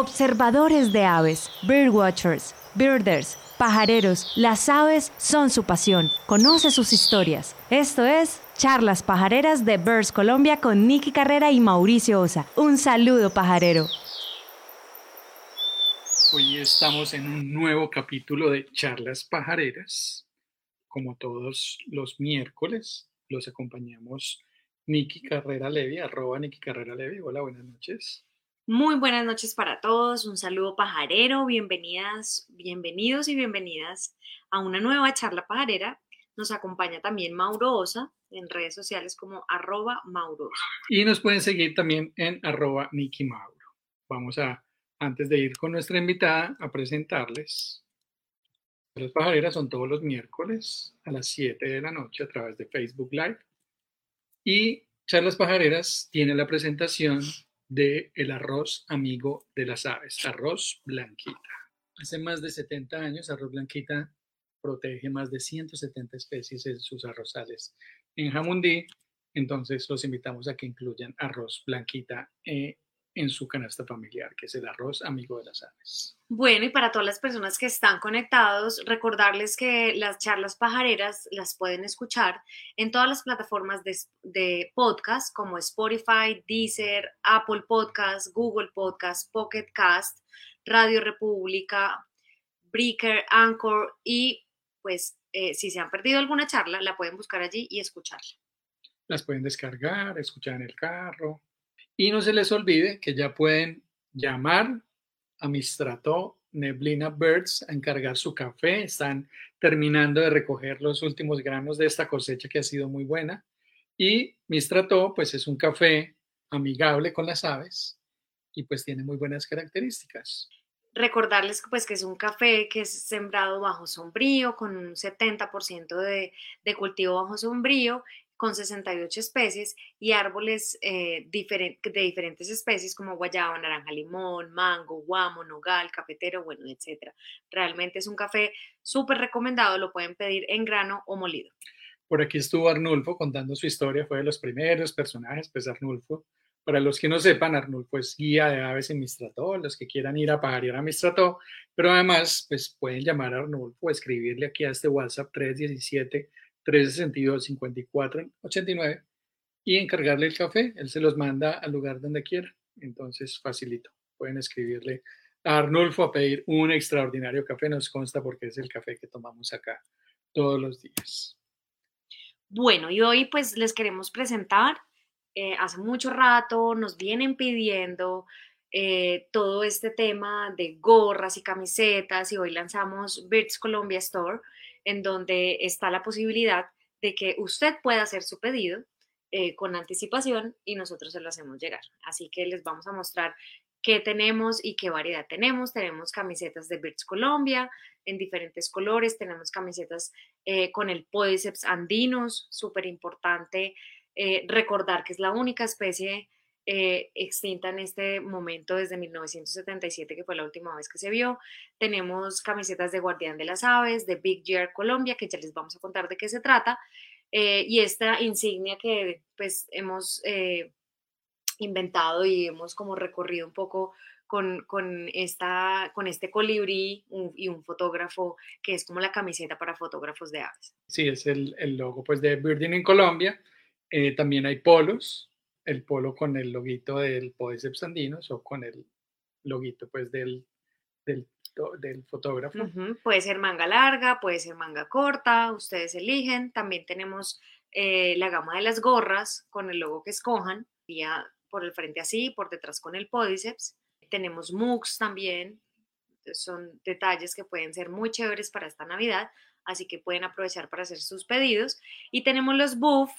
Observadores de aves, birdwatchers, birders, pajareros, las aves son su pasión. Conoce sus historias. Esto es Charlas Pajareras de Birds Colombia con Nicky Carrera y Mauricio Osa. Un saludo pajarero. Hoy estamos en un nuevo capítulo de Charlas Pajareras. Como todos los miércoles, los acompañamos Nicky Carrera Levi, arroba Nicky Carrera Levi. Hola, buenas noches. Muy buenas noches para todos, un saludo pajarero, bienvenidas, bienvenidos y bienvenidas a una nueva charla pajarera. Nos acompaña también Mauro Osa en redes sociales como arroba Mauro. Y nos pueden seguir también en arroba Nicky Mauro. Vamos a, antes de ir con nuestra invitada, a presentarles. Las pajareras son todos los miércoles a las 7 de la noche a través de Facebook Live. Y Charlas Pajareras tiene la presentación de el arroz amigo de las aves, arroz blanquita. Hace más de 70 años, arroz blanquita protege más de 170 especies en sus arrozales en Jamundí. Entonces los invitamos a que incluyan arroz blanquita eh, en su canasta familiar, que es el arroz amigo de las aves. Bueno, y para todas las personas que están conectados, recordarles que las charlas pajareras las pueden escuchar en todas las plataformas de, de podcast como Spotify, Deezer, Apple Podcast, Google Podcast, Pocket Cast, Radio República, Breaker, Anchor y pues eh, si se han perdido alguna charla, la pueden buscar allí y escucharla. Las pueden descargar, escuchar en el carro, y no se les olvide que ya pueden llamar a Mistrato Neblina Birds a encargar su café. Están terminando de recoger los últimos granos de esta cosecha que ha sido muy buena. Y Mistrato, pues es un café amigable con las aves y pues tiene muy buenas características. Recordarles pues que es un café que es sembrado bajo sombrío, con un 70% de, de cultivo bajo sombrío con 68 especies y árboles eh, de diferentes especies como guayaba, naranja, limón, mango, guamo, nogal, cafetero, bueno, etc. Realmente es un café súper recomendado, lo pueden pedir en grano o molido. Por aquí estuvo Arnulfo contando su historia, fue de los primeros personajes, pues Arnulfo. Para los que no sepan, Arnulfo es guía de aves en Mistrató, los que quieran ir a pajarear a Mistrató, pero además, pues pueden llamar a Arnulfo, escribirle aquí a este WhatsApp 317 362 54 89 y encargarle el café. Él se los manda al lugar donde quiera. Entonces, facilito. Pueden escribirle a Arnulfo a pedir un extraordinario café. Nos consta porque es el café que tomamos acá todos los días. Bueno, y hoy pues les queremos presentar. Eh, hace mucho rato nos vienen pidiendo eh, todo este tema de gorras y camisetas y hoy lanzamos Birds Colombia Store en donde está la posibilidad de que usted pueda hacer su pedido eh, con anticipación y nosotros se lo hacemos llegar. Así que les vamos a mostrar qué tenemos y qué variedad tenemos. Tenemos camisetas de Birds Colombia en diferentes colores, tenemos camisetas eh, con el Podiceps andinos, súper importante eh, recordar que es la única especie eh, extinta en este momento desde 1977, que fue la última vez que se vio. Tenemos camisetas de Guardián de las Aves, de Big Year Colombia, que ya les vamos a contar de qué se trata. Eh, y esta insignia que pues hemos eh, inventado y hemos como recorrido un poco con, con, esta, con este colibrí y un fotógrafo que es como la camiseta para fotógrafos de aves. Sí, es el, el logo pues de Birding en Colombia. también hay polos, el polo con el loguito del Podiceps andinos o con el loguito pues del, del, fotógrafo. Puede ser manga larga, puede ser manga corta, ustedes eligen. También tenemos eh, la gama de las gorras con el logo que escojan, ya por el frente así, por detrás con el Podiceps. Tenemos mugs también, son detalles que pueden ser muy chéveres para esta Navidad, así que pueden aprovechar para hacer sus pedidos. Y tenemos los buff,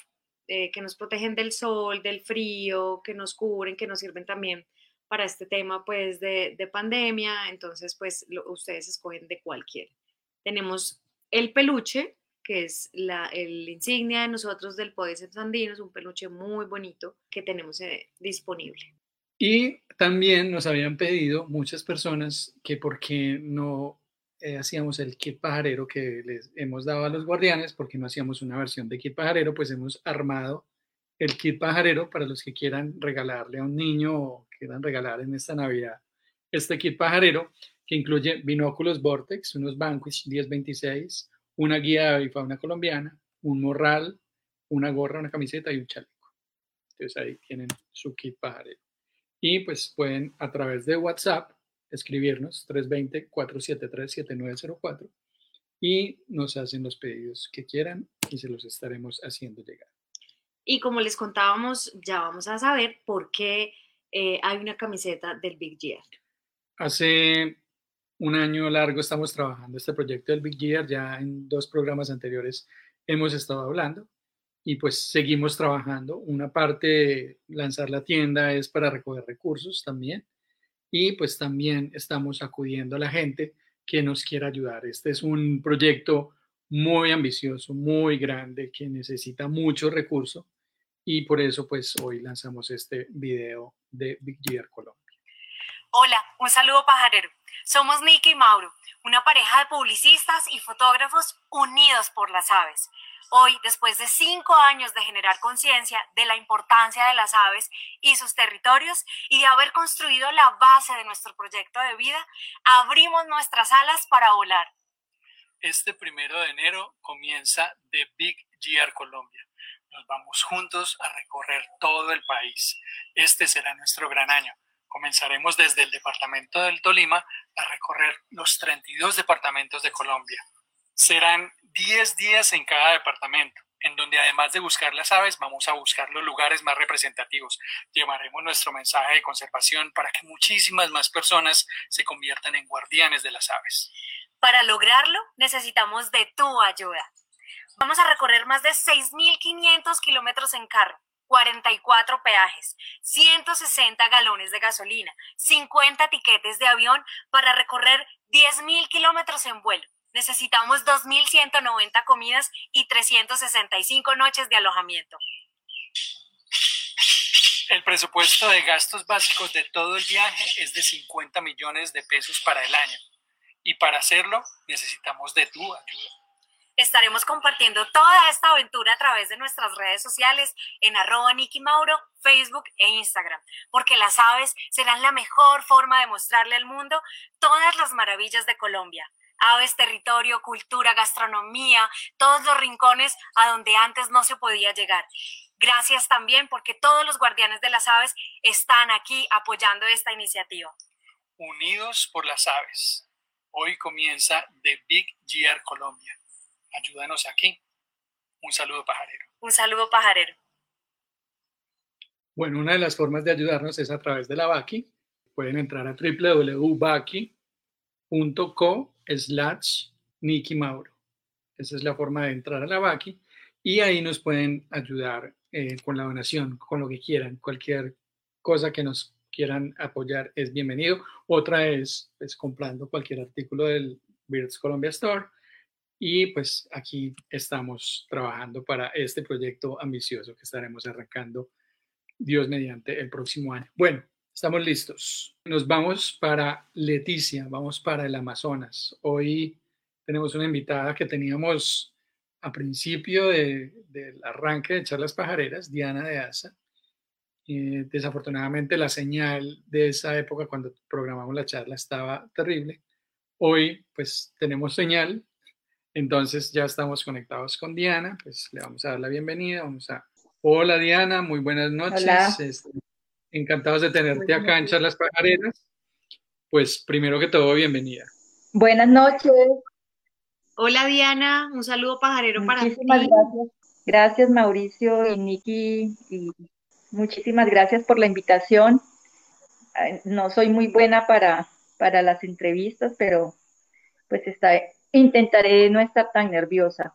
eh, que nos protegen del sol, del frío, que nos cubren, que nos sirven también para este tema pues de, pandemia, entonces pues ustedes escogen de cualquier. Tenemos el peluche, que es la insignia de nosotros del Podiceps andino, es un peluche muy bonito que tenemos eh, disponible. Y también nos habían pedido muchas personas que por qué no eh, hacíamos el kit pajarero que les hemos dado a los guardianes, porque no hacíamos una versión de kit pajarero, pues hemos armado el kit pajarero para los que quieran regalarle a un niño o quieran regalar en esta Navidad este kit pajarero que incluye binóculos Vortex, unos Vanquish 1026, una guía de fauna colombiana, un morral, una gorra, una camiseta y un chaleco. Entonces ahí tienen su kit pajarero. Y pues pueden a través de WhatsApp escribirnos 320-473-7904 y nos hacen los pedidos que quieran y se los estaremos haciendo llegar. Y como les contábamos, ya vamos a saber por qué eh, hay una camiseta del Big Year. Hace un año largo estamos trabajando este proyecto del Big Year, ya en dos programas anteriores hemos estado hablando y pues seguimos trabajando. Una parte de lanzar la tienda es para recoger recursos también y pues también estamos acudiendo a la gente que nos quiera ayudar. Este es un proyecto muy ambicioso, muy grande, que necesita mucho recurso y por eso pues hoy lanzamos este video de Big Year Colombia. Hola, un saludo pajarero. Somos Nicky y Mauro, una pareja de publicistas y fotógrafos unidos por las aves. Hoy, después de cinco años de generar conciencia de la importancia de las aves y sus territorios y de haber construido la base de nuestro proyecto de vida, abrimos nuestras alas para volar. Este primero de enero comienza The Big Year Colombia. Nos vamos juntos a recorrer todo el país. Este será nuestro gran año. Comenzaremos desde el departamento del Tolima a recorrer los 32 departamentos de Colombia. Serán 10 días en cada departamento, en donde además de buscar las aves, vamos a buscar los lugares más representativos. Llevaremos nuestro mensaje de conservación para que muchísimas más personas se conviertan en guardianes de las aves. Para lograrlo, necesitamos de tu ayuda. Vamos a recorrer más de 6.500 kilómetros en carro, 44 peajes, 160 galones de gasolina, 50 tiquetes de avión para recorrer 10.000 kilómetros en vuelo necesitamos 2.190 comidas y 365 noches de alojamiento. El presupuesto de gastos básicos de todo el viaje es de 50 millones de pesos para el año. Y para hacerlo necesitamos de tu ayuda. Estaremos compartiendo toda esta aventura a través de nuestras redes sociales en arroba Nicky Mauro, Facebook e Instagram, porque las aves serán la mejor forma de mostrarle al mundo todas las maravillas de Colombia aves, territorio, cultura, gastronomía, todos los rincones a donde antes no se podía llegar. Gracias también porque todos los guardianes de las aves están aquí apoyando esta iniciativa. Unidos por las aves. Hoy comienza The Big Year Colombia. Ayúdanos aquí. Un saludo pajarero. Un saludo pajarero. Bueno, una de las formas de ayudarnos es a través de la Baki. Pueden entrar a www.baki.co slash Nicky Mauro. Esa es la forma de entrar a la Baki y ahí nos pueden ayudar eh, con la donación, con lo que quieran, cualquier cosa que nos quieran apoyar es bienvenido. Otra es pues, comprando cualquier artículo del Birds Colombia Store. Y pues aquí estamos trabajando para este proyecto ambicioso que estaremos arrancando, Dios mediante, el próximo año. Bueno, Estamos listos. Nos vamos para Leticia, vamos para el Amazonas. Hoy tenemos una invitada que teníamos a principio del arranque de Charlas Pajareras, Diana de Asa. desafortunadamente la señal de esa época cuando programamos la charla estaba terrible. Hoy pues tenemos señal, entonces ya estamos conectados con Diana, pues le vamos a dar la bienvenida, vamos a... Hola Diana, muy buenas noches. Hola. Este, encantados de tenerte acá en Charlas Pajareras. Pues primero que todo, bienvenida. Buenas noches. Hola Diana, un saludo pajarero para ti. Muchísimas gracias. Gracias Mauricio y Niki y muchísimas gracias por la invitación. No soy muy buena para, para las entrevistas, pero pues está, intentaré no estar tan nerviosa.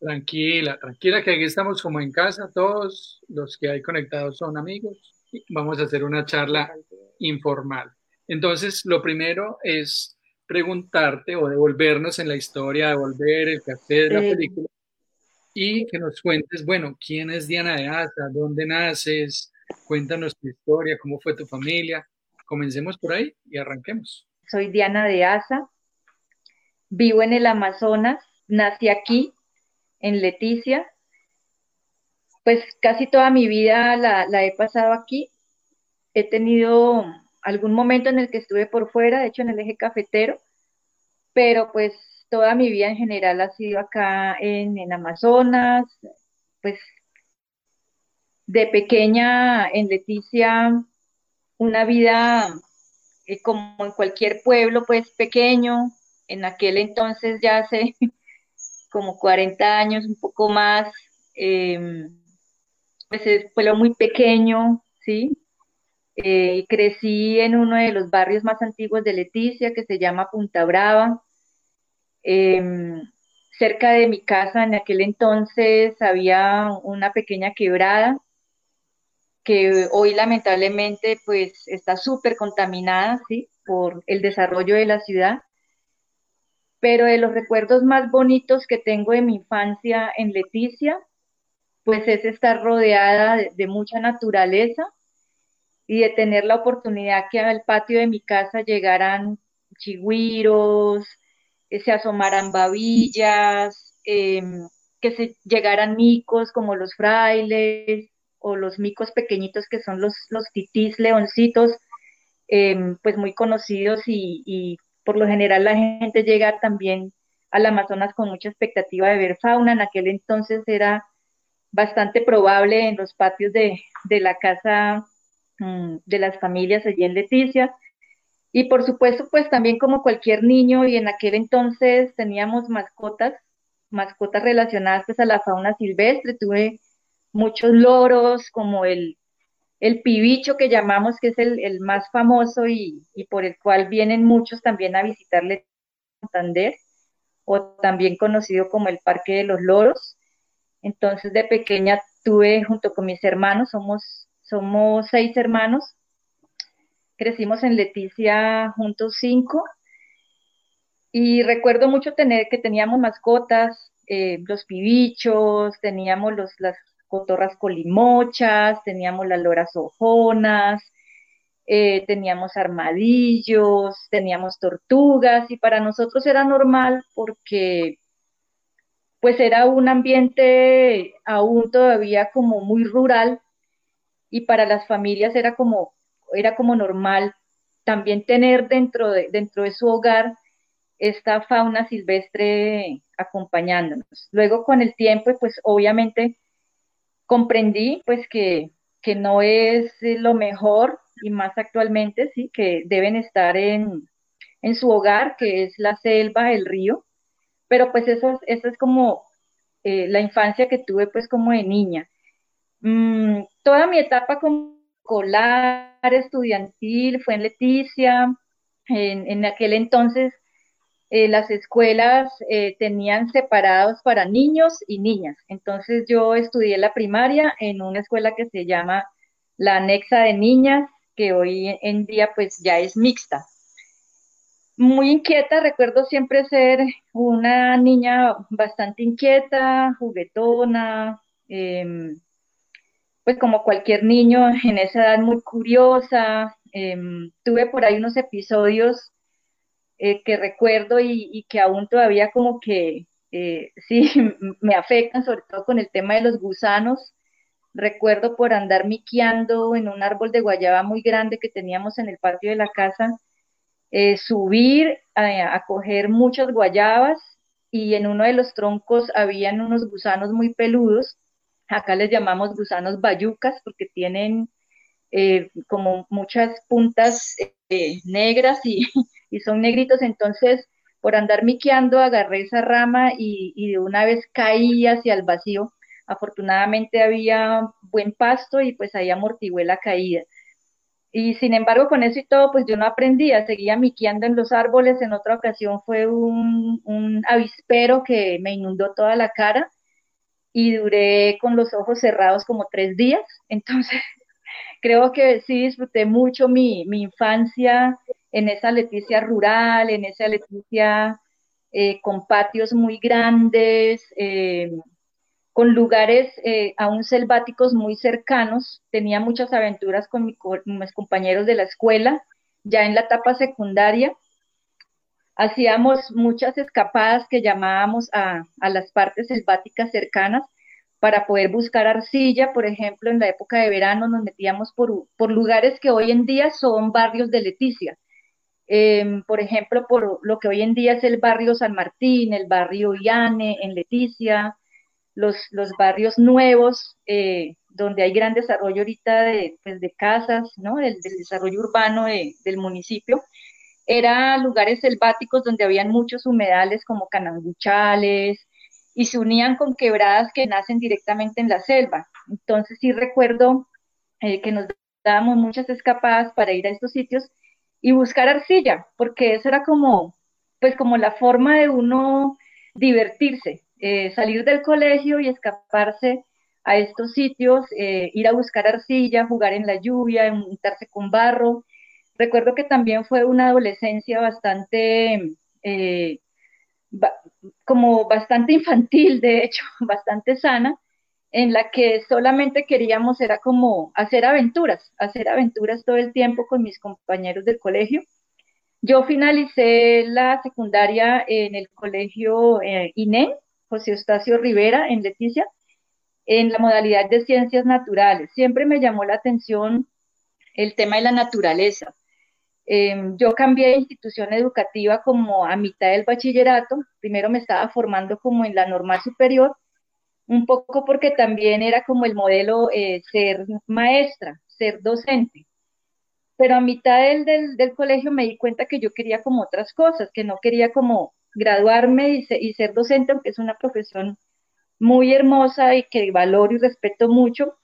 Tranquila, tranquila, que aquí estamos como en casa, todos los que hay conectados son amigos vamos a hacer una charla informal. Entonces, lo primero es preguntarte o devolvernos en la historia, devolver el café de la película y que nos cuentes, bueno, quién es Diana de Asa, dónde naces, cuéntanos tu historia, cómo fue tu familia. Comencemos por ahí y arranquemos. Soy Diana de Asa, vivo en el Amazonas, nací aquí, en Leticia, pues casi toda mi vida la, he pasado aquí. He tenido algún momento en el que estuve por fuera, de hecho en el eje cafetero, pero pues toda mi vida en general ha sido acá en, en Amazonas, pues de pequeña en Leticia, una vida eh, como en cualquier pueblo, pues pequeño, en aquel entonces ya hace como 40 años, un poco más, em, pues es pueblo muy pequeño, ¿sí? Eh, crecí en uno de los barrios más antiguos de Leticia, que se llama Punta Brava. Em, cerca de mi casa en aquel entonces había una pequeña quebrada que hoy lamentablemente pues está súper contaminada, ¿sí? Por el desarrollo de la ciudad. Pero de los recuerdos más bonitos que tengo de mi infancia en Leticia, pues es estar rodeada de, mucha naturaleza y de tener la oportunidad que al patio de mi casa llegaran chigüiros, que se asomaran babillas, em, que se llegaran micos como los frailes o los micos pequeñitos que son los, los titís leoncitos, em, pues muy conocidos y por lo general la gente llega también al Amazonas con mucha expectativa de ver fauna. En aquel entonces era bastante probable en los patios de, la casa mm, de las familias allí en Leticia. Y por supuesto, pues también como cualquier niño, y en aquel entonces teníamos mascotas, mascotas relacionadas pues a la fauna silvestre, tuve muchos loros, como el, el pibicho que llamamos, que es el, más famoso y, y, por el cual vienen muchos también a visitarle Santander, o también conocido como el Parque de los Loros. Entonces de pequeña tuve junto con mis hermanos, somos, somos seis hermanos, crecimos en Leticia juntos cinco. Y recuerdo mucho tener que teníamos mascotas, eh, los pibichos, teníamos los, las cotorras colimochas, teníamos las loras ojonas, eh, teníamos armadillos, teníamos tortugas y para nosotros era normal porque pues era un ambiente aún todavía como muy rural y para las familias era como, era como normal también tener dentro de, dentro de su hogar esta fauna silvestre acompañándonos. Luego con el tiempo, pues obviamente comprendí pues que, que no es lo mejor y más actualmente, sí, que deben estar en, en su hogar, que es la selva, el río, pero pues eso, eso es como eh, la infancia que tuve pues como de niña. Mm, toda mi etapa como escolar, estudiantil, fue en Leticia, en, aquel entonces eh, las escuelas eh, tenían separados para niños y niñas. Entonces yo estudié la primaria en una escuela que se llama la Anexa de Niñas, que hoy en día pues ya es mixta muy inquieta, recuerdo siempre ser una niña bastante inquieta, juguetona, em, pues como cualquier niño en esa edad muy curiosa. Em, tuve por ahí unos episodios eh, que recuerdo y, que aún todavía como que eh, sí me afectan, sobre todo con el tema de los gusanos. Recuerdo por andar miqueando en un árbol de guayaba muy grande que teníamos en el patio de la casa eh, subir a, coger muchas guayabas y en uno de los troncos habían unos gusanos muy peludos. Acá les llamamos gusanos bayucas porque tienen eh, como muchas puntas eh, negras y, y, son negritos. Entonces, por andar miqueando, agarré esa rama y, y, de una vez caí hacia el vacío. Afortunadamente había buen pasto y pues ahí amortigué la caída. Y sin embargo, con eso y todo, pues yo no aprendía, seguía miqueando en los árboles. En otra ocasión fue un, un avispero que me inundó toda la cara y duré con los ojos cerrados como tres días. Entonces, creo que sí disfruté mucho mi, mi infancia en esa Leticia rural, en esa Leticia eh, con patios muy grandes, eh, con lugares eh, aún selváticos muy cercanos. Tenía muchas aventuras con, mis compañeros de la escuela, ya en la etapa secundaria. Hacíamos muchas escapadas que llamábamos a, las partes selváticas cercanas, para poder buscar arcilla, por ejemplo, en la época de verano nos metíamos por, lugares que hoy en día son barrios de Leticia. Em, por ejemplo, por lo que hoy en día es el barrio San Martín, el barrio Iane en Leticia, los, los barrios nuevos, eh, donde hay gran desarrollo ahorita de, pues, de casas, ¿no? del, desarrollo urbano del municipio, eran lugares selváticos donde habían muchos humedales como cananguchales y se unían con quebradas que nacen directamente en la selva. Entonces sí recuerdo eh, que nos dábamos muchas escapadas para ir a estos sitios y buscar arcilla, porque esa era como, pues como la forma de uno divertirse, eh, salir del colegio y escaparse a estos sitios, eh, ir a buscar arcilla, jugar en la lluvia, untarse con barro. Recuerdo que también fue una adolescencia bastante, eh, como bastante infantil, de hecho, bastante sana, en la que solamente queríamos era como hacer aventuras, hacer aventuras todo el tiempo con mis compañeros del colegio. Yo finalicé la secundaria en el colegio eh, INE, José Eustacio Rivera, en Leticia, en la modalidad de ciencias naturales. Siempre me llamó la atención el tema de la naturaleza. Em, yo cambié de institución educativa como a mitad del bachillerato. Primero me estaba formando como en la normal superior, un poco porque también era como el modelo eh, ser maestra, ser docente. Pero a mitad del, del, colegio me di cuenta que yo quería como otras cosas, que no quería como graduarme y, ser docente, aunque es una profesión muy hermosa y que valoro y respeto mucho,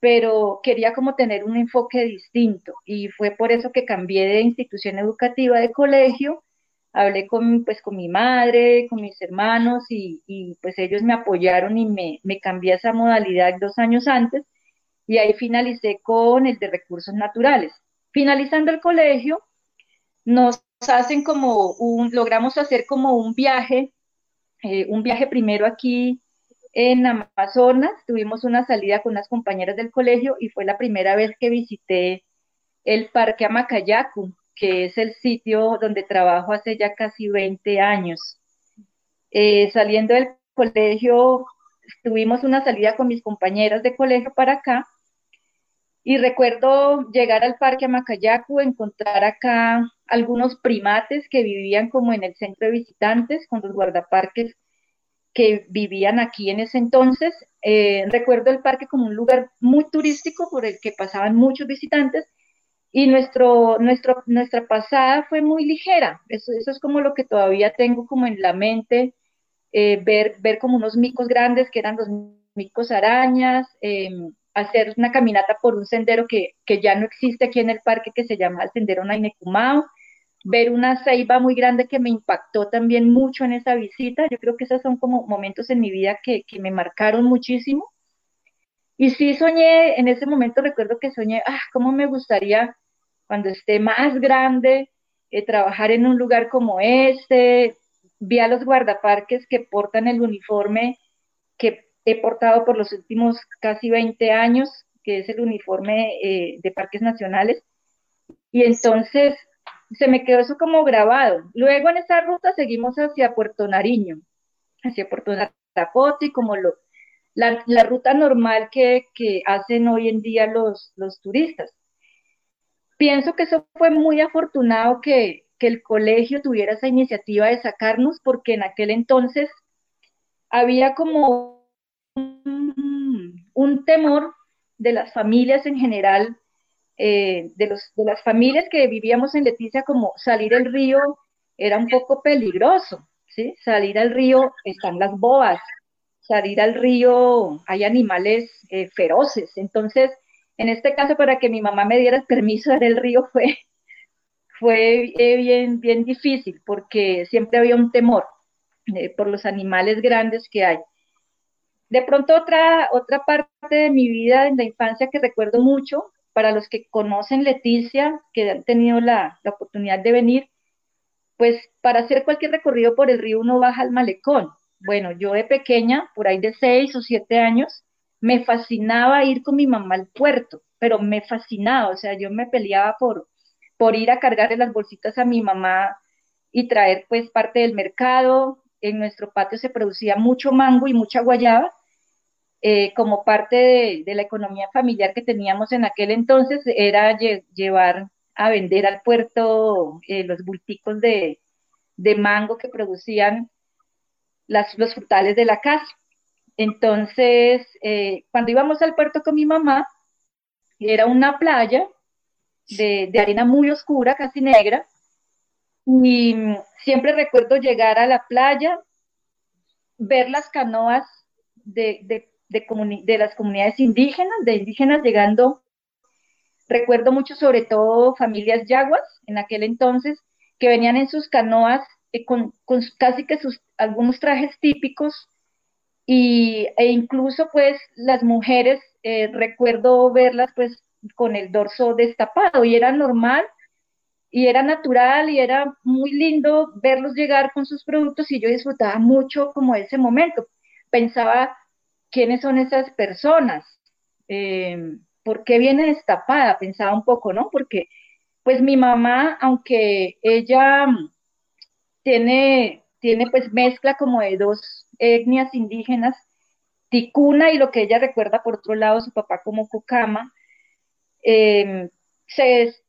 pero quería como tener un enfoque distinto. Y fue por eso que cambié de institución educativa de colegio, hablé con, pues, con mi madre, con mis hermanos y, y pues ellos me apoyaron y me, me cambié esa modalidad dos años antes. Y ahí finalicé con el de recursos naturales. Finalizando el colegio, nos hacen como un, logramos hacer como un viaje, eh, un viaje primero aquí en Amazonas, tuvimos una salida con unas compañeras del colegio y fue la primera vez que visité el Parque Amacayacu, que es el sitio donde trabajo hace ya casi 20 años. Eh, saliendo del colegio, tuvimos una salida con mis compañeras de colegio para acá y recuerdo llegar al Parque Amacayacu, encontrar acá algunos primates que vivían como en el centro de visitantes con los guardaparques que vivían aquí en ese entonces. Eh, recuerdo el parque como un lugar muy turístico por el que pasaban muchos visitantes y nuestro, nuestro, nuestra pasada fue muy ligera. Eso, eso es como lo que todavía tengo como en la mente, eh, ver, ver como unos micos grandes que eran los micos arañas, em, hacer una caminata por un sendero que, que, ya no existe aquí en el parque que se llama el Sendero Nainecumao ver una ceiba muy grande que me impactó también mucho en esa visita. Yo creo que esos son como momentos en mi vida que, me marcaron muchísimo. Y sí soñé, en ese momento recuerdo que soñé, ah, cómo me gustaría cuando esté más grande eh, trabajar en un lugar como este. Vi a los guardaparques que portan el uniforme que he portado por los últimos casi 20 años, que es el uniforme eh, de parques nacionales. Y entonces se me quedó eso como grabado. Luego en esa ruta seguimos hacia Puerto Nariño, hacia Puerto Natapote, como lo, la, la ruta normal que, que, hacen hoy en día los, los turistas. Pienso que eso fue muy afortunado que, que el colegio tuviera esa iniciativa de sacarnos, porque en aquel entonces había como un, un temor de las familias en general eh, de, los, de las familias que vivíamos en Leticia, como salir al río era un poco peligroso, ¿sí? Salir al río están las boas, salir al río hay animales eh, feroces, entonces, en este caso, para que mi mamá me diera el permiso del río fue, fue eh, bien, bien difícil, porque siempre había un temor por los animales grandes que hay. De pronto otra, otra parte de mi vida en la infancia que recuerdo mucho para los que conocen Leticia, que han tenido la, oportunidad de venir, pues para hacer cualquier recorrido por el río uno baja al malecón. Bueno, yo de pequeña, por ahí de seis o siete años, me fascinaba ir con mi mamá al puerto, pero me fascinaba, o sea, yo me peleaba por, por ir a cargarle las bolsitas a mi mamá y traer pues parte del mercado. En nuestro patio se producía mucho mango y mucha guayaba eh, como parte de, la economía familiar que teníamos en aquel entonces, era llevar a vender al puerto eh, los bulticos de, mango que producían los frutales de la casa. Entonces, eh, cuando íbamos al puerto con mi mamá, era una playa de, arena muy oscura, casi negra, y siempre recuerdo llegar a la playa, ver las canoas de, de, las comunidades indígenas, de indígenas llegando, recuerdo mucho sobre todo familias yaguas en aquel entonces, que venían en sus canoas eh, con, casi que sus algunos trajes típicos y, e incluso pues las mujeres, eh, recuerdo verlas pues con el dorso destapado y era normal y era natural y era muy lindo verlos llegar con sus productos y yo disfrutaba mucho como ese momento. Pensaba quiénes son esas personas, eh, por qué viene destapada, pensaba un poco, ¿no? Porque pues mi mamá, aunque ella tiene, tiene pues mezcla como de dos etnias indígenas, ticuna y lo que ella recuerda por otro lado su papá como Cucama, eh,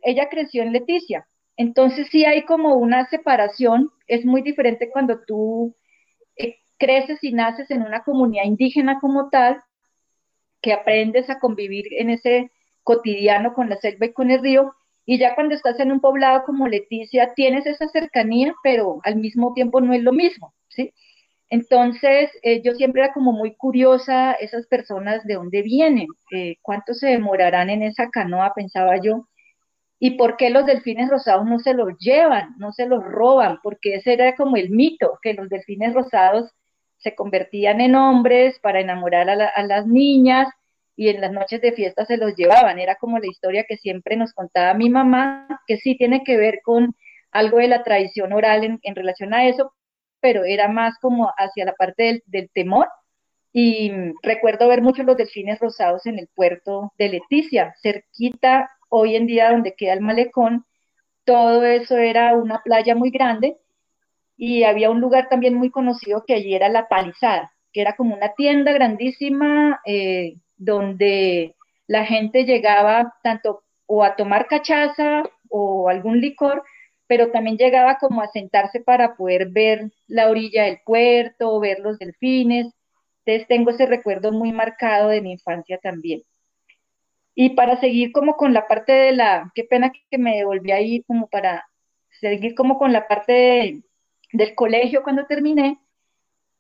ella creció en Leticia. Entonces sí hay como una separación, es muy diferente cuando tú creces y naces en una comunidad indígena como tal, que aprendes a convivir en ese cotidiano con la selva y con el río, y ya cuando estás en un poblado como Leticia, tienes esa cercanía, pero al mismo tiempo no es lo mismo, ¿sí? Entonces, eh, yo siempre era como muy curiosa, esas personas de dónde vienen, eh, cuánto se demorarán en esa canoa, pensaba yo, y por qué los delfines rosados no se los llevan, no se los roban, porque ese era como el mito, que los delfines rosados se convertían en hombres para enamorar a, las niñas y en las noches de fiesta se los llevaban. Era como la historia que siempre nos contaba mi mamá, que sí tiene que ver con algo de la tradición oral en, relación a eso, pero era más como hacia la parte del, temor. Y recuerdo ver muchos los delfines rosados en el puerto de Leticia, cerquita hoy en día donde queda el malecón. Todo eso era una playa muy grande y había un lugar también muy conocido que allí era La Palizada, que era como una tienda grandísima eh, donde la gente llegaba tanto o a tomar cachaza o algún licor, pero también llegaba como a sentarse para poder ver la orilla del puerto, ver los delfines. Entonces tengo ese recuerdo muy marcado de mi infancia también. Y para seguir como con la parte de la, qué pena que me devolví ahí como para seguir como con la parte de, del colegio cuando terminé,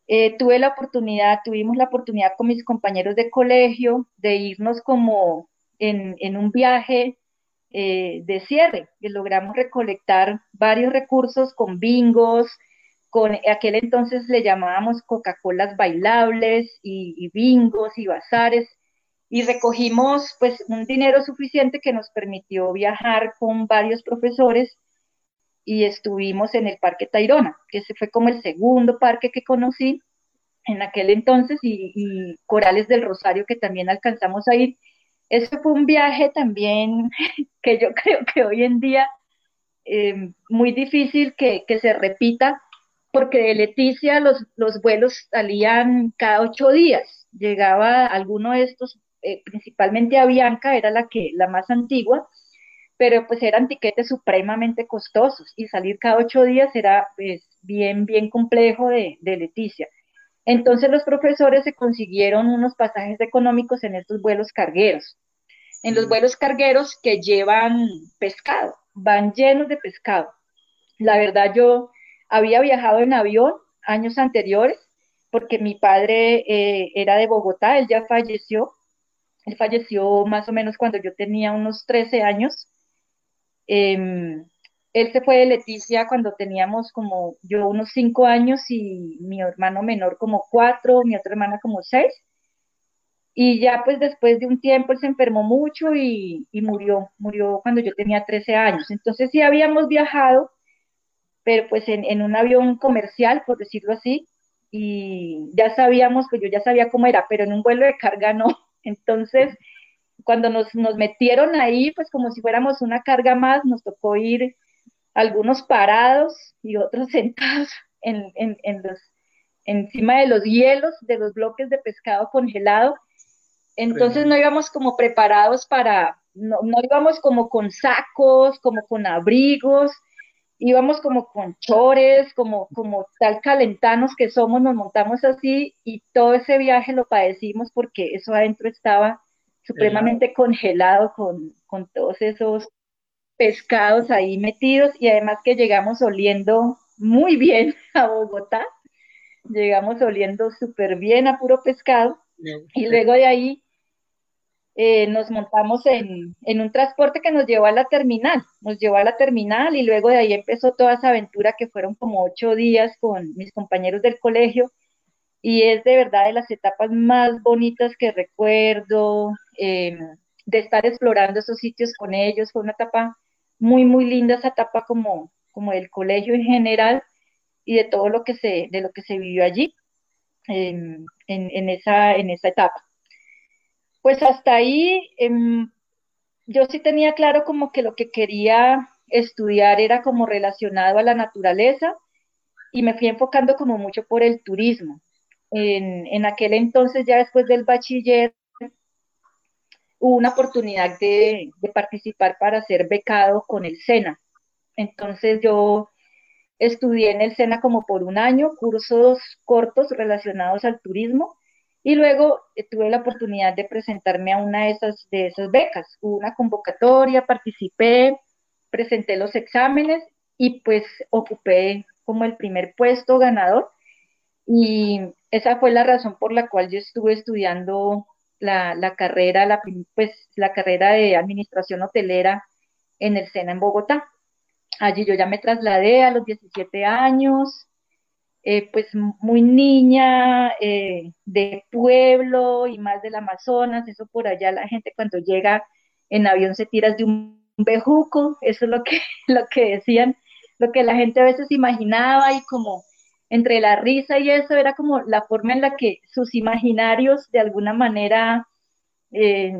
eh, tuve la oportunidad, tuvimos la oportunidad con mis compañeros de colegio de irnos como en, un viaje eh, de cierre, que logramos recolectar varios recursos con bingos, con aquel entonces le llamábamos Coca-Colas bailables y, bingos y bazares, y recogimos pues un dinero suficiente que nos permitió viajar con varios profesores y estuvimos en el Parque Tayrona, que ese fue como el segundo parque que conocí en aquel entonces, y, Corales del Rosario, que también alcanzamos a ir. Ese fue un viaje también que yo creo que hoy en día eh, muy difícil que, se repita, porque de Leticia los, los vuelos salían cada ocho días. Llegaba alguno de estos, eh, principalmente a Bianca, era la, que, la más antigua, pero pues eran tiquetes supremamente costosos y salir cada ocho días era pues bien, bien complejo de, Leticia. Entonces los profesores se consiguieron unos pasajes económicos en estos vuelos cargueros. En los mm. vuelos cargueros que llevan pescado, van llenos de pescado. La verdad yo había viajado en avión años anteriores porque mi padre eh, era de Bogotá, él ya falleció. Él falleció más o menos cuando yo tenía unos 13 años Em, él se fue de Leticia cuando teníamos como yo unos cinco años y mi hermano menor como cuatro, mi otra hermana como seis. Y ya pues después de un tiempo él se enfermó mucho y, murió, murió cuando yo tenía 13 años. Entonces sí habíamos viajado, pero pues en, en, un avión comercial, por decirlo así, y ya sabíamos, pues yo ya sabía cómo era, pero en un vuelo de carga no. Entonces cuando nos, nos metieron ahí, pues como si fuéramos una carga más, nos tocó ir algunos parados y otros sentados en, en, en, los, encima de los hielos, de los bloques de pescado congelado. Entonces no íbamos como preparados para, no, no íbamos como con sacos, como con abrigos, íbamos como con chores, como, como tal calentanos que somos, nos montamos así y todo ese viaje lo padecimos porque eso adentro estaba supremamente congelado con, con todos esos pescados ahí metidos y además que llegamos oliendo muy bien a Bogotá, llegamos oliendo súper bien a puro pescado y luego de ahí eh, nos montamos en, un transporte que nos llevó a la terminal, nos llevó a la terminal y luego de ahí empezó toda esa aventura que fueron como ocho días con mis compañeros del colegio y es de verdad de las etapas más bonitas que recuerdo, em, de estar explorando esos sitios con ellos, fue una etapa muy, muy linda esa etapa como, como del colegio en general y de todo lo que se, de lo que se vivió allí em, en, esa, en esa etapa. Pues hasta ahí em, yo sí tenía claro como que lo que quería estudiar era como relacionado a la naturaleza y me fui enfocando como mucho por el turismo. En, aquel entonces, ya después del bachiller, hubo una oportunidad de, de, participar para ser becado con el SENA. Entonces yo estudié en el SENA como por un año, cursos cortos relacionados al turismo y luego eh, tuve la oportunidad de presentarme a una de esas, de esas becas. Hubo una convocatoria, participé, presenté los exámenes y pues ocupé como el primer puesto ganador. Y esa fue la razón por la cual yo estuve estudiando la, la carrera, la, pues, la carrera de administración hotelera en el SENA en Bogotá. Allí yo ya me trasladé a los 17 años, eh, pues muy niña, eh, de pueblo y más del Amazonas, eso por allá la gente cuando llega en avión se tira de un bejuco, eso es lo que, lo que decían, lo que la gente a veces imaginaba y como entre la risa y eso era como la forma en la que sus imaginarios de alguna manera eh,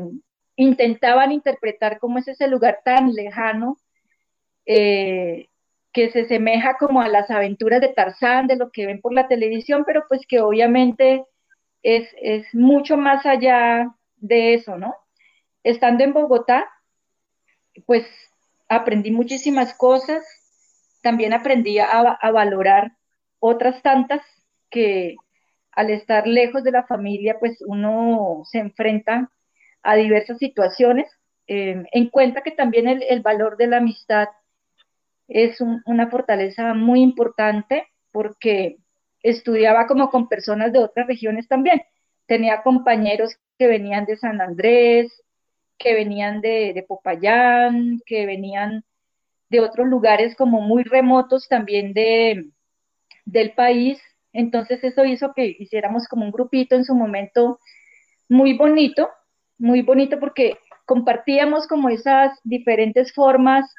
intentaban interpretar cómo es ese lugar tan lejano eh, que se semeja como a las aventuras de Tarzán, de lo que ven por la televisión, pero pues que obviamente es, mucho más allá de eso, ¿no? Estando en Bogotá, pues aprendí muchísimas cosas, también aprendí a, a valorar otras tantas que al estar lejos de la familia, pues uno se enfrenta a diversas situaciones. Eh, en cuenta que también el, el, valor de la amistad es una fortaleza muy importante porque estudiaba como con personas de otras regiones también. Tenía compañeros que venían de San Andrés, que venían de, Popayán, que venían de otros lugares como muy remotos también de, del país. Entonces eso hizo que hiciéramos como un grupito en su momento muy bonito, muy bonito porque compartíamos como esas diferentes formas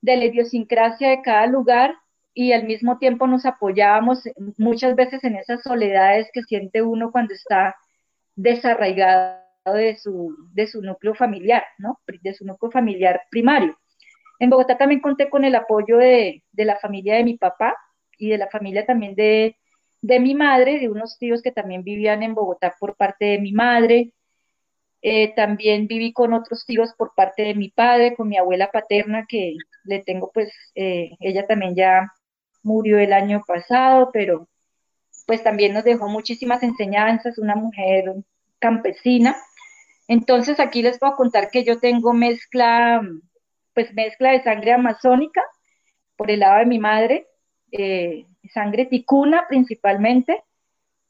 de la idiosincrasia de cada lugar y al mismo tiempo nos apoyábamos muchas veces en esas soledades que siente uno cuando está desarraigado de su, de su núcleo familiar, ¿no? De su núcleo familiar primario. En Bogotá también conté con el apoyo de, de la familia de mi papá y de la familia también de, de mi madre, de unos tíos que también vivían en Bogotá por parte de mi madre, eh, también viví con otros tíos por parte de mi padre, con mi abuela paterna, que le tengo pues, eh, ella también ya murió el año pasado, pero pues también nos dejó muchísimas enseñanzas, una mujer campesina. Entonces aquí les puedo contar que yo tengo mezcla, pues mezcla de sangre amazónica por el lado de mi madre, eh, sangre ticuna principalmente,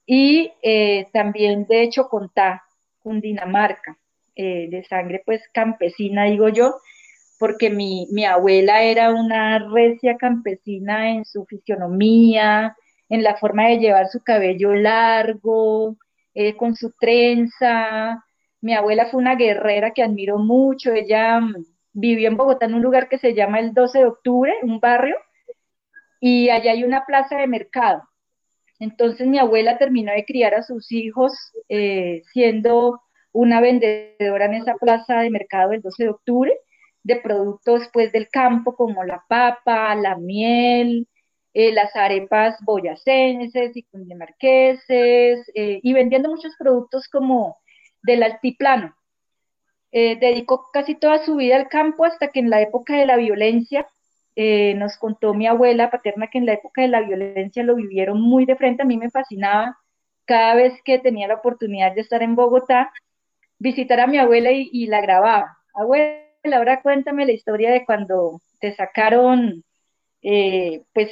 y también de hecho contá Cundinamarca, eh, de sangre pues campesina, digo yo, porque mi, abuela era una recia campesina en su fisionomía, en la forma de llevar su cabello largo, eh, con su trenza. Mi abuela fue una guerrera que admiro mucho. Ella mm, vivió en Bogotá en un lugar que se llama el 12 de octubre, un barrio, y allá hay una plaza de mercado. Entonces mi abuela terminó de criar a sus hijos eh, siendo una vendedora en esa plaza de mercado el 12 de octubre de productos pues del campo como la papa, la miel, eh, las arepas boyacenses y cundinamarqueses, eh, y vendiendo muchos productos como del altiplano. Eh, dedicó casi toda su vida al campo hasta que en la época de la violencia, nos contó mi abuela paterna que en la época de la violencia lo vivieron muy de frente, a mí me fascinaba cada vez que tenía la oportunidad de estar en Bogotá, visitar a mi abuela y, la grababa. Abuela, ahora cuéntame la historia de cuando te sacaron, pues,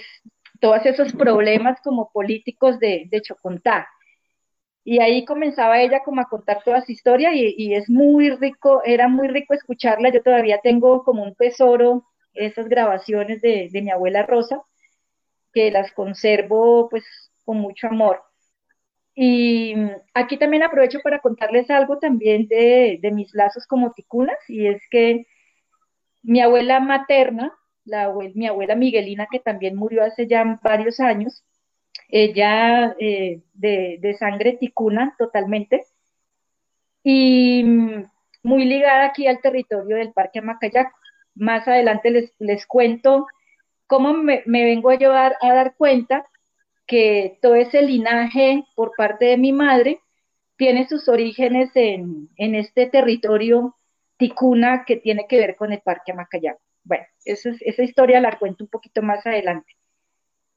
todos esos problemas como políticos de, de Chocontá. Y ahí comenzaba ella como a contar toda su historia y, es muy rico, era muy rico escucharla. Yo todavía tengo como un tesoro esas grabaciones de, de mi abuela Rosa, que las conservo pues con mucho amor. Y aquí también aprovecho para contarles algo también de, de mis lazos como ticunas, y es que mi abuela materna, mi abuela Miguelina, que también murió hace ya varios años, ella eh, de, sangre ticuna totalmente, y muy ligada aquí al territorio del Parque Amacayaco. Más adelante les, les cuento cómo me, vengo yo a dar, cuenta que todo ese linaje por parte de mi madre tiene sus orígenes en, en este territorio ticuna que tiene que ver con el Parque Amacayaco. Bueno, esa, esa historia la cuento un poquito más adelante.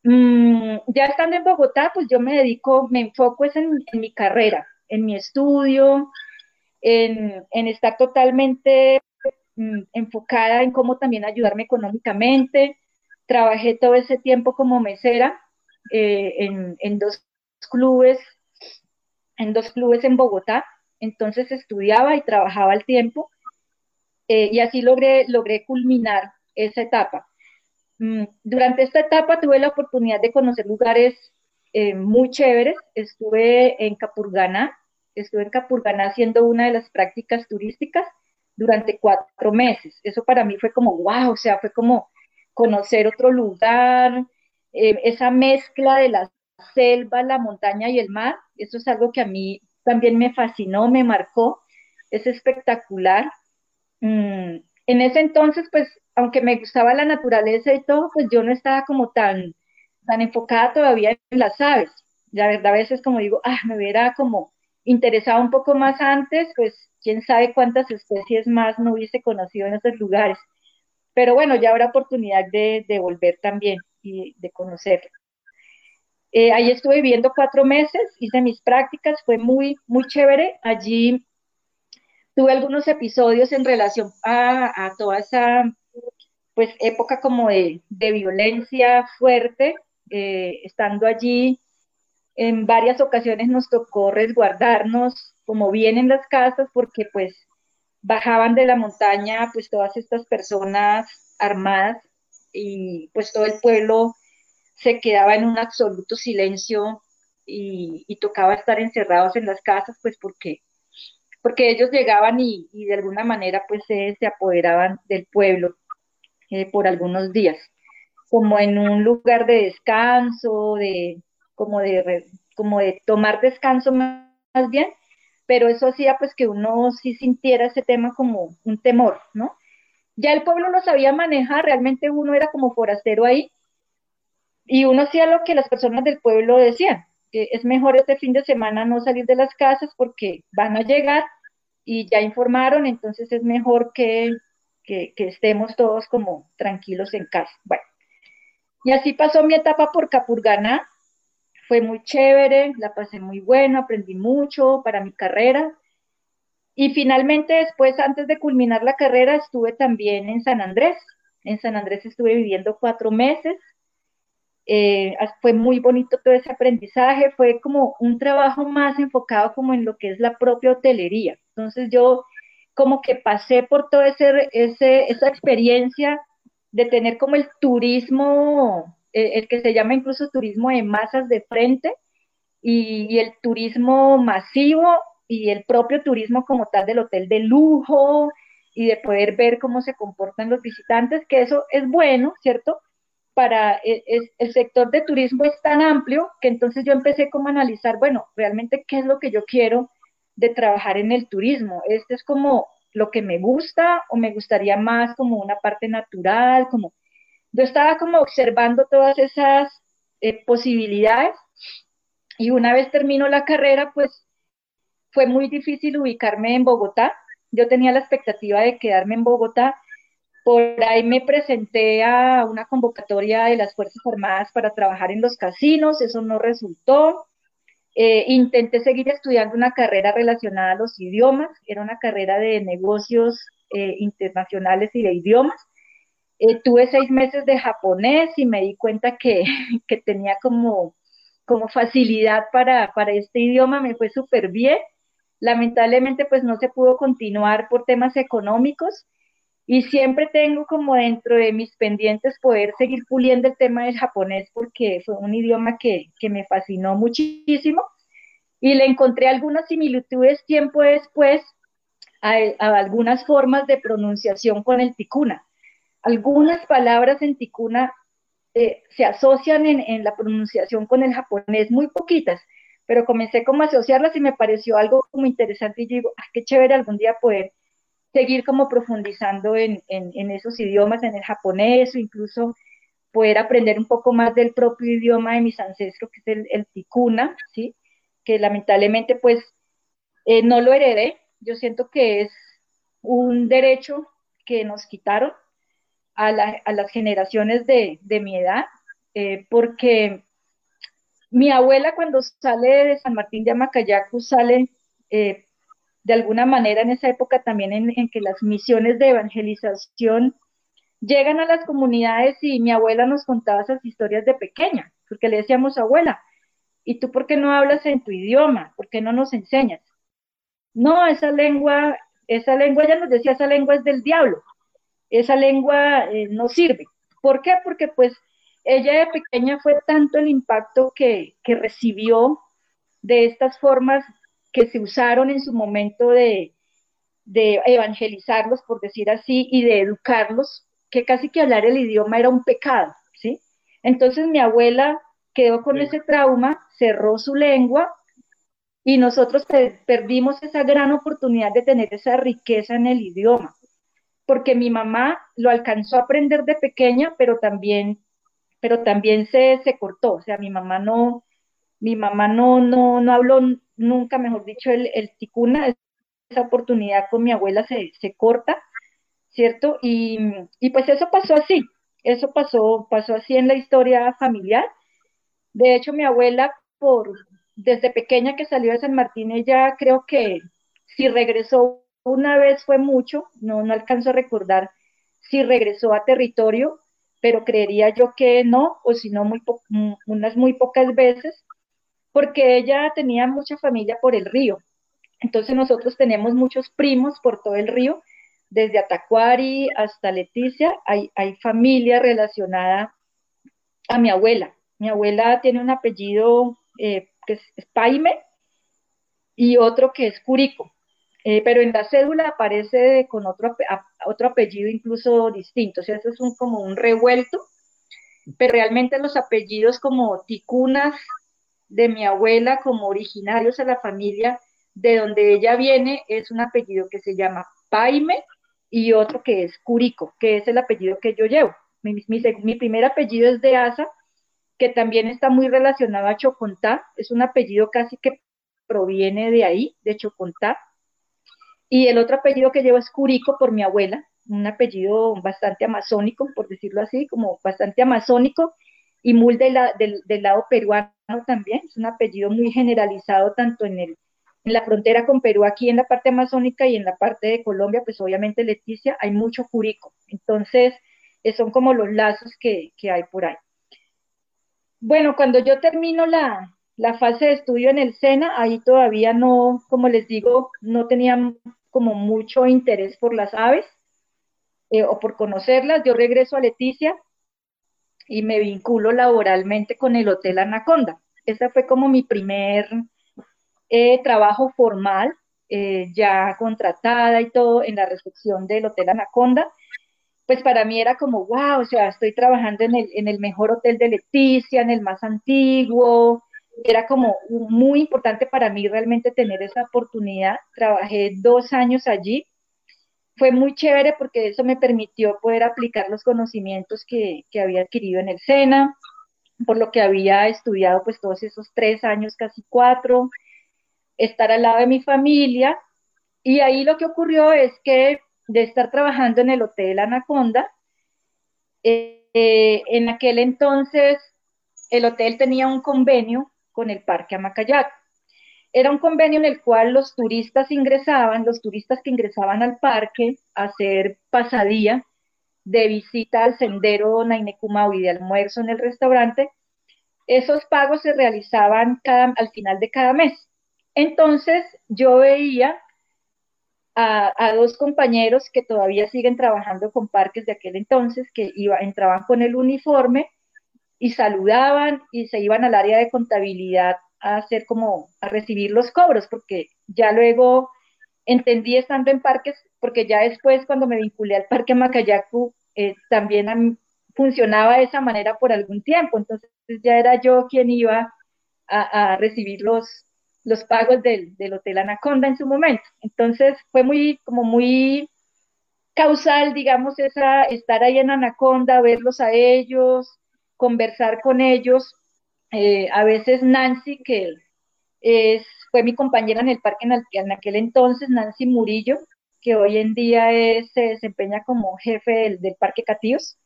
Mm, ya estando en Bogotá, pues yo me dedico, me enfoco es en, mi carrera, en mi estudio, en, estar totalmente mm, enfocada en cómo también ayudarme económicamente. Trabajé todo ese tiempo como mesera eh, en, dos clubes, en dos clubes en Bogotá. Entonces estudiaba y trabajaba al tiempo eh, y así logré, logré culminar esa etapa. Mm, durante esta etapa tuve la oportunidad de conocer lugares eh, muy chéveres. Estuve en Capurganá, estuve en Capurganá haciendo una de las prácticas turísticas durante cuatro meses. Eso para mí fue como, wow, o sea, fue como conocer otro lugar, eh, esa mezcla de la selva, la montaña y el mar. Eso es algo que a mí también me fascinó, me marcó. Es espectacular. Mm, en ese entonces, pues, aunque me gustaba la naturaleza y todo, pues yo no estaba como tan, tan enfocada todavía en las aves. La verdad, a veces como digo, ah, me hubiera como interesado un poco más antes, pues quién sabe cuántas especies más no hubiese conocido en esos lugares. Pero bueno, ya habrá oportunidad de, volver también y de conocer. Eh, ahí estuve viviendo cuatro meses, hice mis prácticas, fue muy, muy chévere. Allí tuve algunos episodios en relación a, toda esa pues época como de, violencia fuerte, eh, estando allí en varias ocasiones nos tocó resguardarnos como bien en las casas porque pues bajaban de la montaña pues todas estas personas armadas y pues todo el pueblo se quedaba en un absoluto silencio y, tocaba estar encerrados en las casas pues porque porque ellos llegaban y, de alguna manera pues se apoderaban del pueblo eh, por algunos días, como en un lugar de descanso, de como de como de tomar descanso más, bien, pero eso hacía pues que uno sí sintiera ese tema como un temor, ¿no? Ya el pueblo lo sabía manejar, realmente uno era como forastero ahí, y uno hacía lo que las personas del pueblo decían, que es mejor este fin de semana no salir de las casas porque van a llegar y ya informaron, entonces es mejor que, que, estemos todos como tranquilos en casa. Bueno, y así pasó mi etapa por Capurganá, fue muy chévere, la pasé muy bueno, aprendí mucho para mi carrera. Y finalmente después, antes de culminar la carrera, estuve también en San Andrés. En San Andrés estuve viviendo cuatro meses eh, fue muy bonito todo ese aprendizaje, fue como un trabajo más enfocado como en lo que es la propia hotelería. Entonces yo como que pasé por toda ese, esa experiencia de tener como el turismo, el que se llama incluso turismo de masas de frente, y, y, el turismo masivo y el propio turismo como tal del hotel de lujo y de poder ver cómo se comportan los visitantes, que eso es bueno, ¿cierto? para e, el, sector de turismo es tan amplio que entonces yo empecé como a analizar, bueno, realmente qué es lo que yo quiero de trabajar en el turismo. Este es como lo que me gusta o me gustaría más como una parte natural, como yo estaba como observando todas esas eh, posibilidades y una vez termino la carrera, pues fue muy difícil ubicarme en Bogotá. Yo tenía la expectativa de quedarme en Bogotá. Por ahí me presenté a una convocatoria de las Fuerzas Armadas para trabajar en los casinos, eso no resultó. Eh, intenté seguir estudiando una carrera relacionada a los idiomas, era una carrera de negocios eh, internacionales y de idiomas. Eh, tuve seis meses de japonés y me di cuenta que, tenía como, facilidad para, este idioma, me fue súper bien. Lamentablemente pues no se pudo continuar por temas económicos y siempre tengo como dentro de mis pendientes poder seguir puliendo el tema del japonés porque fue un idioma que, que me fascinó muchísimo y le encontré algunas similitudes tiempo después a, a algunas formas de pronunciación con el ticuna algunas palabras en ticuna eh, se asocian en, la pronunciación con el japonés, muy poquitas, pero comencé como a asociarlas y me pareció algo como interesante y digo, ah, qué chévere algún día poder seguir como profundizando en, esos idiomas, en el japonés o incluso poder aprender un poco más del propio idioma de mis ancestros, que es el, el ticuna, ¿sí? que lamentablemente pues eh, no lo heredé. Yo siento que es un derecho que nos quitaron a, las generaciones de, mi edad, eh, porque mi abuela cuando sale de San Martín de Amacayacu sale eh, de alguna manera en esa época también en, que las misiones de evangelización llegan a las comunidades y mi abuela nos contaba esas historias de pequeña, porque le decíamos, abuela, ¿y tú por qué no hablas en tu idioma? ¿Por qué no nos enseñas? No, esa lengua, esa lengua, ella nos decía, esa lengua es del diablo esa lengua eh, no sirve. ¿Por qué? Porque pues ella de pequeña fue tanto el impacto que, recibió de estas formas que se usaron en su momento de, de evangelizarlos, por decir así, y de educarlos, que casi que hablar el idioma era un pecado, ¿sí? Entonces mi abuela quedó con ese trauma, cerró su lengua y nosotros perdimos esa gran oportunidad de tener esa riqueza en el idioma porque mi mamá lo alcanzó a aprender de pequeña, pero también, pero también se, se cortó, o sea, mi mamá no, mi mamá no, no, no habló nunca, mejor dicho, el, el ticuna, esa oportunidad con mi abuela se, se corta, ¿cierto? Y, y, pues eso pasó así, eso pasó, pasó así en la historia familiar. De hecho, mi abuela, por, desde pequeña que salió de San Martín, ella creo que si regresó una vez fue mucho, no, no alcanzo a recordar si regresó a territorio, pero creería yo que no, o si no, muy unas muy pocas veces, porque ella tenía mucha familia por el río. Entonces nosotros tenemos muchos primos por todo el río, desde Atacuari hasta Leticia, hay, hay familia relacionada a mi abuela. Mi abuela tiene un apellido eh, que es Paime y otro que es Curico. Eh, pero en la cédula aparece con otro, otro apellido incluso distinto, o sea, eso es como un revuelto, pero realmente los apellidos como ticunas de mi abuela, como originarios a la familia de donde ella viene, es un apellido que se llama Paime y otro que es Curico, que es el apellido que yo llevo. Mi, mi primer apellido es de Asa, que también está muy relacionado a Chocontá, es un apellido casi que proviene de ahí, de Chocontá, y el otro apellido que llevo es Curico por mi abuela, un apellido bastante amazónico, por decirlo así, como bastante amazónico, y Mul del, lado peruano también, es un apellido muy generalizado tanto en, el, en la frontera con Perú, aquí en la parte amazónica y en la parte de Colombia, pues obviamente Leticia, hay mucho Curico. Entonces, son como los lazos que, que hay por ahí. Bueno, cuando yo termino la, la fase de estudio en el SENA, ahí todavía no, como les digo, no tenía como mucho interés por las aves eh, o por conocerlas. Yo regreso a Leticia y me vinculo laboralmente con el Hotel Anaconda. Ese fue como mi primer eh, trabajo formal, eh, ya contratada y todo en la recepción del Hotel Anaconda. Pues para mí era como, wow, o sea, estoy trabajando en el, en el mejor hotel de Leticia, en el más antiguo, era como muy importante para mí realmente tener esa oportunidad. Trabajé dos años allí. fue muy chévere porque eso me permitió poder aplicar los conocimientos que, que había adquirido en el SENA, por lo que había estudiado pues todos esos tres años, casi cuatro, estar al lado de mi familia. Y ahí lo que ocurrió es que de estar trabajando en el Hotel Anaconda, eh, eh, en aquel entonces el hotel tenía un convenio con el Parque Amacayac. Era un convenio en el cual los turistas ingresaban, los turistas que ingresaban al parque a hacer pasadía de visita al sendero Nainecumau y de almuerzo en el restaurante, esos pagos se realizaban al final de cada mes. Entonces yo veía a, a, dos compañeros que todavía siguen trabajando con parques de aquel entonces, que iba, entraban con el uniforme y saludaban y se iban al área de contabilidad a hacer como a recibir los cobros, porque ya luego entendí estando en parques, porque ya después cuando me vinculé al Parque Macayacu, eh, también funcionaba de esa manera por algún tiempo, entonces ya era yo quien iba a, recibir los, los pagos del, del, Hotel Anaconda en su momento. Entonces fue muy, como muy causal, digamos, esa, estar ahí en Anaconda, verlos a ellos, conversar con ellos. Eh, a veces Nancy, que es, fue mi compañera en el parque en, el, en, aquel entonces, Nancy Murillo, que hoy en día se desempeña como jefe del, Parque Catíos,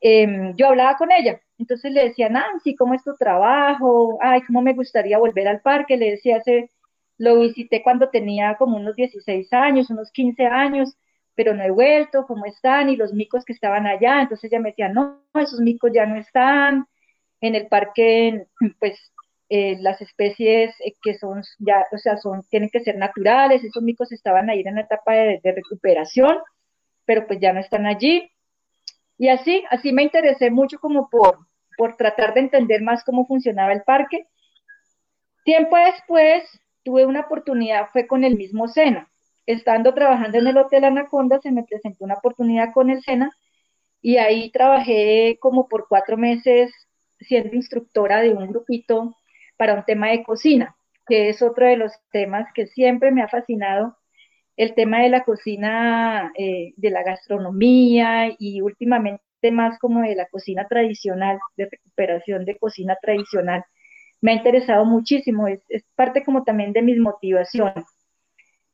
eh, yo hablaba con ella. Entonces le decía, Nancy, ¿cómo es tu trabajo? Ay, ¿cómo me gustaría volver al parque? Le decía, hace, lo visité cuando tenía como unos 16 años, unos 15 años, pero no he vuelto, ¿cómo están? Y los micos que estaban allá, entonces ella me decía, no, esos micos ya no están, en el parque, pues eh, las especies que son ya, o sea, son, tienen que ser naturales, esos micos estaban ahí en la etapa de, de, recuperación, pero pues ya no están allí. Y así, así me interesé mucho como por, por tratar de entender más cómo funcionaba el parque. Tiempo después tuve una oportunidad, fue con el mismo Sena estando trabajando en el Hotel Anaconda, se me presentó una oportunidad con el SENA y ahí trabajé como por cuatro meses siendo instructora de un grupito para un tema de cocina, que es otro de los temas que siempre me ha fascinado, el tema de la cocina, eh, de la gastronomía y últimamente más como de la cocina tradicional, de recuperación de cocina tradicional. Me ha interesado muchísimo, es, es parte como también de mis motivaciones.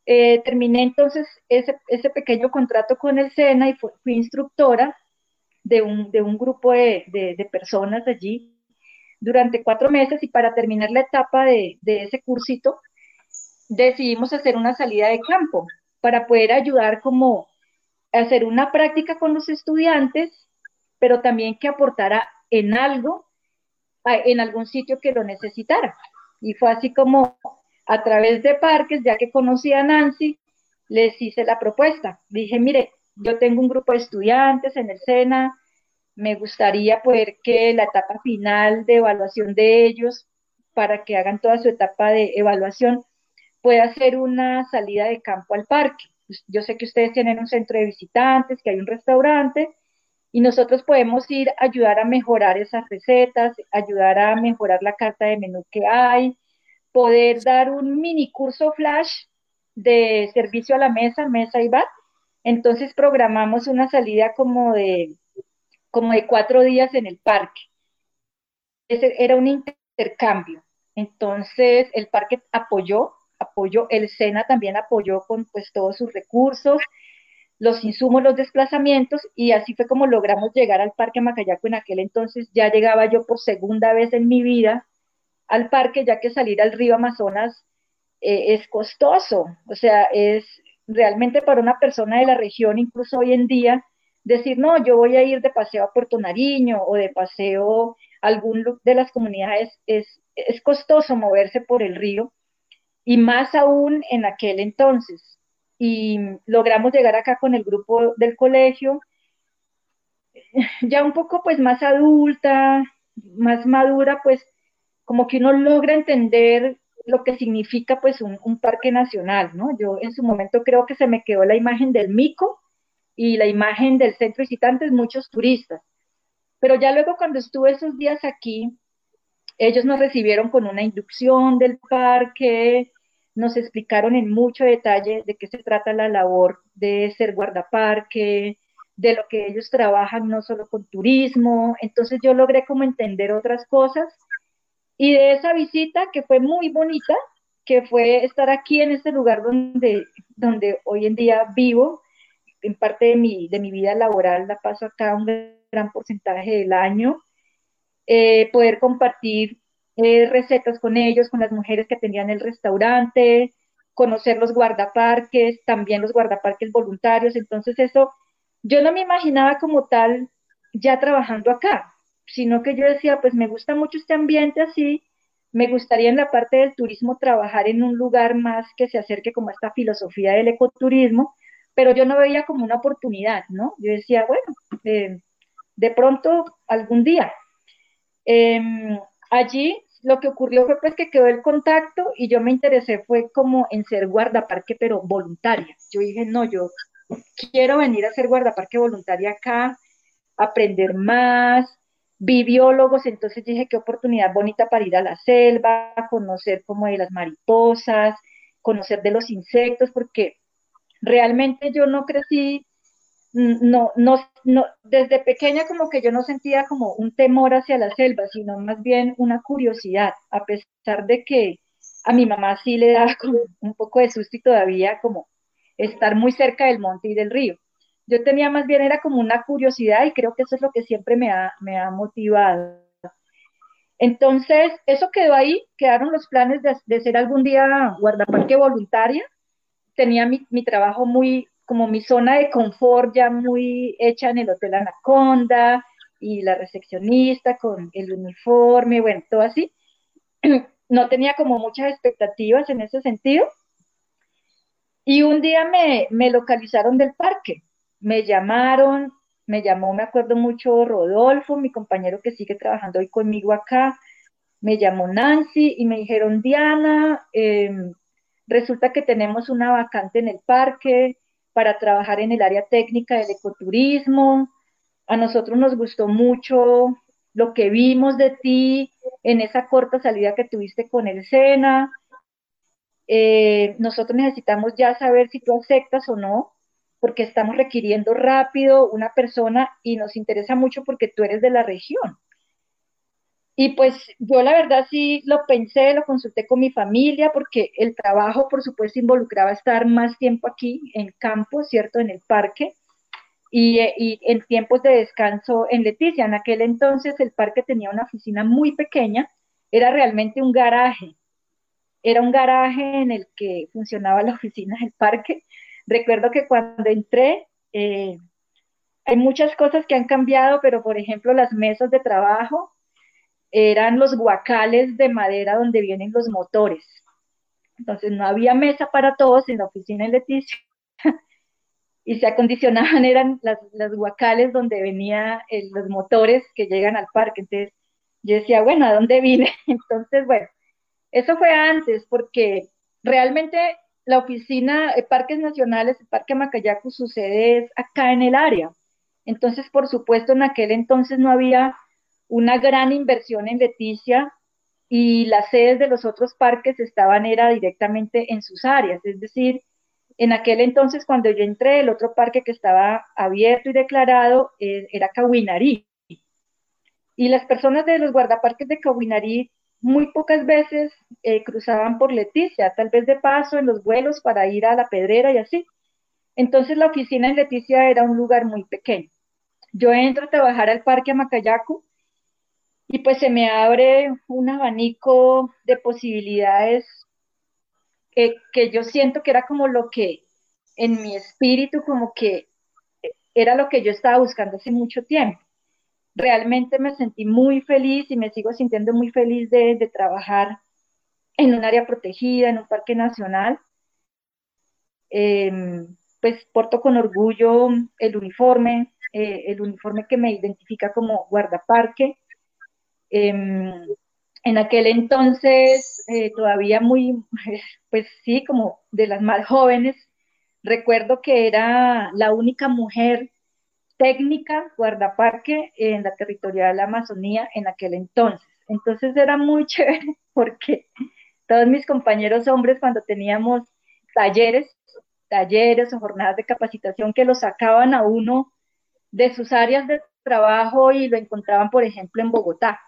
Eh, terminé entonces ese, pequeño contrato con el SENA y fui, instructora de un, grupo de, personas allí durante cuatro meses y para terminar la etapa de, ese cursito decidimos hacer una salida de campo para poder ayudar como hacer una práctica con los estudiantes, pero también que aportara en algo, en algún sitio que lo necesitara. Y fue así como a través de parques, ya que conocí a Nancy, les hice la propuesta. Dije, mire, yo tengo un grupo de estudiantes en el SENA, me gustaría poder que la etapa final de evaluación de ellos, para que hagan toda su etapa de evaluación, pueda ser una salida de campo al parque. Pues, yo sé que ustedes tienen un centro de visitantes, que hay un restaurante, y nosotros podemos ir a ayudar a mejorar esas recetas, ayudar a mejorar la carta de menú que hay, poder dar un mini curso flash de servicio a la mesa, mesa y bar. Entonces programamos una salida como de, como de cuatro días en el parque. Ese era un intercambio. Entonces el parque apoyó, apoyó, el SENA también apoyó con pues todos sus recursos, los insumos, los desplazamientos, y así fue como logramos llegar al Parque Macayaco en aquel entonces. Ya llegaba yo por segunda vez en mi vida al parque, ya que salir al río Amazonas eh, es costoso, o sea, es realmente para una persona de la región, incluso hoy en día, decir, no, yo voy a ir de paseo a Puerto Nariño o de paseo a algún de las comunidades, es, es costoso moverse por el río, y más aún en aquel entonces. Y logramos llegar acá con el grupo del colegio, ya un poco pues más adulta, más madura, pues como que uno logra entender lo que significa pues un, parque nacional, ¿no? Yo en su momento creo que se me quedó la imagen del mico y la imagen del centro visitantes, muchos turistas. Pero ya luego cuando estuve esos días aquí, ellos nos recibieron con una inducción del parque, nos explicaron en mucho detalle de qué se trata la labor de ser guardaparque, de lo que ellos trabajan no solo con turismo, entonces yo logré como entender otras cosas y de esa visita que fue muy bonita, que fue estar aquí en este lugar donde, donde hoy en día vivo, en parte de mi, de mi vida laboral la paso acá un gran porcentaje del año, eh, poder compartir eh, recetas con ellos, con las mujeres que atendían el restaurante, conocer los guardaparques, también los guardaparques voluntarios. Entonces eso, yo no me imaginaba como tal ya trabajando acá, sino que yo decía, pues me gusta mucho este ambiente así, me gustaría en la parte del turismo trabajar en un lugar más que se acerque como a esta filosofía del ecoturismo, pero yo no veía como una oportunidad, ¿no? Yo decía, bueno, eh, de pronto algún día. Em, allí lo que ocurrió fue pues que quedó el contacto y yo me interesé fue como en ser guardaparque, pero voluntaria. Yo dije, no, yo quiero venir a ser guardaparque voluntaria acá, aprender más, vi biólogos, entonces dije, qué oportunidad bonita para ir a la selva, conocer como de las mariposas, conocer de los insectos, porque realmente yo no crecí no, no, no, desde pequeña como que yo no sentía como un temor hacia la selva, sino más bien una curiosidad, a pesar de que a mi mamá sí le daba como un poco de susto y todavía como estar muy cerca del monte y del río. Yo tenía más bien era como una curiosidad y creo que eso es lo que siempre me ha, me ha motivado. Entonces, eso quedó ahí, quedaron los planes de, de ser algún día guardaparque voluntaria. Tenía mi, mi trabajo muy, como mi zona de confort ya muy hecha en el Hotel Anaconda y la recepcionista con el uniforme, bueno, todo así. No tenía como muchas expectativas en ese sentido. Y un día me, me localizaron del parque, me llamaron, me llamó, me acuerdo mucho, Rodolfo, mi compañero que sigue trabajando hoy conmigo acá, me llamó Nancy y me dijeron, Diana, em, resulta que tenemos una vacante en el parque, para trabajar en el área técnica del ecoturismo. A nosotros nos gustó mucho lo que vimos de ti en esa corta salida que tuviste con el SENA. Eh, nosotros necesitamos ya saber si tú aceptas o no, porque estamos requiriendo rápido una persona y nos interesa mucho porque tú eres de la región. Y pues yo la verdad sí lo pensé, lo consulté con mi familia, porque el trabajo, por supuesto, involucraba estar más tiempo aquí en campo, ¿cierto? En el parque. Y, y, en tiempos de descanso en Leticia. En aquel entonces el parque tenía una oficina muy pequeña, era realmente un garaje. Era un garaje en el que funcionaba la oficina del parque. Recuerdo que cuando entré, eh, hay muchas cosas que han cambiado, pero por ejemplo las mesas de trabajo eran los guacales de madera donde vienen los motores. Entonces no había mesa para todos en la oficina de Leticia y se acondicionaban, eran las, guacales donde venían los motores que llegan al parque. Entonces yo decía, bueno, ¿a dónde vine? Entonces, bueno, eso fue antes porque realmente la oficina de Parques Nacionales, el Parque Macayacu, sucede acá en el área. Entonces, por supuesto, en aquel entonces no había una gran inversión en Leticia y las sedes de los otros parques estaban era directamente en sus áreas, es decir, en aquel entonces cuando yo entré, el otro parque que estaba abierto y declarado eh, era Cahuinarí. Y las personas de los guardaparques de Cahuinarí muy pocas veces eh, cruzaban por Leticia, tal vez de paso en los vuelos para ir a la pedrera y así. Entonces la oficina en Leticia era un lugar muy pequeño. Yo entro a trabajar al parque Macayacu y pues se me abre un abanico de posibilidades que yo siento que era como lo que en mi espíritu como que era lo que yo estaba buscando hace mucho tiempo. Realmente me sentí muy feliz y me sigo sintiendo muy feliz de, trabajar en un área protegida, en un parque nacional. Em, pues porto con orgullo el uniforme, eh, el uniforme que me identifica como guardaparque. Em, en aquel entonces, eh, todavía muy, pues sí, como de las más jóvenes, recuerdo que era la única mujer técnica guardaparque en la territorial Amazonía en aquel entonces. Entonces era muy chévere porque todos mis compañeros hombres cuando teníamos talleres, talleres o jornadas de capacitación que lo sacaban a uno de sus áreas de trabajo y lo encontraban, por ejemplo, en Bogotá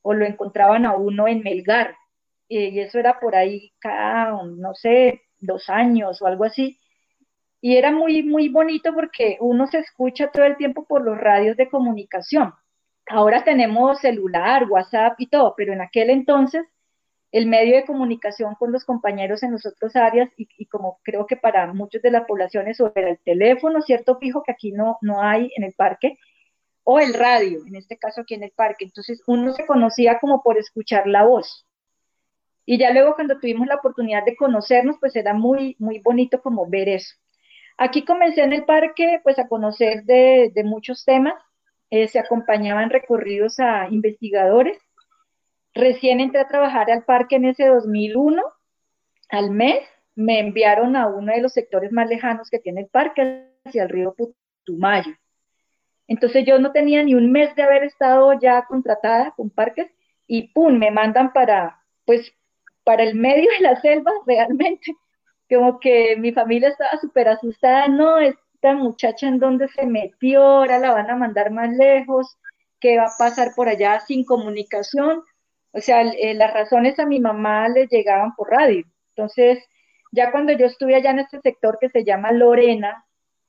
o lo encontraban a uno en Melgar. y eso era por ahí cada, no sé, dos años o algo así. Y era muy, muy bonito porque uno se escucha todo el tiempo por los radios de comunicación. Ahora tenemos celular, WhatsApp y todo, pero en aquel entonces el medio de comunicación con los compañeros en las otras áreas y, como creo que para muchos de la población eso era el teléfono, cierto fijo que aquí no, no hay en el parque, o el radio, en este caso aquí en el parque. Entonces uno se conocía como por escuchar la voz. Y ya luego cuando tuvimos la oportunidad de conocernos, pues era muy, muy bonito como ver eso. Aquí comencé en el parque pues a conocer de, muchos temas, eh, se acompañaban recorridos a investigadores Recién entré a trabajar al parque en ese 2001, al mes me enviaron a uno de los sectores más lejanos que tiene el parque, hacia el río Putumayo. Entonces yo no tenía ni un mes de haber estado ya contratada con parques y pum, me mandan para, pues, para el medio de la selva realmente. Como que mi familia estaba súper asustada, no, esta muchacha en dónde se metió, ahora la van a mandar más lejos, ¿qué va a pasar por allá sin comunicación? O sea, eh, las razones a mi mamá le llegaban por radio. Entonces, ya cuando yo estuve allá en este sector que se llama Lorena,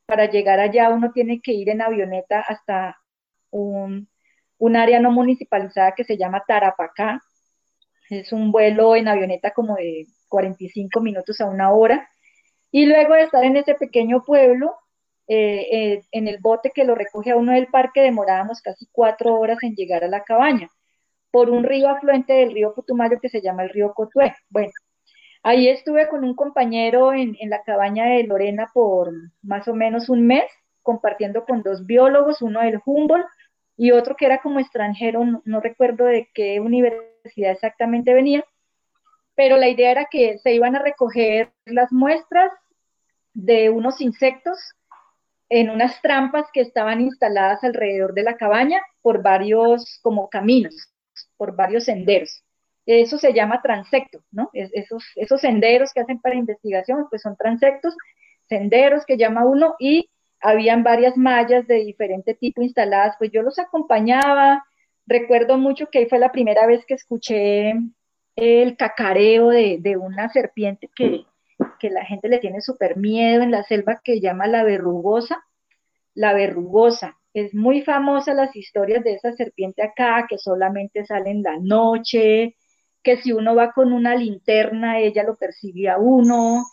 para llegar allá uno tiene que ir en avioneta hasta un, área no municipalizada que se llama Tarapacá. Es un vuelo en avioneta como de 45 minutos a una hora. Y luego de estar en ese pequeño pueblo, eh, eh, en el bote que lo recoge a uno del parque, demorábamos casi cuatro horas en llegar a la cabaña por un río afluente del río Putumayo que se llama el río Cotué. Bueno, ahí estuve con un compañero en, la cabaña de Lorena por más o menos un mes, compartiendo con dos biólogos, uno del Humboldt y otro que era como extranjero, no, recuerdo de qué universidad exactamente venía, pero la idea era que se iban a recoger las muestras de unos insectos en unas trampas que estaban instaladas alrededor de la cabaña por varios como caminos por varios senderos. Eso se llama transecto, ¿no? esos, esos senderos que hacen para investigación, pues son transectos, senderos que llama uno y habían varias mallas de diferente tipo instaladas, pues yo los acompañaba. Recuerdo mucho que ahí fue la primera vez que escuché el cacareo de, de una serpiente que, que la gente le tiene súper miedo en la selva que llama la verrugosa. La verrugosa es muy famosa las historias de esa serpiente acá, que solamente sale en la noche, que si uno va con una linterna, ella lo persigue a uno,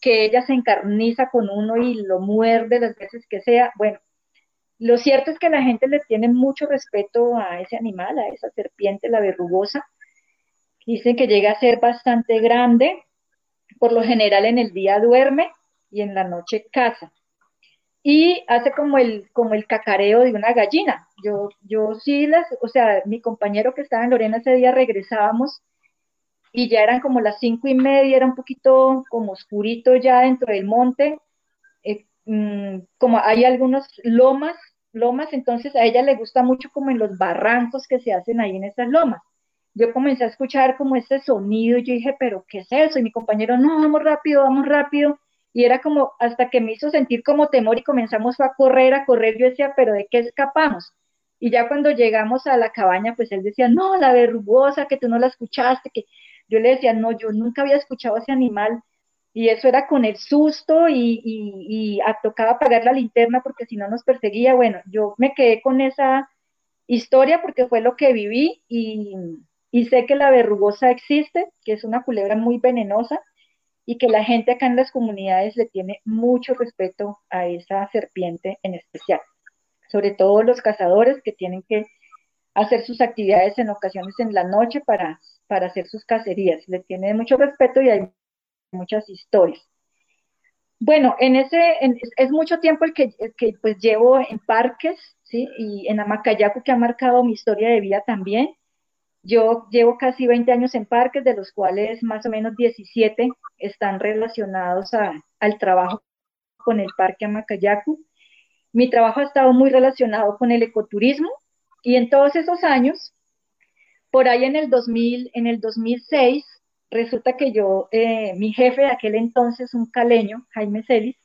que ella se encarniza con uno y lo muerde las veces que sea. Bueno, lo cierto es que la gente le tiene mucho respeto a ese animal, a esa serpiente, la verrugosa. Dicen que llega a ser bastante grande, por lo general en el día duerme y en la noche caza y hace como el, como el cacareo de una gallina. Yo, yo sí las, o sea, mi compañero que estaba en Lorena ese día regresábamos y ya eran como las cinco y media, era un poquito como oscurito ya dentro del monte, eh, mm, como hay algunos lomas, lomas, entonces a ella le gusta mucho como en los barrancos que se hacen ahí en esas lomas. Yo comencé a escuchar como ese sonido y yo dije, pero ¿qué es eso? Y mi compañero, no, vamos rápido, vamos rápido y era como hasta que me hizo sentir como temor y comenzamos a correr, a correr, yo decía, pero ¿de qué escapamos? Y ya cuando llegamos a la cabaña, pues él decía, no, la verrugosa, que tú no la escuchaste, que yo le decía, no, yo nunca había escuchado ese animal, y eso era con el susto y, y, tocaba apagar la linterna porque si no nos perseguía. Bueno, yo me quedé con esa historia porque fue lo que viví y, y sé que la verrugosa existe, que es una culebra muy venenosa, y que la gente acá en las comunidades le tiene mucho respeto a esa serpiente en especial, sobre todo los cazadores que tienen que hacer sus actividades en ocasiones en la noche para, para hacer sus cacerías. Le tiene mucho respeto y hay muchas historias. Bueno, en ese es mucho tiempo el que, que, pues llevo en parques, ¿sí? Y en Amacayaco que ha marcado mi historia de vida también. Yo llevo casi 20 años en parques, de los cuales más o menos 17 están relacionados al trabajo con el Parque Amacayacu. Mi trabajo ha estado muy relacionado con el ecoturismo y en todos esos años, por ahí en el, 2000, en el 2006, resulta que yo, eh, mi jefe de aquel entonces, un caleño, Jaime Celis,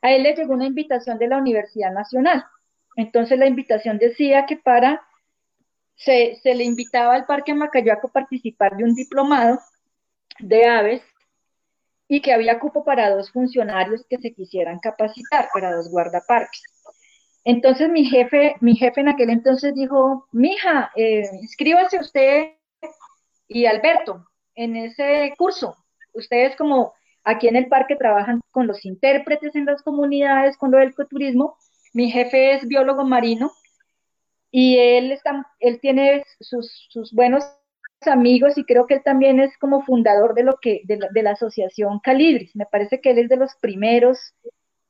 a él le llegó una invitación de la Universidad Nacional. Entonces la invitación decía que para, se, le invitaba al Parque Macayaco a participar de un diplomado de aves y que había cupo para dos funcionarios que se quisieran capacitar, para dos guardaparques. Entonces mi jefe, mi jefe en aquel entonces dijo, mija, eh, inscríbase usted y Alberto en ese curso. Ustedes como aquí en el parque trabajan con los intérpretes en las comunidades, con lo del ecoturismo. Mi jefe es biólogo marino y él, él tiene sus, sus buenos amigos y creo que él también es como fundador de lo que de la, asociación Calibris. Me parece que él es de los primeros,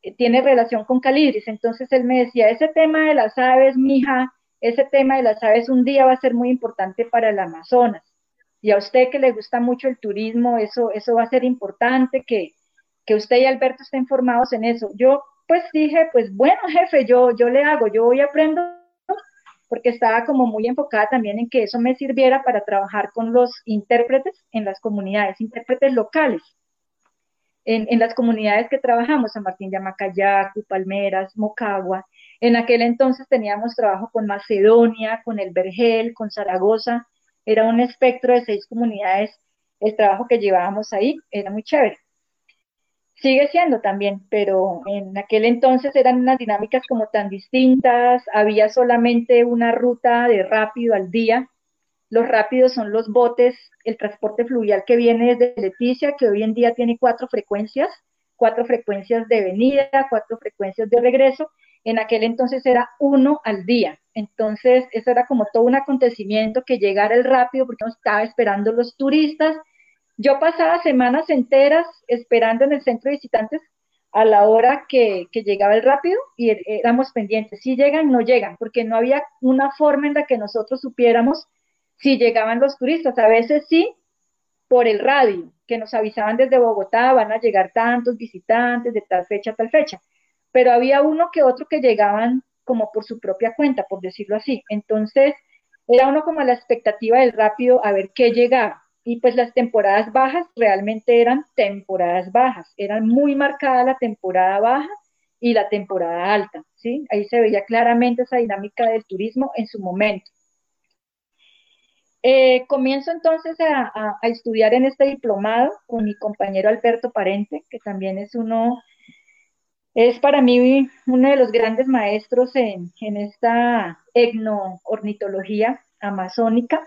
eh, tiene relación con Calibris. Entonces él me decía, ese tema de las aves, mija, ese tema de las aves un día va a ser muy importante para el Amazonas. Y a usted que le gusta mucho el turismo, eso, eso va a ser importante que, que usted y Alberto estén formados en eso. Yo pues dije, pues bueno, jefe, yo, yo le hago, yo voy aprendo porque estaba como muy enfocada también en que eso me sirviera para trabajar con los intérpretes en las comunidades, intérpretes locales. En, en las comunidades que trabajamos, San Martín de Amacayacu, Palmeras, Mocagua, en aquel entonces teníamos trabajo con Macedonia, con El Vergel, con Zaragoza, era un espectro de seis comunidades, el trabajo que llevábamos ahí era muy chévere. Sigue siendo también, pero en aquel entonces eran unas dinámicas como tan distintas, había solamente una ruta de rápido al día. Los rápidos son los botes, el transporte fluvial que viene desde Leticia, que hoy en día tiene cuatro frecuencias, cuatro frecuencias de venida, cuatro frecuencias de regreso. En aquel entonces era uno al día. Entonces, eso era como todo un acontecimiento que llegara el rápido porque nos estaba esperando los turistas yo pasaba semanas enteras esperando en el centro de visitantes a la hora que, llegaba el rápido y er, éramos pendientes, si llegan, no llegan, porque no había una forma en la que nosotros supiéramos si llegaban los turistas. A veces sí, por el radio, que nos avisaban desde Bogotá, van a llegar tantos visitantes de tal fecha a tal fecha. Pero había uno que otro que llegaban como por su propia cuenta, por decirlo así. Entonces, era uno como la expectativa del rápido a ver qué llegaba y pues las temporadas bajas realmente eran temporadas bajas, eran muy marcada la temporada baja y la temporada alta, ¿sí? Ahí se veía claramente esa dinámica del turismo en su momento. Eh, comienzo entonces a, estudiar en este diplomado con mi compañero Alberto Parente, que también es uno, es para mí uno de los grandes maestros en, en esta etnoornitología amazónica.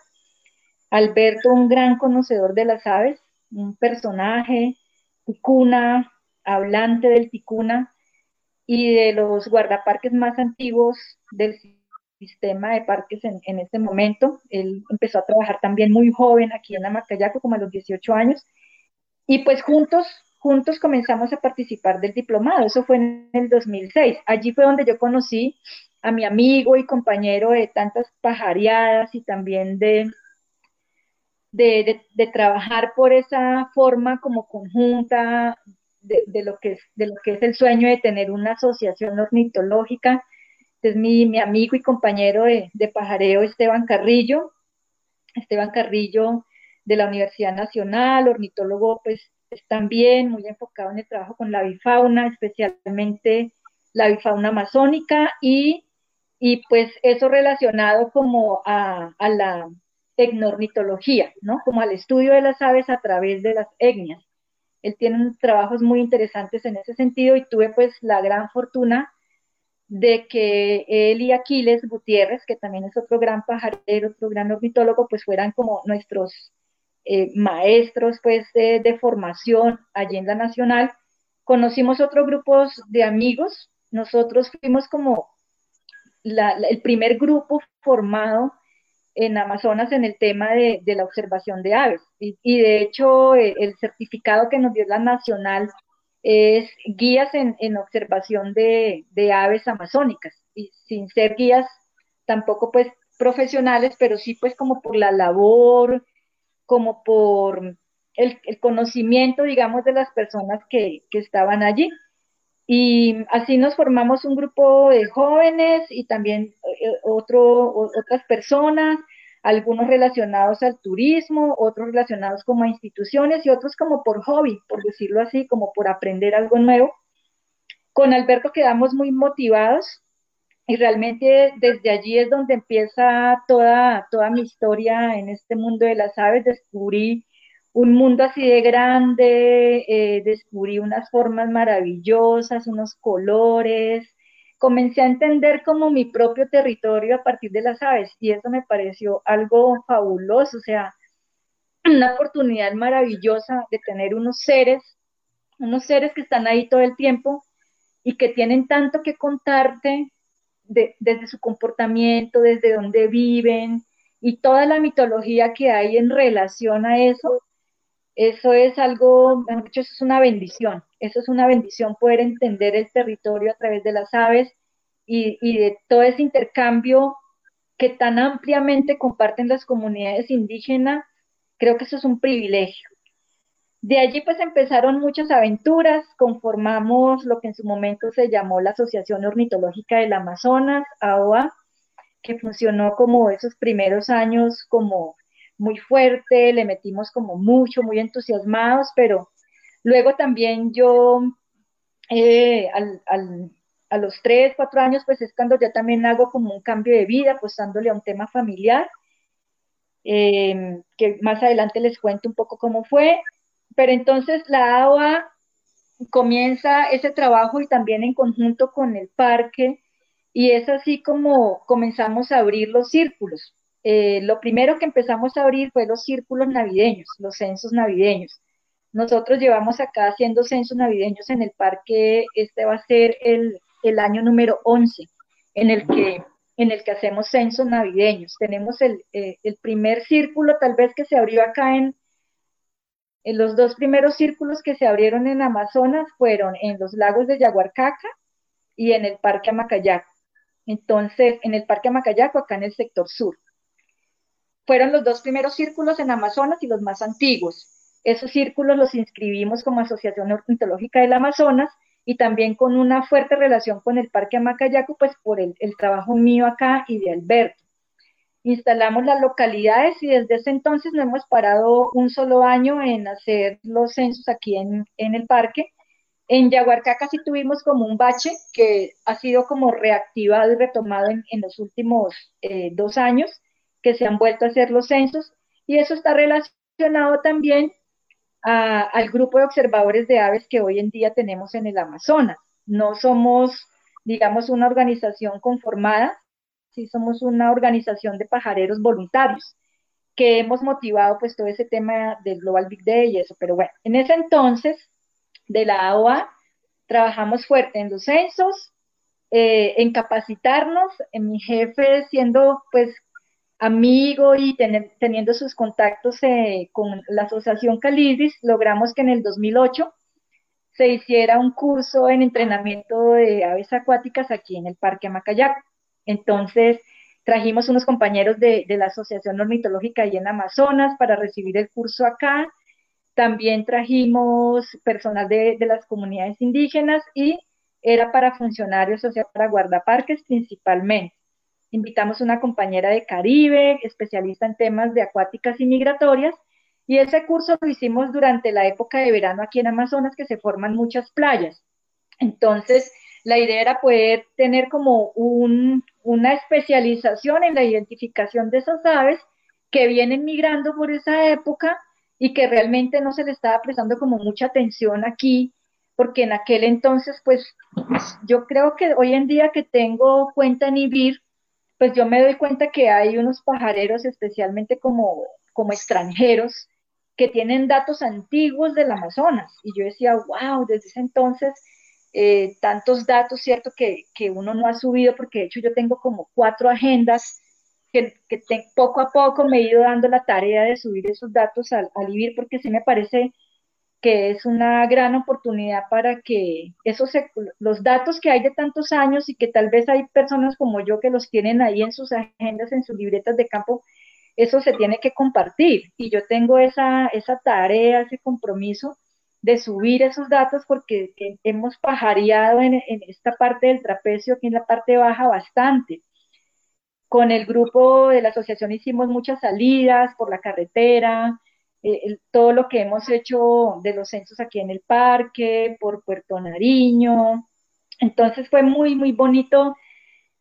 Alberto, un gran conocedor de las aves, un personaje, ticuna, hablante del ticuna y de los guardaparques más antiguos del sistema de parques en, este momento. Él empezó a trabajar también muy joven aquí en Amacayaco, como a los 18 años, y pues juntos, juntos comenzamos a participar del diplomado. Eso fue en el 2006. Allí fue donde yo conocí a mi amigo y compañero de tantas pajareadas y también de de, trabajar por esa forma como conjunta de, lo que es, de lo que es el sueño de tener una asociación ornitológica. Es mi, mi amigo y compañero de, pajareo Esteban Carrillo, Esteban Carrillo de la Universidad Nacional, ornitólogo pues es también muy enfocado en el trabajo con la bifauna, especialmente la bifauna amazónica y, y pues eso relacionado como a, a la etnornitología, ¿no? Como al estudio de las aves a través de las etnias. Él tiene trabajos muy interesantes en ese sentido y tuve pues la gran fortuna de que él y Aquiles Gutiérrez, que también es otro gran pajarero, otro gran ornitólogo, pues fueran como nuestros eh, maestros pues de, formación allí en la Nacional. Conocimos otros grupos de amigos, nosotros fuimos como el primer grupo formado en Amazonas en el tema de, la observación de aves. Y, de hecho, eh, el certificado que nos dio la Nacional es guías en, observación de, aves amazónicas, y sin ser guías tampoco pues profesionales, pero sí pues como por la labor, como por el, conocimiento, digamos, de las personas que, que estaban allí. Y así nos formamos un grupo de jóvenes y también eh, otro, otras personas. algunos relacionados al turismo, otros relacionados como a instituciones y otros como por hobby, por decirlo así, como por aprender algo nuevo. Con Alberto quedamos muy motivados y realmente desde allí es donde empieza toda, toda mi historia en este mundo de las aves. Descubrí un mundo así de grande, eh, descubrí unas formas maravillosas, unos colores, comencé a entender como mi propio territorio a partir de las aves y eso me pareció algo fabuloso, o sea, una oportunidad maravillosa de tener unos seres, unos seres que están ahí todo el tiempo y que tienen tanto que contarte desde su comportamiento, desde dónde viven y toda la mitología que hay en relación a eso, eso es algo, mejor dicho, eso es una bendición. Eso es una bendición poder entender el territorio a través de las aves y, y de todo ese intercambio que tan ampliamente comparten las comunidades indígenas. Creo que eso es un privilegio. De allí pues empezaron muchas aventuras, conformamos lo que en su momento se llamó la Asociación Ornitológica del Amazonas, AOA, que funcionó como esos primeros años como muy fuerte, le metimos como mucho, muy entusiasmados, pero luego también yo eh, a los tres, cuatro años, pues es cuando ya también hago como un cambio de vida, dándole a un tema familiar, em, que más adelante les cuento un poco cómo fue, pero entonces la AOA comienza ese trabajo y también en conjunto con el parque, y es así como comenzamos a abrir los círculos. Eh, lo primero que empezamos a abrir fue los círculos navideños, los censos navideños. Nosotros llevamos acá haciendo censos navideños en el parque, este va a ser el, año número 11 en el que en el que hacemos censos navideños. Tenemos el, eh, el primer círculo tal vez que se abrió acá en, en los dos primeros círculos que se abrieron en Amazonas fueron en los lagos de Yaguarcaca y en el Parque Amacayaco. Entonces, en el Parque Amacayaco, acá en el sector sur fueron los dos primeros círculos en Amazonas y los más antiguos. Esos círculos los inscribimos como Asociación Ornitológica del Amazonas y también con una fuerte relación con el Parque Amacayaco, pues por el, trabajo mío acá y de Alberto. Instalamos las localidades y desde ese entonces no hemos parado un solo año en hacer los censos aquí en, el parque. En Yaguarcaca sí tuvimos como un bache que ha sido como reactivado y retomado en, los últimos eh, dos años que se han vuelto a hacer los censos y eso está relacionado también al grupo de observadores de aves que hoy en día tenemos en el Amazonas. No somos, digamos, una organización conformada, sí somos una organización de pajareros voluntarios que hemos motivado pues todo ese tema del Global Big Day y eso, pero bueno, en ese entonces de la AOA trabajamos fuerte en los censos, eh, en capacitarnos, en mi jefe siendo pues amigo y teniendo sus contactos eh, con la Asociación Calidis, logramos que en el 2008 se hiciera un curso en entrenamiento de aves acuáticas aquí en el Parque Amacayaco. Entonces, trajimos unos compañeros de, la Asociación Ornitológica ahí en Amazonas para recibir el curso acá. También trajimos personal de, de las comunidades indígenas y era para funcionarios, o sea, para guardaparques principalmente. Invitamos una compañera de Caribe, especialista en temas de acuáticas y migratorias, y ese curso lo hicimos durante la época de verano aquí en Amazonas, que se forman muchas playas. Entonces, la idea era poder tener como una especialización en la identificación de esas aves que vienen migrando por esa época y que realmente no se le estaba prestando como mucha atención aquí, porque en aquel entonces, pues yo creo que hoy en día que tengo cuenta en IBIR, pues yo me doy cuenta que hay unos pajareros, especialmente como, como extranjeros, que tienen datos antiguos del Amazonas. Y yo decía, wow, desde ese entonces, eh, tantos datos, ¿cierto? Que, que, uno no ha subido, porque de hecho yo tengo como cuatro agendas que, poco a poco me he ido dando la tarea de subir esos datos al, al IBIR, porque sí me parece que es una gran oportunidad para que esos los datos que hay de tantos años y que tal vez hay personas como yo que los tienen ahí en sus agendas, en sus libretas de campo, eso se tiene que compartir. Y yo tengo esa, esa tarea, ese compromiso de subir esos datos porque hemos pajareado en, en esta parte del trapecio, aquí en la parte baja, bastante con el grupo de la asociación hicimos muchas salidas por la carretera, eh, todo lo que hemos hecho de los censos aquí en el parque, por Puerto Nariño. Entonces fue muy, muy bonito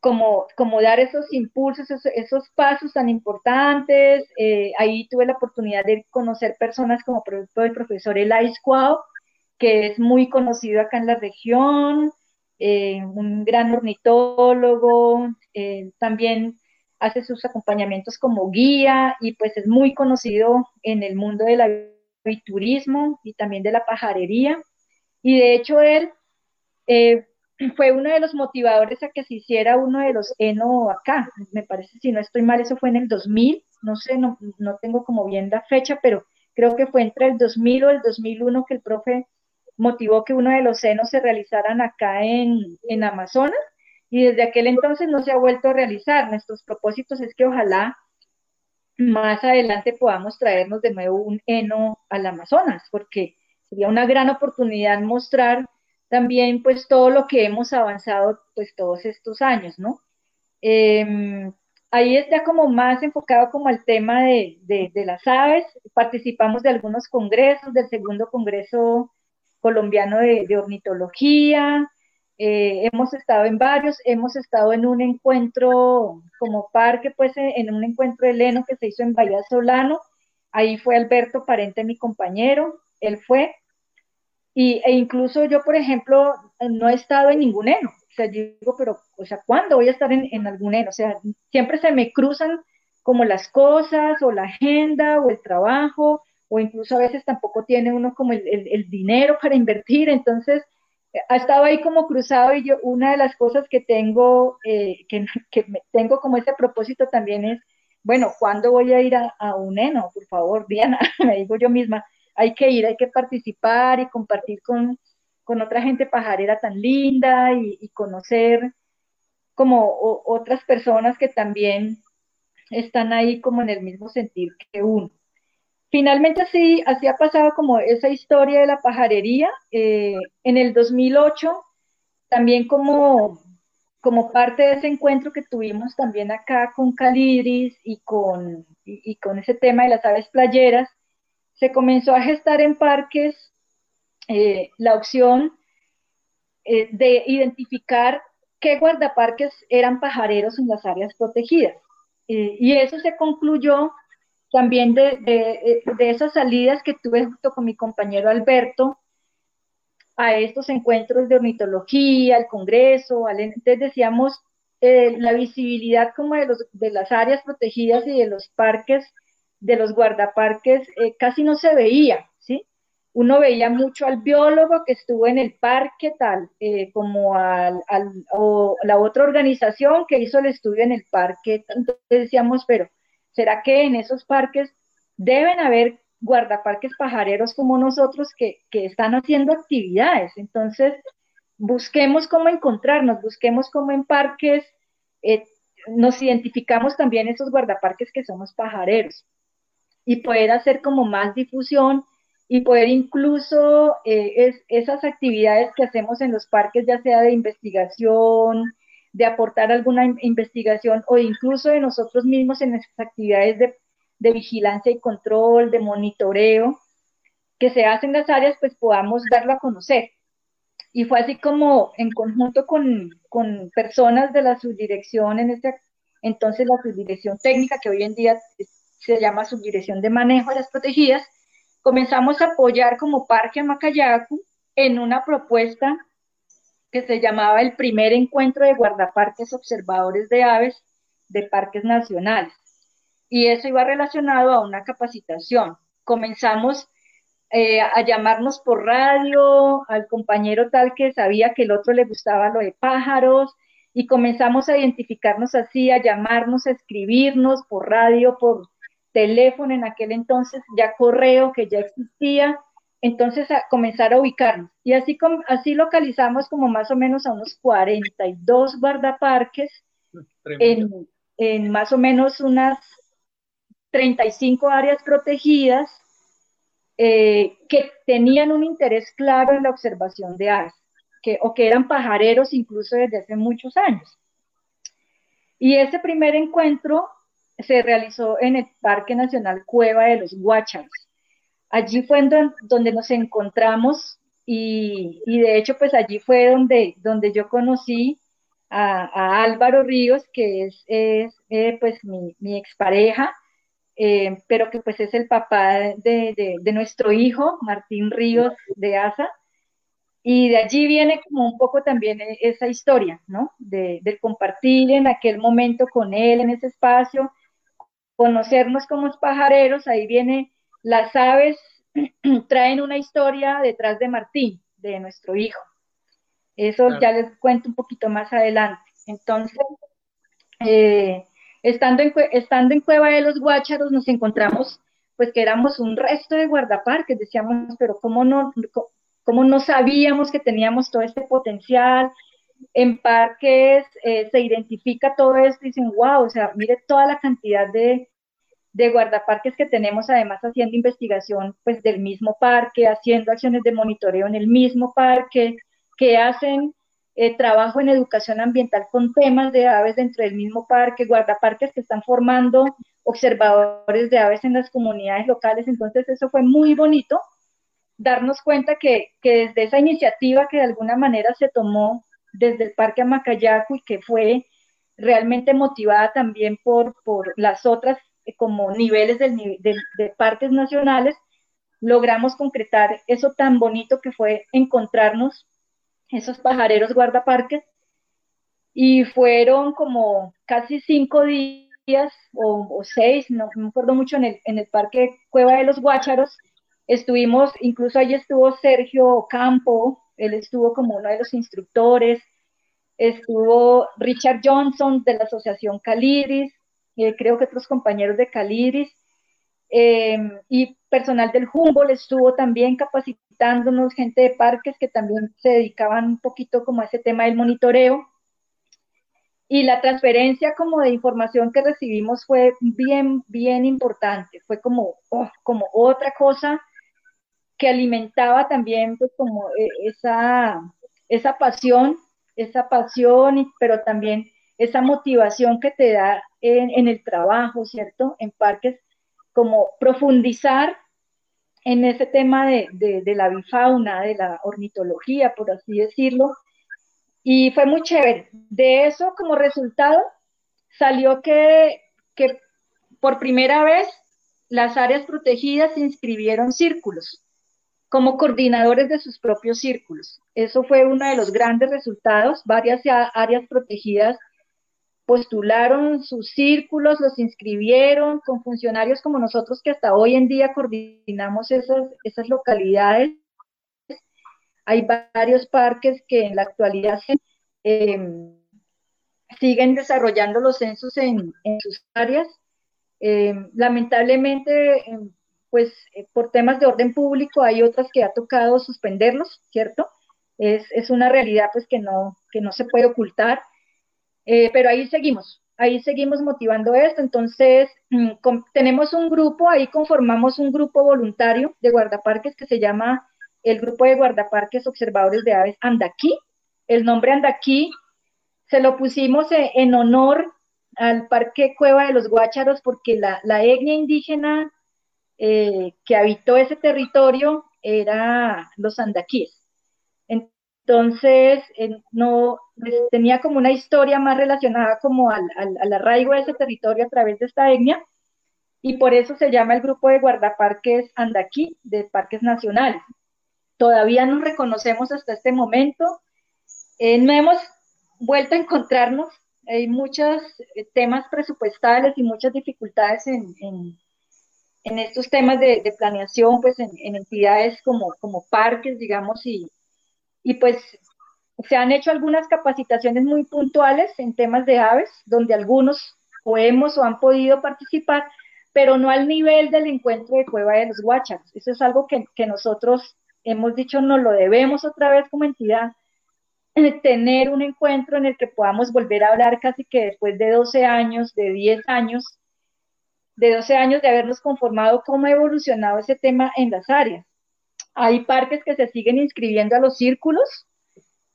como, como dar esos impulsos, esos, pasos tan importantes. Eh, ahí tuve la oportunidad de conocer personas como el profesor Elias Cuau, que es muy conocido acá en la región, eh, un gran ornitólogo, también hace sus acompañamientos como guía y pues es muy conocido en el mundo del aviturismo y también de la pajarería. Y de hecho él eh, fue uno de los motivadores a que se hiciera uno de los ENO acá. Me parece, si no estoy mal, eso fue en el 2000, no sé, no, no tengo como bien la fecha, pero creo que fue entre el 2000 o el 2001 que el profe motivó que uno de los ENO se realizaran acá en, en Amazonas y desde aquel entonces no se ha vuelto a realizar. Nuestros propósitos es que ojalá más adelante podamos traernos de nuevo un heno al Amazonas, porque sería una gran oportunidad mostrar también pues todo lo que hemos avanzado pues todos estos años, ¿no? Em, ahí está como más enfocado como al tema de, las aves, participamos de algunos congresos, del segundo congreso colombiano de, de ornitología, eh, hemos estado en varios, hemos estado en un encuentro como parque, pues en un encuentro heleno que se hizo en Bahía Solano. Ahí fue Alberto Parente, mi compañero, él fue. Y, e incluso yo, por ejemplo, no he estado en ningún heno. O sea, digo, pero, o sea, ¿cuándo voy a estar en, en algún heno? O sea, siempre se me cruzan como las cosas o la agenda o el trabajo o incluso a veces tampoco tiene uno como el, el dinero para invertir. Entonces, ha estado ahí como cruzado y yo una de las cosas que tengo, eh, que, tengo como ese propósito también es, bueno, ¿cuándo voy a ir a, un ENO? Por favor, Diana, me digo yo misma, hay que ir, hay que participar y compartir con, otra gente pajarera tan linda y, conocer como otras personas que también están ahí como en el mismo sentir que uno. Finalmente así, así ha pasado como esa historia de la pajarería. Eh, en el 2008, también como, como parte de ese encuentro que tuvimos también acá con Calidris y con, y, con ese tema de las aves playeras, se comenzó a gestar en parques eh, la opción eh, de identificar qué guardaparques eran pajareros en las áreas protegidas. y eso se concluyó también de, de, esas salidas que tuve junto con mi compañero Alberto a estos encuentros de ornitología, al Congreso, entonces decíamos, eh, la visibilidad como de, los, de las áreas protegidas y de los parques, de los guardaparques, eh, casi no se veía, ¿sí? Uno veía mucho al biólogo que estuvo en el parque, tal, eh, como al, al, o la otra organización que hizo el estudio en el parque, entonces decíamos, pero ¿Será que en esos parques deben haber guardaparques pajareros como nosotros que, están haciendo actividades? Entonces, busquemos cómo encontrarnos, busquemos cómo en parques eh, nos identificamos también esos guardaparques que somos pajareros y poder hacer como más difusión y poder incluso eh, esas actividades que hacemos en los parques, ya sea de investigación, de aportar alguna investigación o incluso de nosotros mismos en nuestras actividades de, vigilancia y control, de monitoreo, que se hacen en las áreas, pues podamos darlo a conocer. Y fue así como en conjunto con, personas de la subdirección, en este entonces la subdirección técnica, que hoy en día se llama subdirección de manejo de las protegidas, comenzamos a apoyar como Parque Macayacu en una propuesta que se llamaba el primer encuentro de guardaparques observadores de aves de parques nacionales. Y eso iba relacionado a una capacitación. Comenzamos eh, a llamarnos por radio al compañero tal que sabía que el otro le gustaba lo de pájaros y comenzamos a identificarnos así, a llamarnos, a escribirnos por radio, por teléfono en aquel entonces, ya correo que ya existía, entonces a comenzar a ubicarnos. Y así, así localizamos como más o menos a unos 42 guardaparques en, en, más o menos unas 35 áreas protegidas eh, que tenían un interés claro en la observación de aves, que, o que eran pajareros incluso desde hace muchos años. Y ese primer encuentro se realizó en el Parque Nacional Cueva de los Guácharos. Allí fue donde nos encontramos y, de hecho pues allí fue donde, donde yo conocí a, Álvaro Ríos, que es, eh, pues mi, mi expareja, eh, pero que pues es el papá de, de, nuestro hijo, Martín Ríos de Asa. Y de allí viene como un poco también e, esa historia, ¿no? De, de, compartir en aquel momento con él, en ese espacio, conocernos como pajareros, ahí viene las aves, traen una historia detrás de Martín, de nuestro hijo. Eso ya les cuento un poquito más adelante. Entonces, eh, estando, en, estando en Cueva de los Guácharos nos encontramos pues que éramos un resto de guardaparques, decíamos, pero ¿cómo no, cómo no sabíamos que teníamos todo este potencial? En parques eh, se identifica todo esto y dicen, wow, o sea, mire toda la cantidad de, de guardaparques que tenemos, además haciendo investigación pues del mismo parque, haciendo acciones de monitoreo en el mismo parque, que hacen eh, trabajo en educación ambiental con temas de aves dentro del mismo parque, guardaparques que están formando observadores de aves en las comunidades locales. Entonces eso fue muy bonito, darnos cuenta que, que desde esa iniciativa que de alguna manera se tomó desde el Parque Amacayacu y que fue realmente motivada también por, por las otras como niveles del, de parques nacionales, logramos concretar eso tan bonito que fue encontrarnos esos pajareros guardaparques, y fueron como casi cinco días o, seis, no, me acuerdo mucho, en el, Parque Cueva de los Guácharos. Estuvimos, incluso ahí estuvo Sergio Campo, él estuvo como uno de los instructores, estuvo Richard Johnson de la Asociación Caliris, eh, creo que otros compañeros de Caliris, eh, y personal del Humboldt estuvo también capacitándonos, gente de parques que también se dedicaban un poquito como a ese tema del monitoreo. Y la transferencia como de información que recibimos fue bien, bien importante, fue como, oh, como otra cosa que alimentaba también pues como eh, esa, esa pasión, esa pasión, pero también esa motivación que te da en, en el trabajo, ¿cierto? En parques como profundizar en ese tema de, la bifauna, de la ornitología, por así decirlo, y fue muy chévere. De eso, como resultado, salió que, que por primera vez las áreas protegidas inscribieron círculos como coordinadores de sus propios círculos. Eso fue uno de los grandes resultados. Varias áreas protegidas postularon sus círculos, los inscribieron con funcionarios como nosotros que hasta hoy en día coordinamos esas, esas localidades. Hay varios parques que en la actualidad em, siguen desarrollando los censos en, sus áreas. Em, lamentablemente, em, pues eh, por temas de orden público hay otras que ha tocado suspenderlos, ¿cierto? Es, es una realidad pues que no, que no se puede ocultar eh, pero ahí seguimos, ahí seguimos motivando esto. Entonces, mm, tenemos un grupo, ahí conformamos un grupo voluntario de guardaparques que se llama el Grupo de Guardaparques Observadores de Aves Andaquí. El nombre Andaquí se lo pusimos e, en, honor al Parque Cueva de los Guácharos porque la, la etnia indígena eh, que habitó ese territorio era los andaquíes. Entonces, no tenía como una historia más relacionada como al, arraigo de ese territorio a través de esta etnia, y por eso se llama el grupo de guardaparques Andaquí, de parques nacionales. Todavía nos reconocemos hasta este momento, eh, no hemos vuelto a encontrarnos, hay muchos eh, temas presupuestales y muchas dificultades en, estos temas de, planeación, pues en, entidades como, como parques, digamos, y, y pues se han hecho algunas capacitaciones muy puntuales en temas de aves, donde algunos o hemos o han podido participar, pero no al nivel del encuentro de Cueva de los Guácharos. Eso es algo que, nosotros hemos dicho, no lo debemos otra vez como entidad, tener un encuentro en el que podamos volver a hablar casi que después de 12 años, de 10 años, de 12 años de habernos conformado, cómo ha evolucionado ese tema en las áreas. Hay parques que se siguen inscribiendo a los círculos,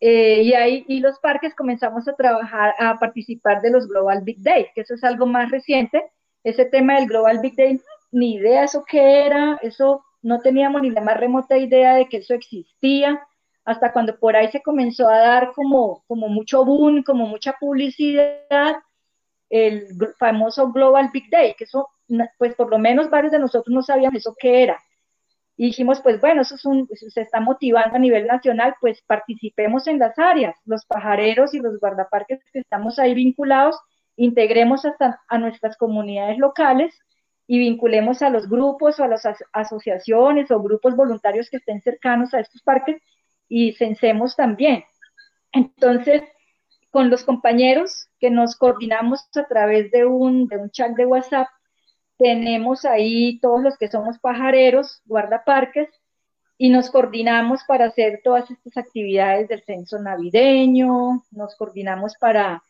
Eh, y ahí y los parques comenzamos a trabajar, a participar de los Global Big Day, que eso es algo más reciente. Ese tema del Global Big Day, ni idea eso qué era, eso no teníamos ni la más remota idea de que eso existía, hasta cuando por ahí se comenzó a dar como, como mucho boom, como mucha publicidad, el famoso Global Big Day, que eso, pues por lo menos varios de nosotros no sabíamos eso qué era. Y dijimos, pues bueno, eso es se está motivando a nivel nacional, pues participemos en las áreas, los pajareros y los guardaparques que estamos ahí vinculados, integremos hasta a nuestras comunidades locales y vinculemos a los grupos o a las asociaciones o grupos voluntarios que estén cercanos a estos parques y censemos también. Entonces, con los compañeros que nos coordinamos a través de un, de un chat de WhatsApp, tenemos ahí todos los que somos pajareros, guardaparques, y nos coordinamos para hacer todas estas actividades del censo navideño, nos coordinamos para,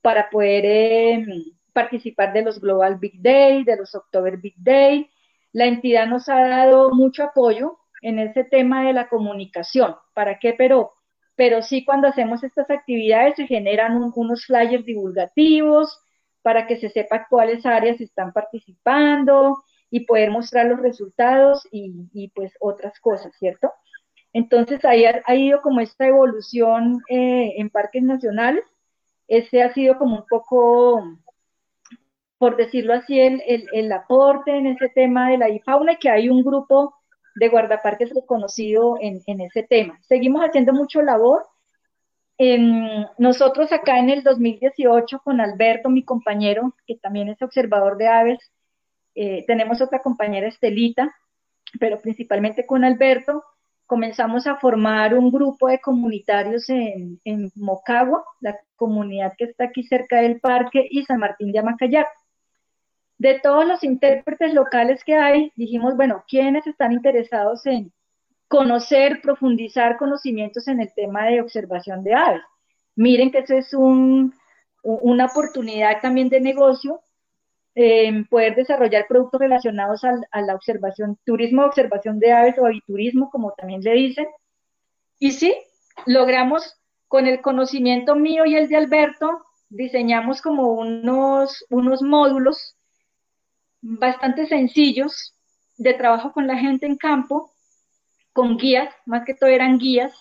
para poder em, participar de los Global Big Day, de los October Big Day. La entidad nos ha dado mucho apoyo en ese tema de la comunicación. ¿Para qué? Pero, pero sí cuando hacemos estas actividades se generan unos flyers divulgativos para que se sepa cuáles áreas están participando y poder mostrar los resultados y, pues otras cosas, ¿cierto? Entonces ahí ha, ido como esta evolución eh, en parques nacionales. Ese ha sido como un poco por decirlo así, el, el, aporte en ese tema de la IFAUNA y que hay un grupo de guardaparques reconocido en, en ese tema. Seguimos haciendo mucho labor. Nosotros acá en el 2018 con Alberto, mi compañero, que también es observador de aves, eh, tenemos otra compañera Estelita, pero principalmente con Alberto, comenzamos a formar un grupo de comunitarios en, Mocagua, la comunidad que está aquí cerca del parque, y San Martín de Amacayac de todos los intérpretes locales que hay, dijimos, bueno, ¿quiénes están interesados en conocer, profundizar conocimientos en el tema de observación de aves? Miren que eso es una oportunidad también de negocio, en poder desarrollar productos relacionados a, la observación, turismo observación de aves o aviturismo, como también le dicen. Y sí, logramos con el conocimiento mío y el de Alberto, diseñamos como unos, unos módulos bastante sencillos de trabajo con la gente en campo, con guías, más que todo eran guías,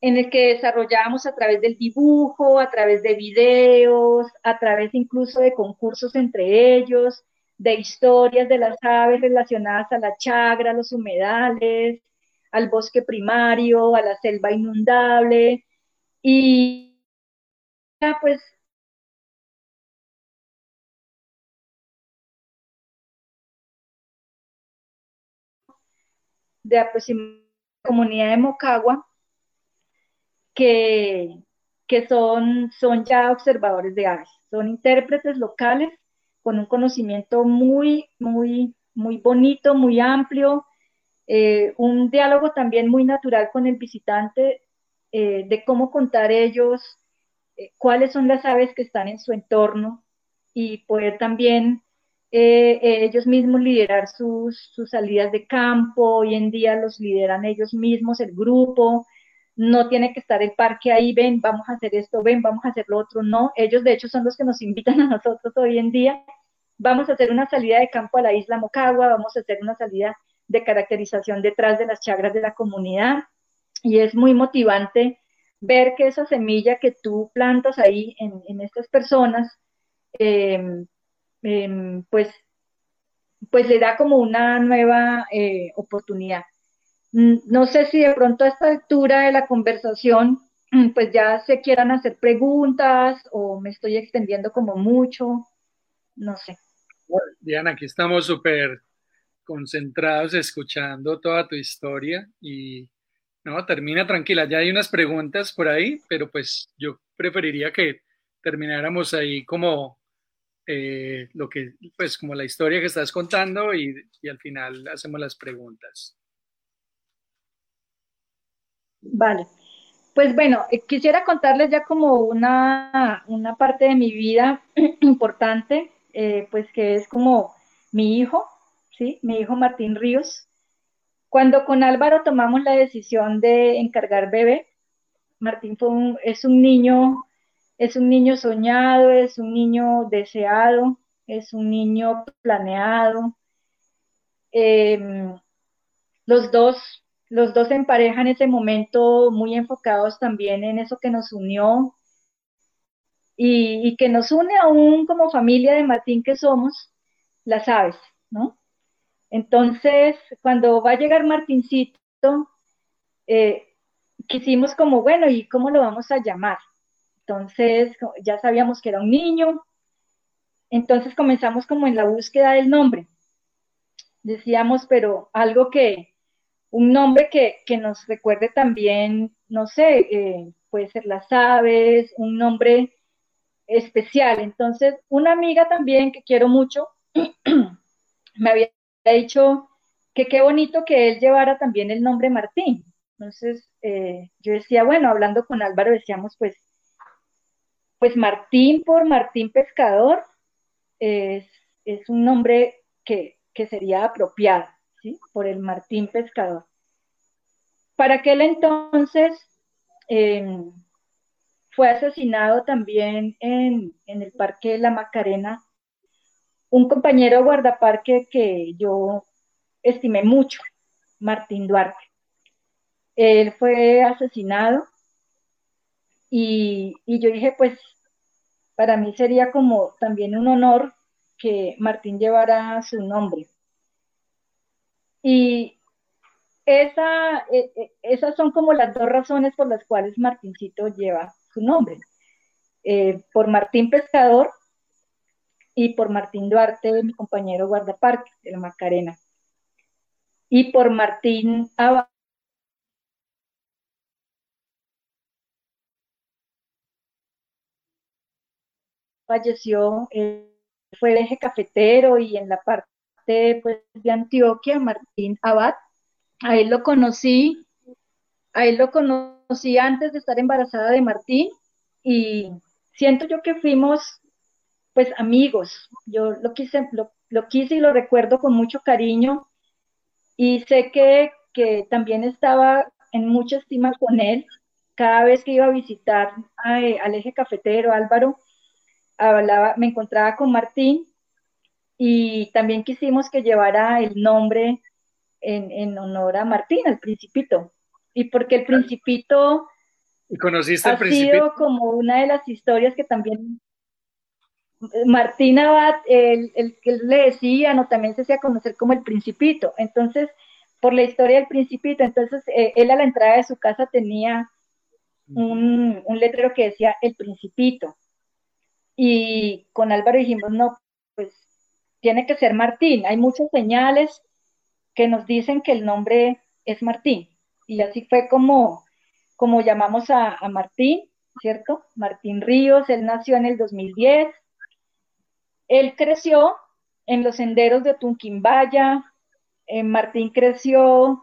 en el que desarrollábamos a través del dibujo, a través de videos, a través incluso de concursos entre ellos, de historias de las aves relacionadas a la chagra, a los humedales, al bosque primario, a la selva inundable. Y pues de la comunidad de Mocagua, que, que son, son ya observadores de aves, son intérpretes locales con un conocimiento muy, muy, muy bonito, muy amplio, eh, un diálogo también muy natural con el visitante eh, de cómo contar ellos eh, cuáles son las aves que están en su entorno y poder también eh, ellos mismos liderar sus, sus, salidas de campo, hoy en día los lideran ellos mismos, el grupo, no tiene que estar el parque ahí, ven, vamos a hacer esto, ven, vamos a hacer lo otro, no, ellos de hecho son los que nos invitan a nosotros hoy en día, vamos a hacer una salida de campo a la isla Mocagua, vamos a hacer una salida de caracterización detrás de las chagras de la comunidad, y es muy motivante ver que esa semilla que tú plantas ahí en, en estas personas, eh, Em, pues, pues le da como una nueva eh, oportunidad. Mm, no sé si de pronto a esta altura de la conversación, pues ya se quieran hacer preguntas o me estoy extendiendo como mucho, no sé. Diana, aquí estamos súper concentrados escuchando toda tu historia y no, termina tranquila. Ya hay unas preguntas por ahí, pero pues yo preferiría que termináramos ahí como eh, lo que, pues como la historia que estás contando y, al final hacemos las preguntas. Vale. Pues bueno, eh, quisiera contarles ya como una, una parte de mi vida importante, eh, pues que es como mi hijo, ¿sí? Mi hijo Martín Ríos. Cuando con Álvaro tomamos la decisión de encargar bebé, Martín es un niño, es un niño soñado, es un niño deseado, es un niño planeado. Em, los dos, los dos en pareja en ese momento, muy enfocados también en eso que nos unió y, que nos une aún como familia de Martín que somos, las aves, ¿no? Entonces, cuando va a llegar Martincito, eh, quisimos como, bueno, ¿y cómo lo vamos a llamar? Entonces, ya sabíamos que era un niño, entonces comenzamos como en la búsqueda del nombre. Decíamos, pero algo que, un nombre que, nos recuerde también, no sé, eh, puede ser las aves, un nombre especial. Entonces, una amiga también que quiero mucho, me había dicho que qué bonito que él llevara también el nombre Martín. Entonces, eh, yo decía, bueno, hablando con Álvaro, decíamos, pues, pues Martín por Martín Pescador es, un nombre que, sería apropiado, ¿sí? Por el Martín Pescador. Para aquel entonces em, fue asesinado también en, en el Parque la Macarena un compañero guardaparque que yo estimé mucho, Martín Duarte. Él fue asesinado y, yo dije, pues para mí sería como también un honor que Martín llevara su nombre. Y esa, e, e, esas son como las dos razones por las cuales Martincito lleva su nombre. Eh, por Martín Pescador y por Martín Duarte, mi compañero guardaparque de la Macarena, y por Martín Abad. Falleció, fue el eje cafetero y en la parte pues, de Antioquia, Martín Abad. A él lo conocí, a él lo conocí antes de estar embarazada de Martín y siento yo que fuimos pues amigos. Yo lo quise, lo, quise y lo recuerdo con mucho cariño y sé que, también estaba en mucha estima con él. Cada vez que iba a visitar eh, al eje cafetero, Álvaro, hablaba, me encontraba con Martín y también quisimos que llevara el nombre en, honor a Martín, al principito. Y porque el principito ¿Y conociste ha sido como una de las historias que también Martín Abad, el, que le decía, no, también se hacía conocer como el Principito. Entonces, por la historia del Principito, entonces eh, él a la entrada de su casa tenía un, letrero que decía el Principito. Y con Álvaro dijimos, no, pues tiene que ser Martín. Hay muchas señales que nos dicen que el nombre es Martín. Y así fue como, como llamamos a, a Martín, ¿cierto? Martín Ríos, él nació en el 2010 él creció en los senderos de Tunquimbaya, Martín creció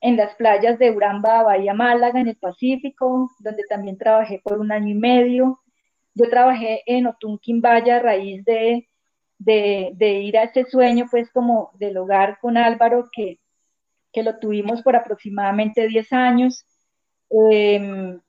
en las playas de Uramba, Bahía Málaga, en el Pacífico, donde también trabajé por un año y medio. Yo trabajé en Otunquimbaya a raíz de, ir a ese sueño, pues como del hogar con Álvaro, que, lo tuvimos por aproximadamente 10 años. Em,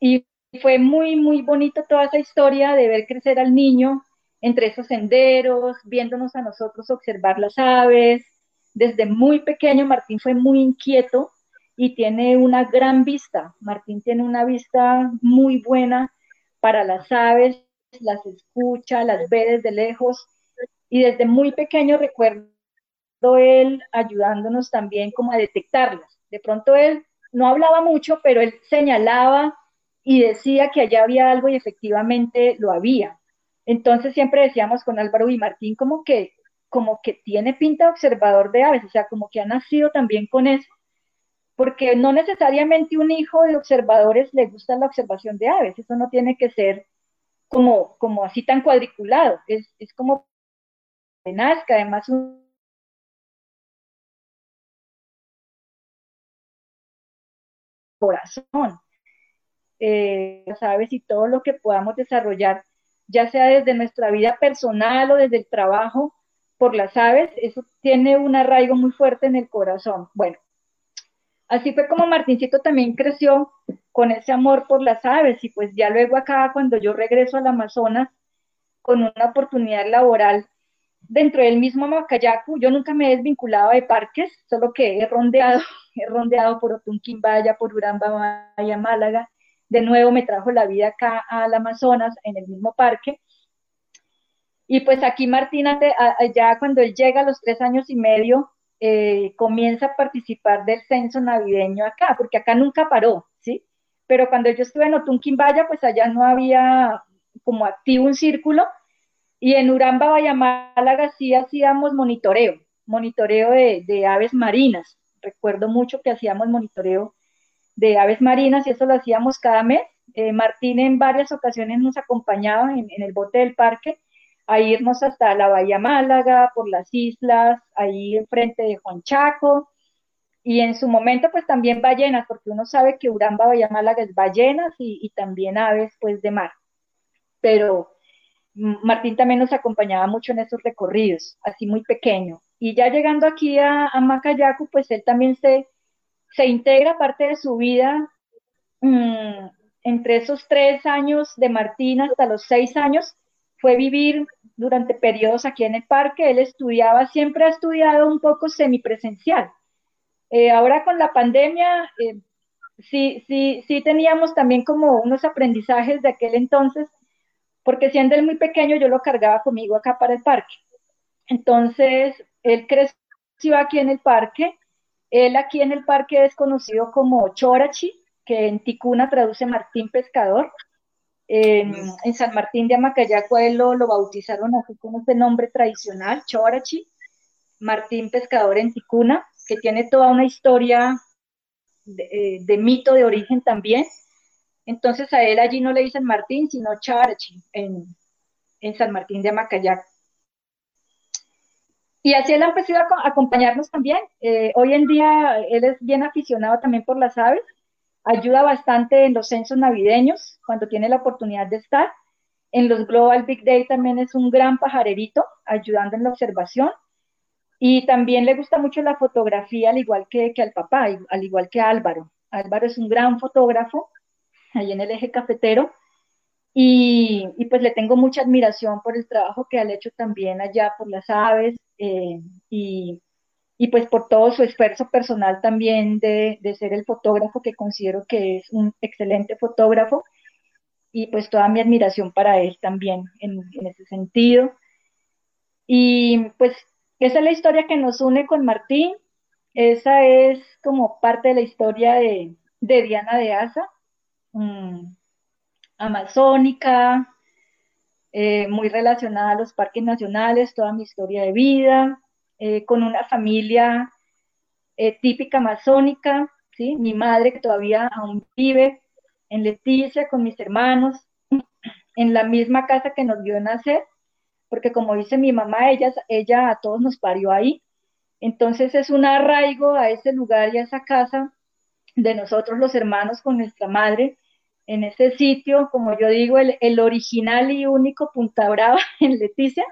y fue muy, muy bonito toda esa historia de ver crecer al niño, entre esos senderos, viéndonos a nosotros observar las aves. Desde muy pequeño Martín fue muy inquieto y tiene una gran vista. Martín tiene una vista muy buena para las aves, las escucha, las ve desde lejos y desde muy pequeño recuerdo él ayudándonos también como a detectarlas. De pronto él no hablaba mucho, pero él señalaba y decía que allá había algo y efectivamente lo había. Entonces siempre decíamos con Álvaro y Martín como que, como que tiene pinta de observador de aves, o sea, como que ha nacido también con eso, porque no necesariamente un hijo de observadores le gusta la observación de aves, eso no tiene que ser como, como así tan cuadriculado, es, es como que nazca, además un corazón, eh, las aves y todo lo que podamos desarrollar ya sea desde nuestra vida personal o desde el trabajo por las aves, eso tiene un arraigo muy fuerte en el corazón. Bueno, así fue como Martincito también creció con ese amor por las aves y pues ya luego acá cuando yo regreso al Amazonas con una oportunidad laboral dentro del mismo Macayacu, yo nunca me he desvinculado de parques, solo que he rondeado, he rondeado por Otunquimbaya, por Uramba, Málaga, de nuevo me trajo la vida acá al Amazonas, en el mismo parque, y pues aquí Martina, ya cuando él llega a los tres años y medio, eh, comienza a participar del censo navideño acá, porque acá nunca paró, ¿sí? Pero cuando yo estuve en Otunquimbaya, pues allá no había como activo un círculo, y en Uramba, Málaga, sí hacíamos monitoreo, monitoreo de, aves marinas. Recuerdo mucho que hacíamos monitoreo de aves marinas y eso lo hacíamos cada mes. Eh, Martín en varias ocasiones nos acompañaba en, el bote del parque a irnos hasta la Bahía Málaga, por las islas, ahí enfrente de Juan Chaco, y en su momento pues también ballenas, porque uno sabe que Uramba, Bahía Málaga es ballenas y, también aves pues de mar. Pero Martín también nos acompañaba mucho en esos recorridos, así muy pequeño. Y ya llegando aquí a, Macayacu, pues él también se, se integra parte de su vida mm, entre esos tres años de Martín hasta los seis años, fue vivir durante periodos aquí en el parque. Él estudiaba, siempre ha estudiado un poco semipresencial. Eh, ahora con la pandemia, eh, sí, sí, sí teníamos también como unos aprendizajes de aquel entonces, porque siendo él muy pequeño yo lo cargaba conmigo acá para el parque. Entonces, él creció aquí en el parque. Él aquí en el parque es conocido como Chorachi, que en Ticuna traduce Martín Pescador. En, San Martín de Amacayaco lo, lo, bautizaron así con este nombre tradicional, Chorachi, Martín Pescador en Ticuna, que tiene toda una historia de, eh, mito de origen también. Entonces a él allí no le dicen Martín, sino Chorachi en, San Martín de Amacayaco. Y así él ha empezado a acompañarnos también. Eh, hoy en día él es bien aficionado también por las aves ayuda bastante en los censos navideños, cuando tiene la oportunidad de estar. En los Global Big Day también es un gran pajarerito, ayudando en la observación. Y también le gusta mucho la fotografía, al igual que, que al papá, al igual que Álvaro. Álvaro es un gran fotógrafo, ahí en el eje cafetero. Y, y, pues le tengo mucha admiración por el trabajo que ha hecho también allá por las aves eh, y, y pues por todo su esfuerzo personal también de, ser el fotógrafo que considero que es un excelente fotógrafo y pues toda mi admiración para él también en, ese sentido. Y pues esa es la historia que nos une con Martín, esa es como parte de la historia de, Diana de Asa, mm, amazónica, eh, muy relacionada a los parques nacionales, toda mi historia de vida, eh, con una familia eh, típica amazónica, ¿sí? mi madre que todavía aún vive en Leticia con mis hermanos, en la misma casa que nos vio nacer, porque como dice mi mamá, ella, ella a todos nos parió ahí, entonces es un arraigo a ese lugar y a esa casa de nosotros los hermanos con nuestra madre, en ese sitio, como yo digo, el original y único Punta Brava en Leticia,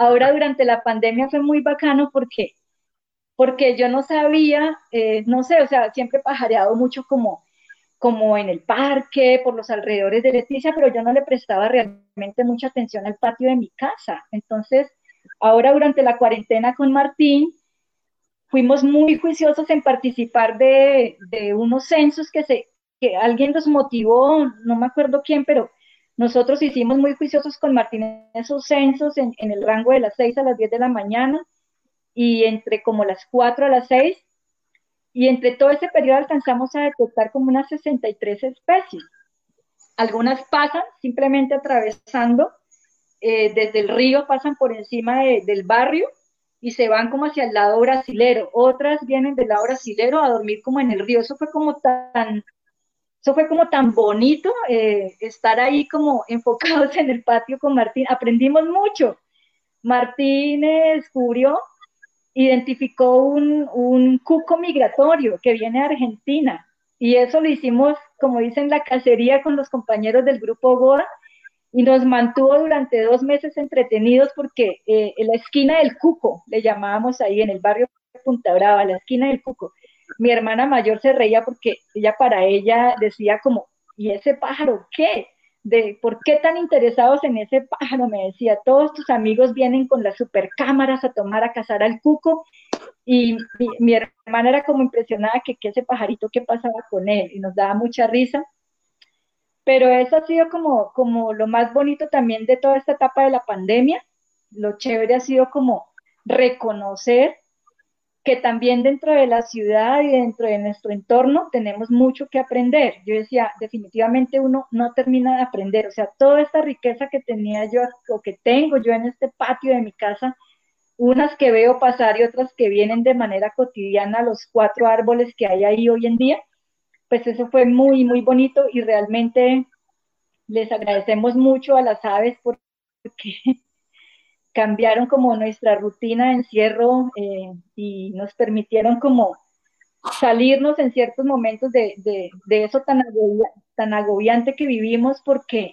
Ahora durante la pandemia fue muy bacano porque, porque yo no sabía, eh, no sé, o sea, siempre he pajareado mucho como, como en el parque, por los alrededores de Leticia, pero yo no le prestaba realmente mucha atención al patio de mi casa. Entonces, ahora durante la cuarentena con Martín, fuimos muy juiciosos en participar de, de unos censos que, se, que alguien nos motivó, no me acuerdo quién, pero nosotros hicimos muy juiciosos con Martín esos censos en, el rango de las 6 a las 10 de la mañana y entre como las 4 a las 6. Y entre todo ese periodo alcanzamos a detectar como unas 63 especies. Algunas pasan simplemente atravesando eh, desde el río, pasan por encima del barrio y se van como hacia el lado brasilero. Otras vienen del lado brasilero a dormir como en el río. Eso fue como tan eso fue como tan bonito eh, estar ahí como enfocados en el patio con Martín. Aprendimos mucho. Martín descubrió, identificó un, cuco migratorio que viene de Argentina. Y eso lo hicimos, como dicen, la cacería con los compañeros del grupo Goa y nos mantuvo durante dos meses entretenidos porque eh, en la esquina del cuco, le llamábamos ahí en el barrio Punta Brava, la esquina del cuco, mi hermana mayor se reía porque ella para ella decía como, ¿y ese pájaro qué? De, ¿Por qué tan interesados en ese pájaro? Me decía, todos tus amigos vienen con las supercámaras a tomar a cazar al cuco y mi, hermana era como impresionada que, que ese pajarito, ¿qué pasaba con él? Y nos daba mucha risa. Pero eso ha sido como, como lo más bonito también de toda esta etapa de la pandemia. Lo chévere ha sido como reconocer que también dentro de la ciudad y dentro de nuestro entorno tenemos mucho que aprender. Yo decía, definitivamente uno no termina de aprender, o sea, toda esta riqueza que tenía yo o que tengo yo en este patio de mi casa, unas que veo pasar y otras que vienen de manera cotidiana, los cuatro árboles que hay ahí hoy en día, pues eso fue muy, muy bonito y realmente les agradecemos mucho a las aves porque cambiaron como nuestra rutina de encierro eh, y nos permitieron como salirnos en ciertos momentos de, eso tan, tan agobiante que vivimos porque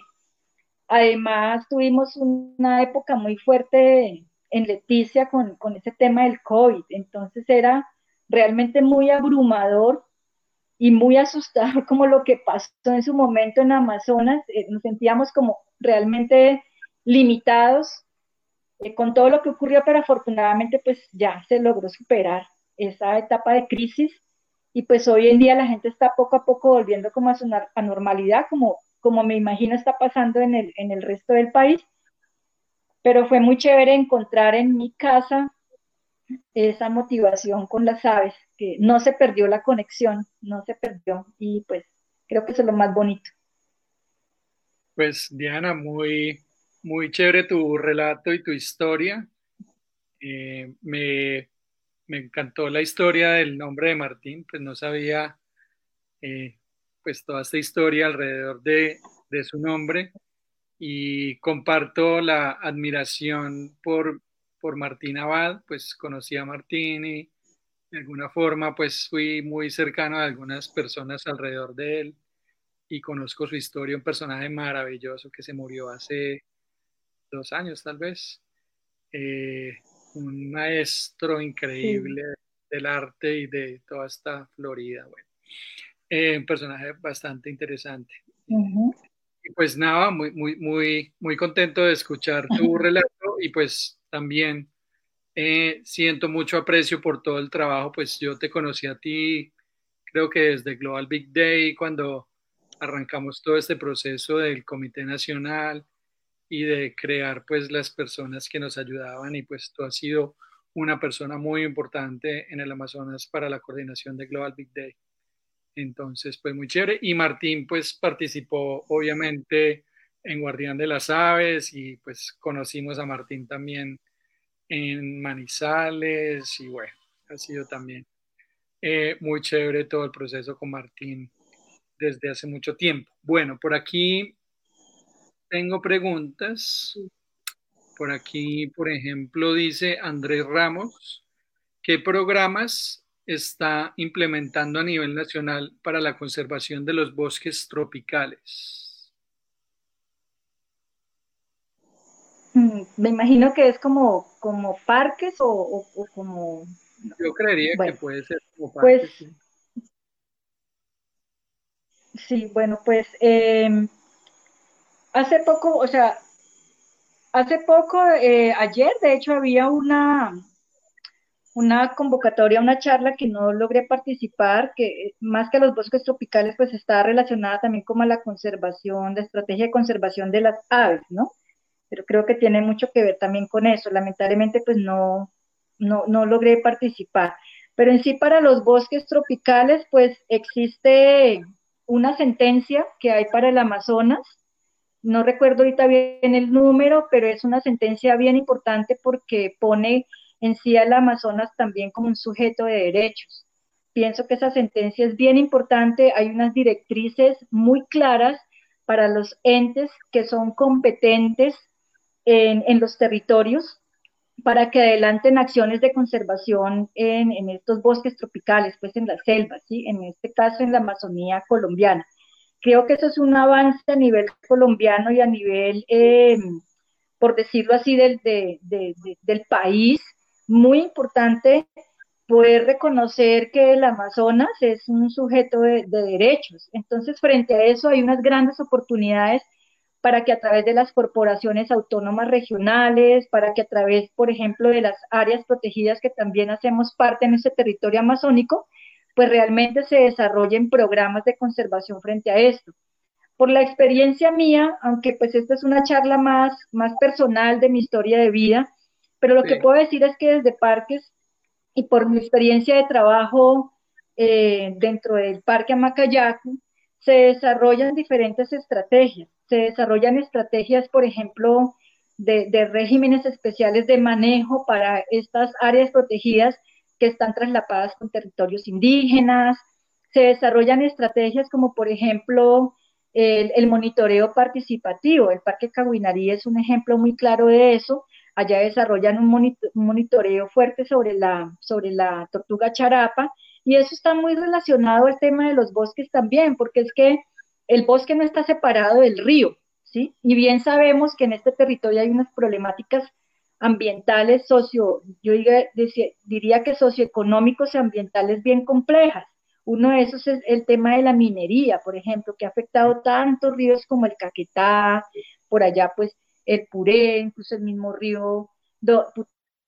además tuvimos una época muy fuerte en Leticia con, con ese tema del COVID, entonces era realmente muy abrumador y muy asustador como lo que pasó en su momento en Amazonas, eh, nos sentíamos como realmente limitados eh, con todo lo que ocurrió, pero afortunadamente pues ya se logró superar esa etapa de crisis y pues hoy en día la gente está poco a poco volviendo como a su normalidad, como, como me imagino está pasando en el, en el resto del país. Pero fue muy chévere encontrar en mi casa esa motivación con las aves, que no se perdió la conexión, no se perdió y pues creo que eso es lo más bonito. Pues Diana, muy, muy chévere tu relato y tu historia. Eh, me, encantó la historia del nombre de Martín, pues no sabía eh, pues toda esta historia alrededor de, su nombre y comparto la admiración por, por Martín Abad, pues conocí a Martín y de alguna forma pues fui muy cercano a algunas personas alrededor de él y conozco su historia, un personaje maravilloso que se murió hace dos años tal vez, eh, un maestro increíble del arte y de toda esta Florida. Bueno, eh, un personaje bastante interesante. Y pues nada, muy, muy, muy, muy contento de escuchar tu relato y pues también eh, siento mucho aprecio por todo el trabajo, pues yo te conocí a ti, creo que desde Global Big Day, cuando arrancamos todo este proceso del Comité Nacional y de crear pues las personas que nos ayudaban y pues tú has sido una persona muy importante en el Amazonas para la coordinación de Global Big Day. Entonces, pues muy chévere. Y Martín pues participó obviamente en Guardián de las Aves y pues conocimos a Martín también en Manizales y bueno, ha sido también eh, muy chévere todo el proceso con Martín desde hace mucho tiempo. Bueno, por aquí tengo preguntas. Por aquí, por ejemplo, dice Andrés Ramos, ¿qué programas está implementando a nivel nacional para la conservación de los bosques tropicales? Mm, me imagino que es como, como parques o, como... Yo creería que puede ser como pues parques. Pues, sí. bueno, pues em, Hace poco, o sea, hace poco, eh, ayer, de hecho, había una, una convocatoria, una charla que no logré participar, que más que a los bosques tropicales, pues está relacionada también como a la conservación, la estrategia de conservación de las aves, ¿no? Pero creo que tiene mucho que ver también con eso. Lamentablemente, pues no, no, no logré participar. Pero en sí, para los bosques tropicales, pues existe una sentencia que hay para el Amazonas, no recuerdo ahorita bien el número, pero es una sentencia bien importante porque pone en sí al Amazonas también como un sujeto de derechos. Pienso que esa sentencia es bien importante, hay unas directrices muy claras para los entes que son competentes en, los territorios para que adelanten acciones de conservación en, estos bosques tropicales, pues en las selvas, ¿sí? en este caso en la Amazonía colombiana. Creo que eso es un avance a nivel colombiano y a nivel, eh, por decirlo así, del, del país, muy importante poder reconocer que el Amazonas es un sujeto de, de derechos. Entonces, frente a eso hay unas grandes oportunidades para que a través de las corporaciones autónomas regionales, para que a través, por ejemplo, de las áreas protegidas que también hacemos parte en ese territorio amazónico, pues realmente se desarrollen programas de conservación frente a esto. Por la experiencia mía, aunque pues esta es una charla más, más personal de mi historia de vida, pero lo que puedo decir es que desde parques y por mi experiencia de trabajo eh, dentro del Parque Amacayacu, se desarrollan diferentes estrategias. Se desarrollan estrategias, por ejemplo, de, de, regímenes especiales de manejo para estas áreas protegidas que están traslapadas con territorios indígenas. Se desarrollan estrategias como, por ejemplo, el, monitoreo participativo. El Parque Cahuinarí es un ejemplo muy claro de eso. Allá desarrollan un monitoreo fuerte sobre la, sobre la tortuga charapa y eso está muy relacionado al tema de los bosques también, porque es que el bosque no está separado del río, ¿sí? Y bien sabemos que en este territorio hay unas problemáticas ambientales, socio, yo diría, que socioeconómicos y ambientales bien complejas. Uno de esos es el tema de la minería, por ejemplo, que ha afectado tantos ríos como el Caquetá, por allá pues el Puré, incluso el mismo río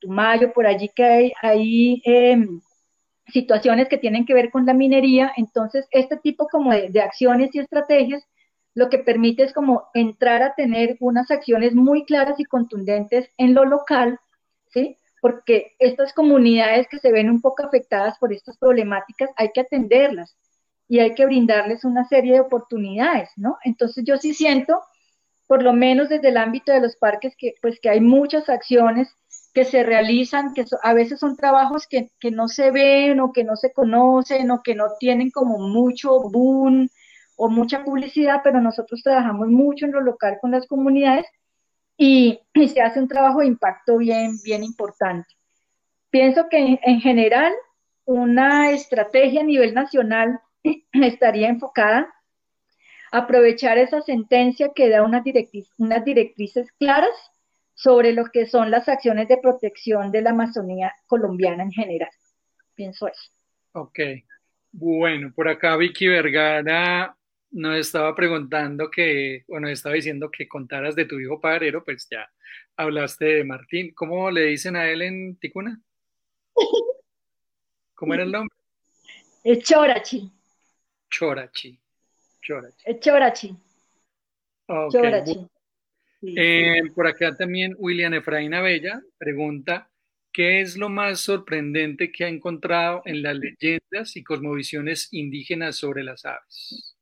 Putumayo, por allí que hay, eh, situaciones que tienen que ver con la minería. Entonces, este tipo como de acciones y estrategias lo que permite es como entrar a tener unas acciones muy claras y contundentes en lo local, ¿sí? Porque estas comunidades que se ven un poco afectadas por estas problemáticas hay que atenderlas y hay que brindarles una serie de oportunidades, ¿no? Entonces yo sí siento por lo menos desde el ámbito de los parques, que pues que hay muchas acciones que se realizan, que a veces son trabajos que, que, no se ven o que no se conocen o que no tienen como mucho boom o mucha publicidad, pero nosotros trabajamos mucho en lo local con las comunidades y, se hace un trabajo de impacto bien, bien importante. Pienso que en, en general una estrategia a nivel nacional estaría enfocada aprovechar esa sentencia que da unas, unas directrices claras sobre lo que son las acciones de protección de la Amazonía colombiana en general. Pienso eso. Ok. Bueno, por acá Vicky Vergara nos estaba preguntando que, bueno, estaba diciendo que contaras de tu hijo pajarero, pues ya hablaste de Martín. ¿Cómo le dicen a él en Ticuna? ¿Cómo era el nombre? Chorachi. Chorachi. Chorachi. Chorachi. Okay. Chorachi. Eh, por acá también William Efraín Abella pregunta, ¿qué es lo más sorprendente que ha encontrado en las leyendas y cosmovisiones indígenas sobre las aves?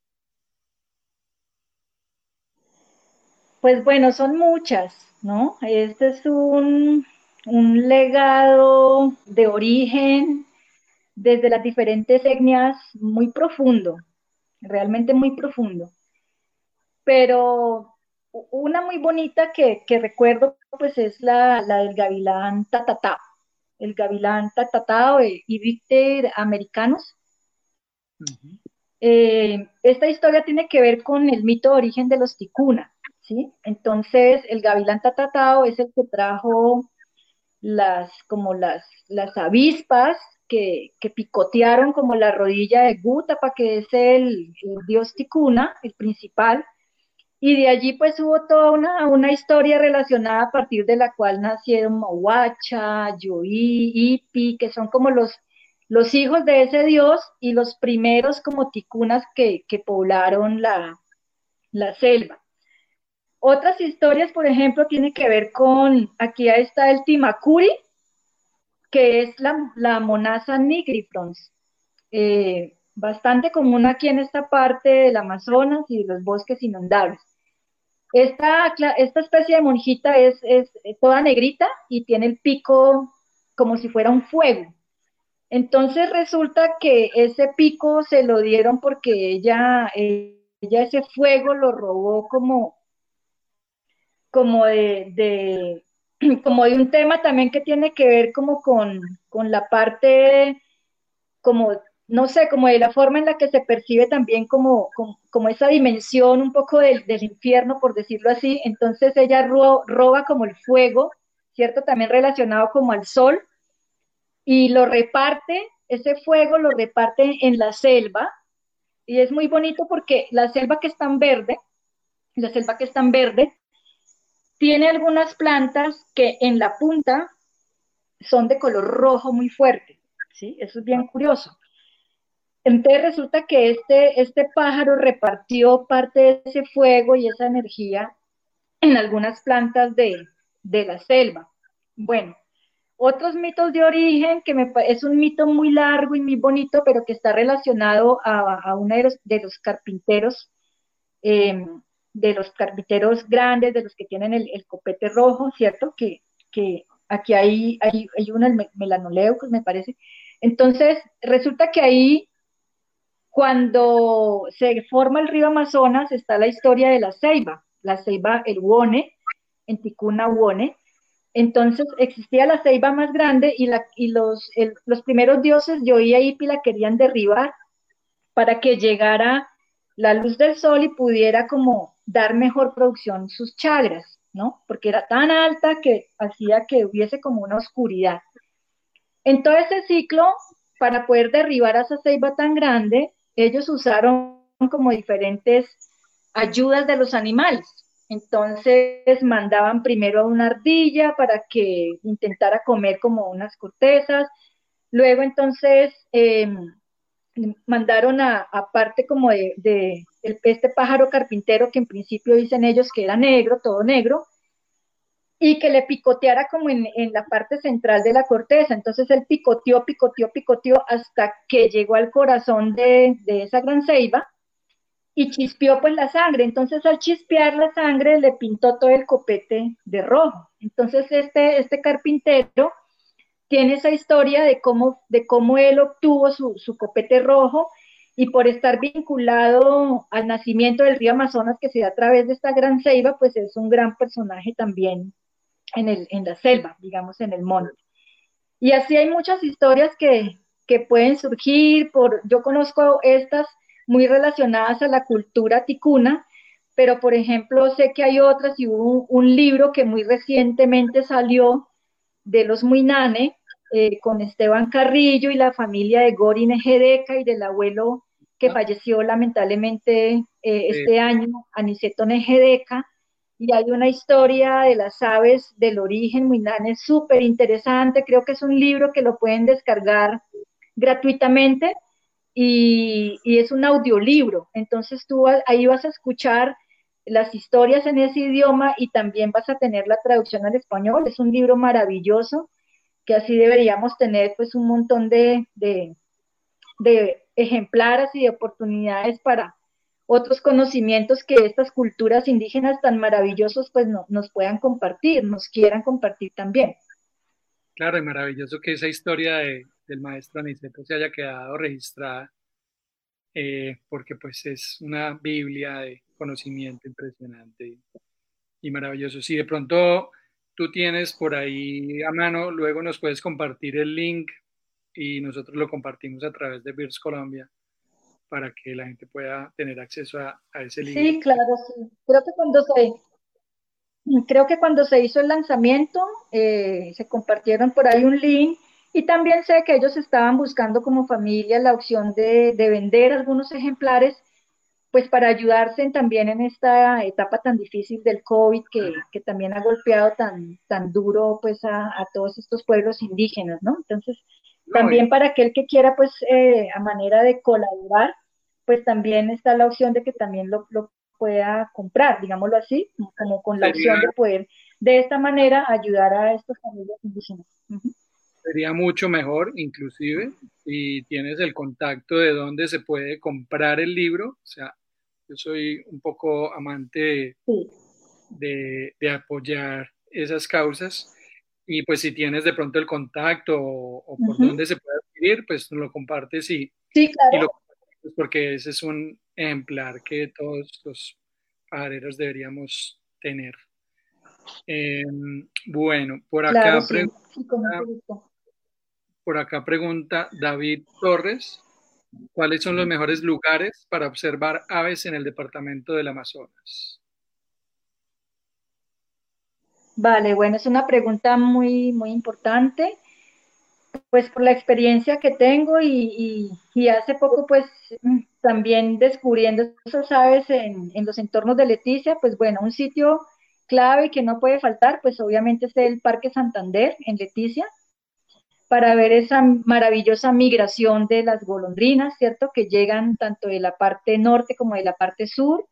Pues bueno, son muchas, ¿no? Este es un, un legado de origen desde las diferentes etnias muy profundo, realmente muy profundo. Pero una muy bonita que, que recuerdo pues es la, la, del gavilán tatatá, el gavilán tatatá o Ibicter americanos. Uh -huh. eh, esta historia tiene que ver con el mito de origen de los ticuna, ¿sí? Entonces el gavilán tatatao es el que trajo las, como las, las avispas que, que, picotearon como la rodilla de Gutapa, que es el, dios ticuna, el principal, y de allí pues hubo toda una, una, historia relacionada a partir de la cual nacieron Mahuacha, Yoí, Ipi, que son como los, los hijos de ese dios y los primeros como ticunas que, que poblaron la, la, selva. Otras historias, por ejemplo, tienen que ver con, aquí está el Timacuri, que es la, la monaza nigrifrons, eh, bastante común aquí en esta parte del Amazonas y los bosques inundables. Esta, esta especie de monjita es, es, toda negrita y tiene el pico como si fuera un fuego. Entonces resulta que ese pico se lo dieron porque ella, ella ese fuego lo robó como, como de, de, como de un tema también que tiene que ver como con, con la parte como no sé, como de la forma en la que se percibe también como, como, como esa dimensión un poco del, del, infierno, por decirlo así. Entonces ella ro, roba como el fuego, ¿cierto? También relacionado como al sol. y lo reparte, ese fuego lo reparte en la selva y es muy bonito porque la selva que es tan verde, la selva que es tan verde, tiene algunas plantas que en la punta son de color rojo muy fuerte, ¿sí? Eso es bien curioso. Entonces resulta que este, este pájaro repartió parte de ese fuego y esa energía en algunas plantas de, la selva. Bueno, otros mitos de origen, que me, es un mito muy largo y muy bonito, pero que está relacionado a, uno de los, carpinteros, em, de los carpinteros grandes, de los que tienen el, copete rojo, ¿cierto? Que, aquí hay, hay, hay uno, el melanoleucos, me parece. Entonces, resulta que ahí cuando se forma el río Amazonas está la historia de la ceiba, la ceiba el Wone, en Ticuna Wone. Entonces existía la ceiba más grande y, la, y los, los primeros dioses de Oía Ipi la querían derribar para que llegara la luz del sol y pudiera como dar mejor producción sus chagras, ¿no? Porque era tan alta que hacía que hubiese como una oscuridad. En todo ese ciclo, para poder derribar a esa ceiba tan grande, ellos usaron como diferentes ayudas de los animales. Entonces mandaban primero a una ardilla para que intentara comer como unas cortezas. Luego entonces em, mandaron a, parte como de, de, este pájaro carpintero que en principio dicen ellos que era negro, todo negro, y que le picoteara como en, la parte central de la corteza. Entonces él picoteó, picoteó, picoteó hasta que llegó al corazón de, esa gran ceiba y chispeó pues la sangre. Entonces al chispear la sangre le pintó todo el copete de rojo. Entonces este, este carpintero tiene esa historia de cómo, de cómo él obtuvo su, su copete rojo y por estar vinculado al nacimiento del río Amazonas que se da a través de esta gran ceiba, pues es un gran personaje también en, el, en la selva, digamos, en el monte. Y así hay muchas historias que, que pueden surgir, por, yo conozco estas muy relacionadas a la cultura ticuna, pero por ejemplo sé que hay otras y hubo un, libro que muy recientemente salió de los Muinane eh, con Esteban Carrillo y la familia de Gori Nejedeca y del abuelo que ah. falleció lamentablemente eh, este año, Aniceto Nejedeca, y hay una historia de las aves del origen Muinane súper interesante. Creo que es un libro que lo pueden descargar gratuitamente y, es un audiolibro. Entonces tú ahí vas a escuchar las historias en ese idioma y también vas a tener la traducción al español. Es un libro maravilloso que así deberíamos tener pues un montón de, de, de ejemplares y de oportunidades para otros conocimientos que estas culturas indígenas tan maravillosos pues no, nos puedan compartir, nos quieran compartir también. Claro, y maravilloso que esa historia del maestro Aniceto se haya quedado registrada, eh, porque pues es una Biblia de conocimiento impresionante y, maravilloso. Si de pronto tú tienes por ahí a mano, luego nos puedes compartir el link y nosotros lo compartimos a través de Beers Colombia para que la gente pueda tener acceso a, ese libro. Sí, claro, sí. Creo que cuando se, creo que cuando se hizo el lanzamiento, eh, se compartieron por ahí un link y también sé que ellos estaban buscando como familia la opción de, vender algunos ejemplares, pues para ayudarse también en esta etapa tan difícil del COVID que, que también ha golpeado tan, tan duro pues a, a, todos estos pueblos indígenas, ¿no? Entonces, también para aquel que quiera, pues, eh, a manera de colaborar, pues también está la opción de que también lo, pueda comprar, digámoslo así, como con la opción de poder de esta manera ayudar a estos familias indígenas. Sería mucho mejor, inclusive, si tienes el contacto de dónde se puede comprar el libro. O sea, yo soy un poco amante de, de apoyar esas causas y pues si tienes de pronto el contacto o, por dónde se puede adquirir, pues lo compartes y, sí, claro. porque ese es un ejemplar que todos los pajareros deberíamos tener. Em, bueno, por acá, pregunta, por acá pregunta David Torres, ¿cuáles son los mejores lugares para observar aves en el departamento del Amazonas? Vale, bueno, es una pregunta muy, muy importante. pues por la experiencia que tengo y, hace poco pues también descubriendo esas aves en, en, los entornos de Leticia, pues bueno, un sitio clave que no puede faltar, pues obviamente es el Parque Santander en Leticia, para ver esa maravillosa migración de las golondrinas, ¿cierto? Que llegan tanto de la parte norte como de la parte sur.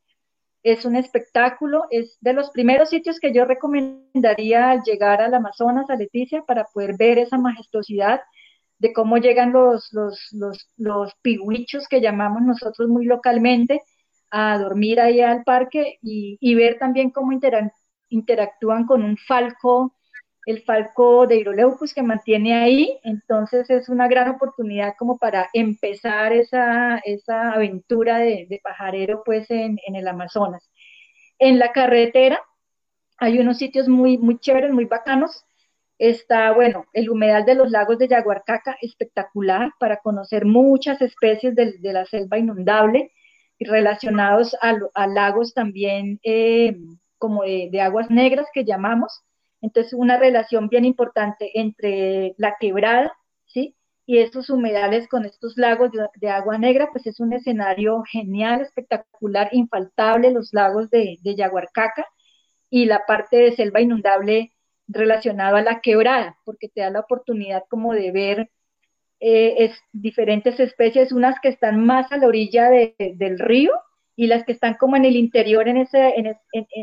Es un espectáculo, es de los primeros sitios que yo recomendaría al llegar al Amazonas, a Leticia, para poder ver esa majestuosidad de cómo llegan los, los, los, los que llamamos nosotros muy localmente a dormir ahí al parque y ver también cómo interactúan con un falco el falco de Hiroleucus que mantiene ahí, entonces es una gran oportunidad como para empezar esa, esa aventura de, pajarero pues en, el Amazonas. En la carretera hay unos sitios muy, muy chéveres, muy bacanos. Está, bueno, el humedal de los lagos de Yaguarcaca, espectacular para conocer muchas especies de, la selva inundable relacionados a, lagos también eh, como de aguas negras que llamamos entonces, una relación bien importante entre la quebrada, ¿sí? Y estos humedales con estos lagos de, agua negra, pues es un escenario genial, espectacular, infaltable, los lagos de, de Yaguarcaca y la parte de selva inundable relacionada a la quebrada, porque te da la oportunidad como de ver eh, diferentes especies, unas que están más a la orilla del río y las que están como en el interior, en ese,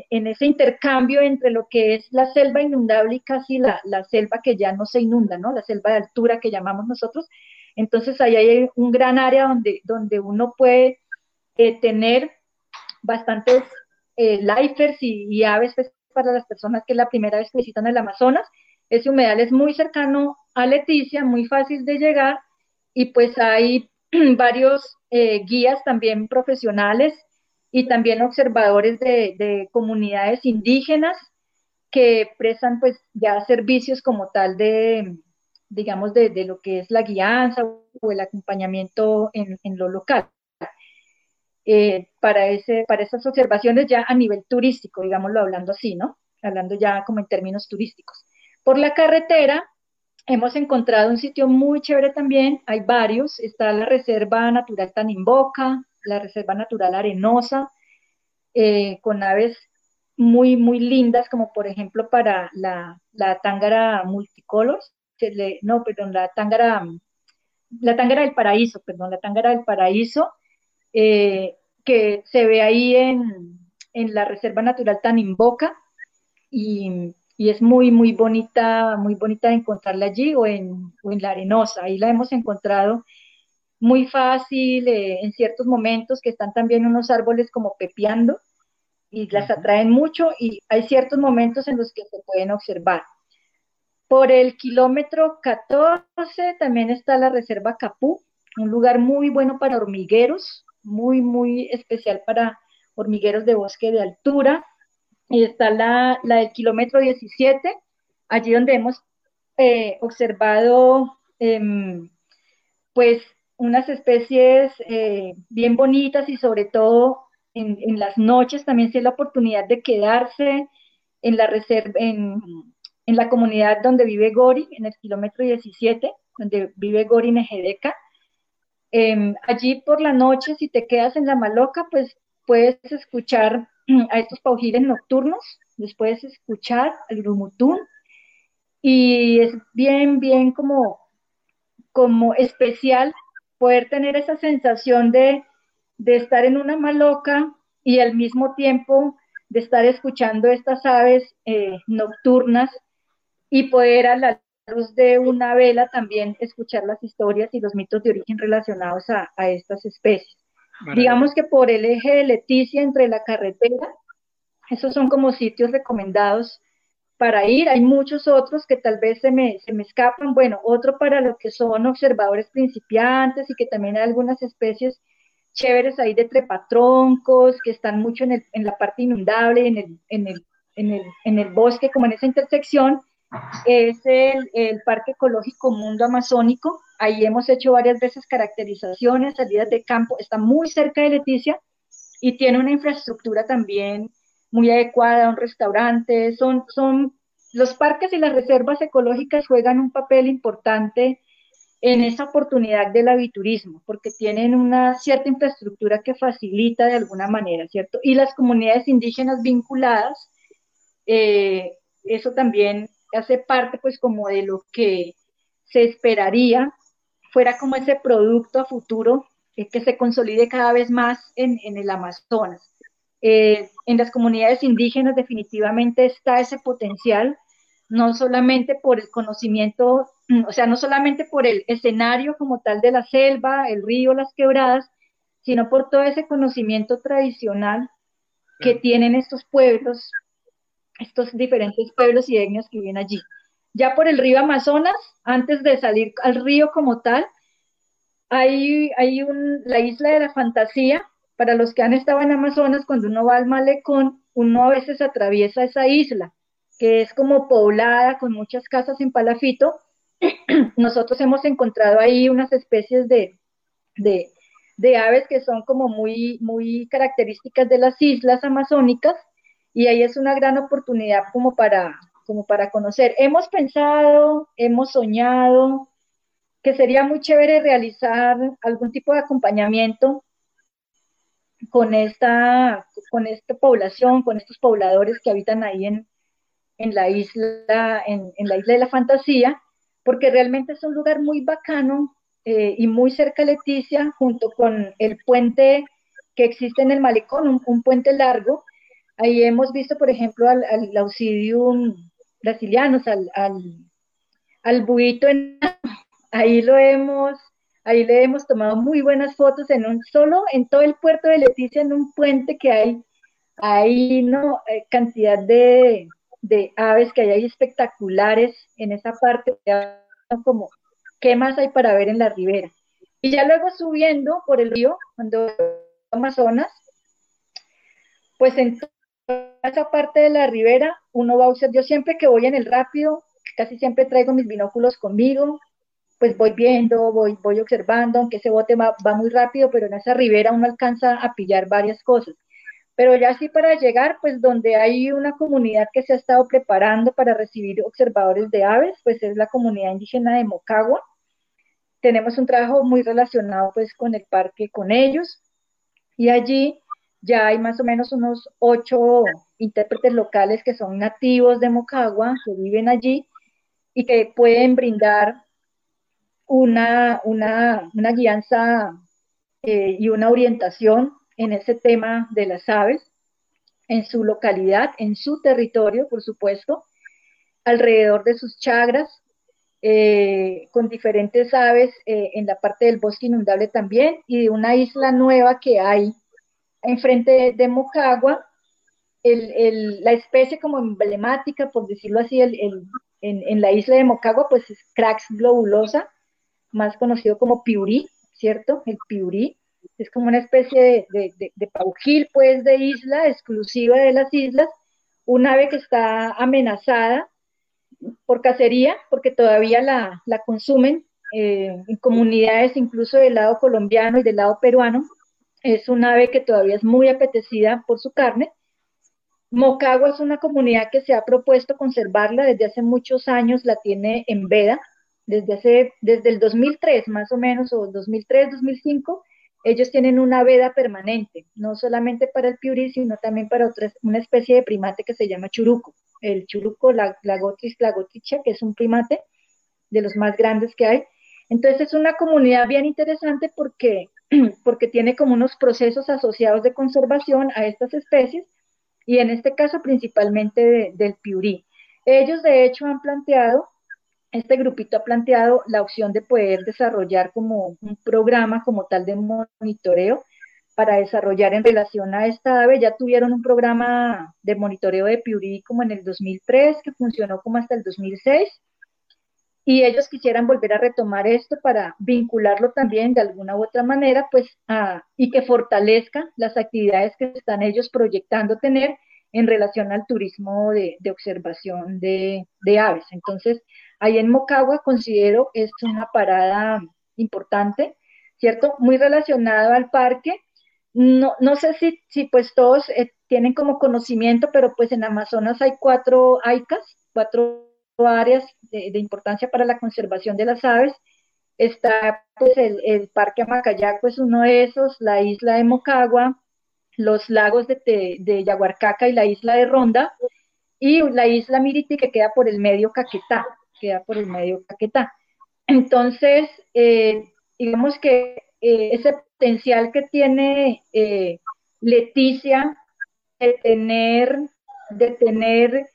en, ese intercambio entre lo que es la selva inundable y casi la, selva que ya no se inunda, ¿no? La selva de altura que llamamos nosotros. Entonces ahí hay un gran área donde, donde uno puede eh, tener bastantes eh, lifers y, aves pues, para las personas que es la primera vez que visitan el Amazonas. Ese humedal es muy cercano a Leticia, muy fácil de llegar y pues hay varios eh, guías también profesionales y también observadores de, comunidades indígenas que prestan pues ya servicios como tal de, digamos, de, lo que es la guianza o el acompañamiento en, lo local. Eh, para, ese, para esas observaciones ya a nivel turístico, digámoslo hablando así, ¿no? Hablando ya como en términos turísticos. Por la carretera, Hemos encontrado un sitio muy chévere también, hay varios, está la Reserva Natural Tanimboca, la Reserva Natural Arenosa, eh, con aves muy, muy lindas, como por ejemplo para la, la tángara multicolor, no, perdón, la tángara, la tángara del paraíso, perdón, la tángara del paraíso, eh, que se ve ahí en, en la Reserva Natural Tanimboca, y y es muy, muy bonita, muy bonita de encontrarla allí o en, o en la arenosa. Ahí la hemos encontrado muy fácil eh, en ciertos momentos que están también unos árboles como pepeando y las atraen mucho y hay ciertos momentos en los que se pueden observar. Por el kilómetro 14 también está la Reserva Capú, un lugar muy bueno para hormigueros, muy, muy especial para hormigueros de bosque de altura y está la, del kilómetro 17, allí donde hemos eh, observado em, pues unas especies eh, bien bonitas y sobre todo en, las noches también se la oportunidad de quedarse en la reserva, en, la comunidad donde vive Gori, en el kilómetro 17, donde vive Gori Nejedeca. Em, allí por la noche, si te quedas en la maloca, pues puedes escuchar a estos paujiles nocturnos, les puedes escuchar al grumutún y es bien, bien como, como especial poder tener esa sensación de, estar en una maloca y al mismo tiempo de estar escuchando estas aves eh, nocturnas y poder a la luz de una vela también escuchar las historias y los mitos de origen relacionados a estas especies. Digamos que por el eje de Leticia entre la carretera, esos son como sitios recomendados para ir. Hay muchos otros que tal vez se me, se me escapan. Bueno, otro para los que son observadores principiantes y que también hay algunas especies chéveres ahí de trepatroncos que están mucho en, el, en la parte inundable, en el, en, el, en, el, en el bosque, como en esa intersección es el, el, Parque Ecológico Mundo Amazónico. Ahí hemos hecho varias veces caracterizaciones, salidas de campo. Está muy cerca de Leticia y tiene una infraestructura también muy adecuada, un restaurante. Son, son los parques y las reservas ecológicas juegan un papel importante en esa oportunidad del aviturismo, porque tienen una cierta infraestructura que facilita de alguna manera, ¿cierto? Y las comunidades indígenas vinculadas, eh, eso también hace parte pues como de lo que se esperaría fuera como ese producto a futuro eh, que se consolide cada vez más en, el Amazonas. Eh, en las comunidades indígenas definitivamente está ese potencial, no solamente por el conocimiento o sea, no solamente por el escenario como tal de la selva, el río, las quebradas, sino por todo ese conocimiento tradicional que tienen estos pueblos, estos diferentes pueblos y etnias que viven allí. Ya por el río Amazonas, antes de salir al río como tal, hay, hay la isla de la fantasía. Para los que han estado en Amazonas, cuando uno va al malecón, uno a veces atraviesa esa isla, que es como poblada con muchas casas en palafito, nosotros hemos encontrado ahí unas especies de, aves que son como muy, muy características de las islas amazónicas y ahí es una gran oportunidad como para, como para conocer. Hemos pensado, hemos soñado que sería muy chévere realizar algún tipo de acompañamiento con esta, con esta población, con estos pobladores que habitan ahí en, la isla, en la isla de la fantasía, porque realmente es un lugar muy bacano eh, y muy cerca Leticia, junto con el puente que existe en el malecón, un, puente largo. Ahí hemos visto, por ejemplo, al, al brasilianos, al, al, buito, ahí lo hemos, ahí le hemos tomado muy buenas fotos en un solo, en todo el puerto de Leticia, en un puente que hay, hay no, eh, cantidad de, de aves que hay ahí espectaculares en esa parte, como, ¿qué más hay para ver en la ribera? Y ya luego subiendo por el río, cuando Amazonas, pues en esa parte de la ribera uno va a usar, yo siempre que voy en el rápido, casi siempre traigo mis binóculos conmigo, pues voy viendo, voy, voy observando, aunque ese bote va, va muy rápido, pero en esa ribera uno alcanza a pillar varias cosas. Pero ya sí para llegar, pues donde hay una comunidad que se ha estado preparando para recibir observadores de aves, pues es la comunidad indígena de Mocagua. Tenemos un trabajo muy relacionado pues con el parque, con ellos. Y allí ya hay más o menos unos ocho intérpretes locales que son nativos de Mocagua, que viven allí y que pueden brindar una, una, una guianza eh, y una orientación en ese tema de las aves, en su localidad, en su territorio, por supuesto, alrededor de sus chagras, eh, con diferentes aves eh, en la parte del bosque inundable también, y de una isla nueva que hay enfrente de, Mocagua, la especie como emblemática, por decirlo así, en, la isla de Mocagua, pues es Crax globulosa, más conocido como piurí, ¿cierto? El piurí es como una especie de, de, paujil, pues, de isla, exclusiva de las islas, un ave que está amenazada por cacería, porque todavía la, consumen eh, en comunidades incluso del lado colombiano y del lado peruano. Es un ave que todavía es muy apetecida por su carne. Mocagua es una comunidad que se ha propuesto conservarla desde hace muchos años, la tiene en veda, desde, hace, desde el 2003 más o menos, o 2003-2005, ellos tienen una veda permanente, no solamente para el piurí, sino también para otra, una especie de primate que se llama churuco. El churuco, la, la gotis lagoticha, que es un primate de los más grandes que hay. Entonces es una comunidad bien interesante porque, porque tiene como unos procesos asociados de conservación a estas especies y en este caso principalmente del piurí. Ellos de hecho han planteado este grupito ha planteado la opción de poder desarrollar como un programa como tal de monitoreo para desarrollar en relación a esta ave. Ya tuvieron un programa de monitoreo de Piurí como en el 2003, que funcionó como hasta el 2006, y ellos quisieran volver a retomar esto para vincularlo también de alguna u otra manera, pues, y que fortalezca las actividades que están ellos proyectando tener en relación al turismo de, observación de, de aves. Entonces, Ahí en Mocagua considero es una parada importante, ¿cierto? Muy relacionado al parque. No, no sé si, si pues todos eh, tienen como conocimiento, pero pues en Amazonas hay cuatro AICAS, cuatro áreas de, importancia para la conservación de las aves. está pues el, Parque Amacayaco es uno de esos, la isla de Mocagua, los lagos de, de Yaguarcaca y la isla de Ronda, y la isla Miriti que queda por el medio Caquetá, queda por el medio Caquetá. Entonces, eh, digamos que eh, ese potencial que tiene eh, Leticia de tener, de tener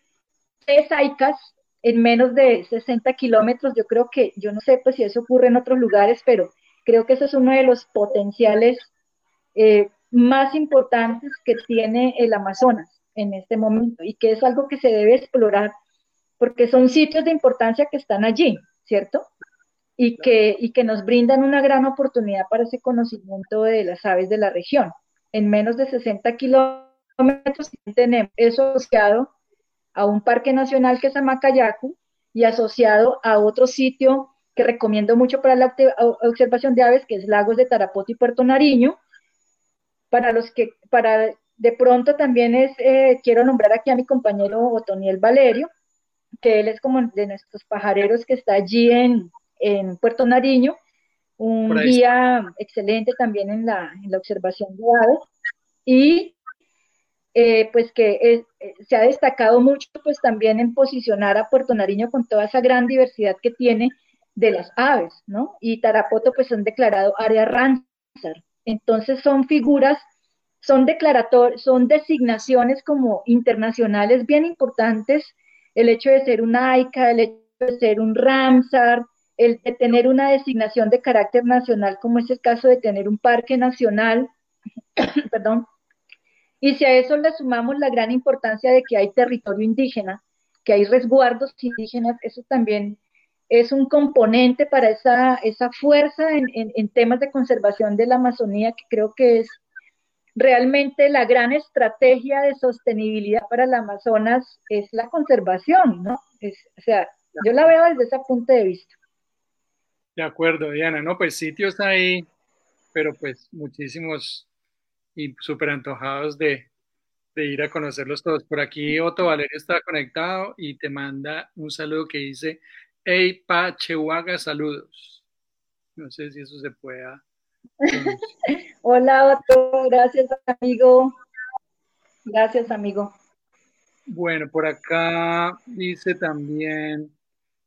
tres AICAS en menos de 60 kilómetros, yo creo que, yo no sé pues si eso ocurre en otros lugares, pero creo que eso es uno de los potenciales más importantes que tiene el Amazonas en este momento y que es algo que se debe explorar porque son sitios de importancia que están allí, ¿cierto? Y que, y que nos brindan una gran oportunidad para ese conocimiento de las aves de la región. En menos de 60 kilómetros tenemos eso asociado a un parque nacional que es Amacayacu y asociado a otro sitio que recomiendo mucho para la observación de aves, que es Lagos de Tarapoto y Puerto Nariño, para los que, para de pronto también es, eh, quiero nombrar aquí a mi compañero Otoniel Valerio, que él es como de nuestros pajareros que está allí en, Puerto Nariño, un guía excelente también en la, observación de aves, y eh, pues que eh, se ha destacado mucho pues también en posicionar a Puerto Nariño con toda esa gran diversidad que tiene de las aves, ¿no? Y Tarapoto pues han declarado área Ramsar. Entonces son figuras son declaratorios, son designaciones como internacionales bien importantes, el hecho de ser un AICA, el hecho de ser un Ramsar, el de tener una designación de carácter nacional, como es el caso de tener un parque nacional, perdón, y si a eso le sumamos la gran importancia de que hay territorio indígena, que hay resguardos indígenas, eso también es un componente para esa, esa fuerza en, en temas de conservación de la Amazonía que creo que es realmente la gran estrategia de sostenibilidad para el Amazonas es la conservación, ¿no? o sea, yo la veo desde ese punto de vista. De acuerdo, Diana, ¿no? Pues sitios ahí, pero pues muchísimos y súper antojados de, de ir a conocerlos todos. Por aquí Otto Valerio está conectado y te manda un saludo que dice, Hey Pachehuaga, saludos. No sé si eso se pueda Hola, Otto. Gracias, amigo. Gracias, amigo. Bueno, por acá dice también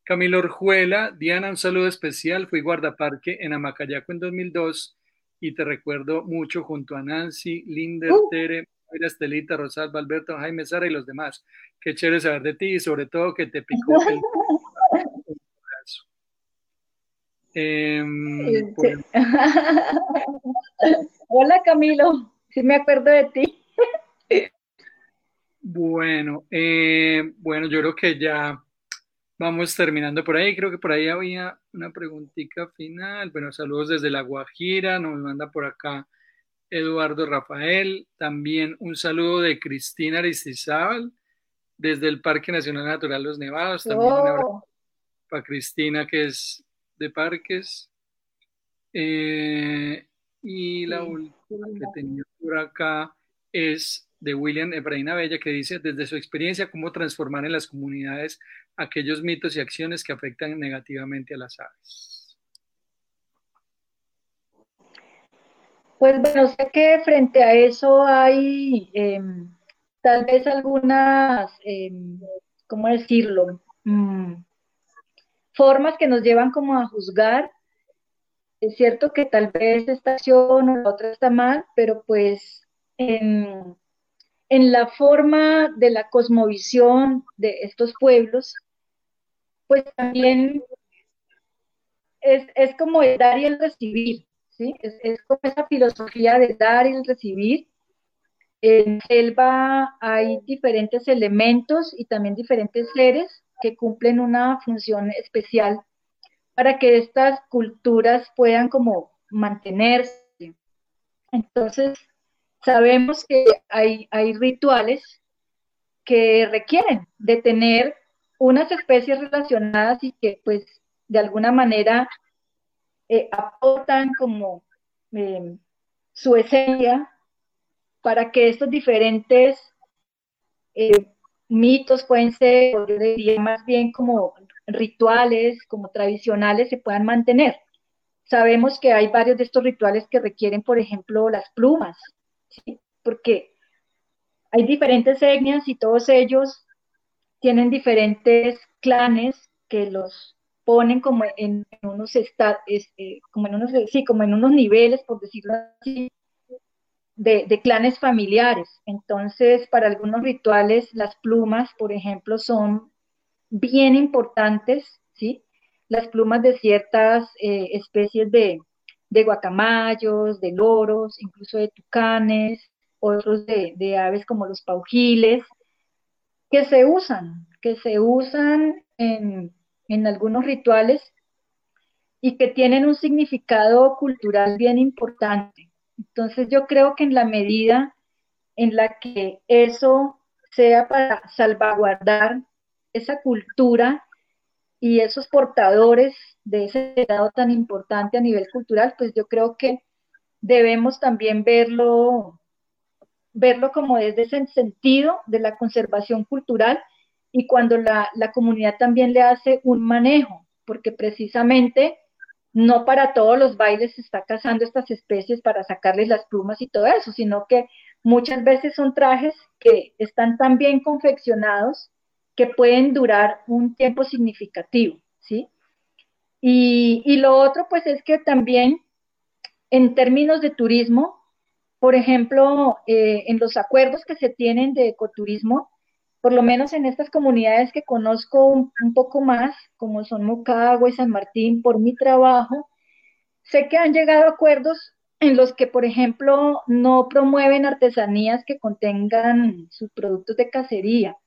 Camilo Orjuela. Diana, un saludo especial. Fui guardaparque en Amacayaco en 2002 y te recuerdo mucho junto a Nancy, Linder, uh. Tere, Estelita, Rosalba, Alberto, Jaime, Sara y los demás. Qué chévere saber de ti y sobre todo que te picó el Em, Hola Camilo, sí me acuerdo de ti. bueno, eh, bueno, yo creo que ya vamos terminando por ahí. Creo que por ahí había una preguntita final. Bueno, saludos desde La Guajira, nos manda por acá Eduardo Rafael. También un saludo de Cristina Aristizábal desde el Parque Nacional Natural Los Nevados. También un abrazo oh. para Cristina, que es de parques. Eh, y la última que tenía por acá es de William Ebraina Bella, que dice, desde su experiencia, cómo transformar en las comunidades aquellos mitos y acciones que afectan negativamente a las aves. Pues bueno, sé que frente a eso hay em, tal vez algunas, em, ¿cómo decirlo? Mm, formas que nos llevan como a juzgar. Es cierto que tal vez esta acción o la otra está mal, pero pues en, la forma de la cosmovisión de estos pueblos, pues también es, como el dar y el recibir, ¿sí? Es, es, como esa filosofía de dar y el recibir. En selva hay diferentes elementos y también diferentes seres que cumplen una función especial para que estas culturas puedan como mantenerse. Entonces, sabemos que hay, rituales que requieren de tener unas especies relacionadas y que pues de alguna manera eh, aportan como em, su esencia para que estos diferentes eh, mitos pueden ser, yo diría más bien como rituales, como tradicionales, se puedan mantener. sabemos que hay varios de estos rituales que requieren, por ejemplo, las plumas, porque hay diferentes etnias y todos ellos tienen diferentes clanes que los ponen como en, unos eh, como en unos, sí, como en unos niveles, por decirlo así, de, de, clanes familiares. Entonces, para algunos rituales, las plumas, por ejemplo, son bien importantes, ¿sí? Las plumas de ciertas eh, especies de, de, guacamayos, de loros, incluso de tucanes, otros de, aves como los paujiles, que se usan, que se usan en, en algunos rituales y que tienen un significado cultural bien importante. Entonces yo creo que en la medida en la que eso sea para salvaguardar esa cultura y esos portadores de ese legado tan importante a nivel cultural, pues yo creo que debemos también verlo, verlo como desde ese sentido de la conservación cultural y cuando la, la comunidad también le hace un manejo, porque precisamente no para todos los bailes se está cazando estas especies para sacarles las plumas y todo eso, sino que muchas veces son trajes que están tan bien confeccionados pueden durar un tiempo significativo, ¿sí? Y, lo otro, pues, es que también en términos de turismo, por ejemplo, eh, en los acuerdos que se tienen de ecoturismo, por lo menos en estas comunidades que conozco un, poco más, como son Mocagua y San Martín, por mi trabajo, sé que han llegado acuerdos en los que, por ejemplo, no promueven artesanías que contengan sus productos de cacería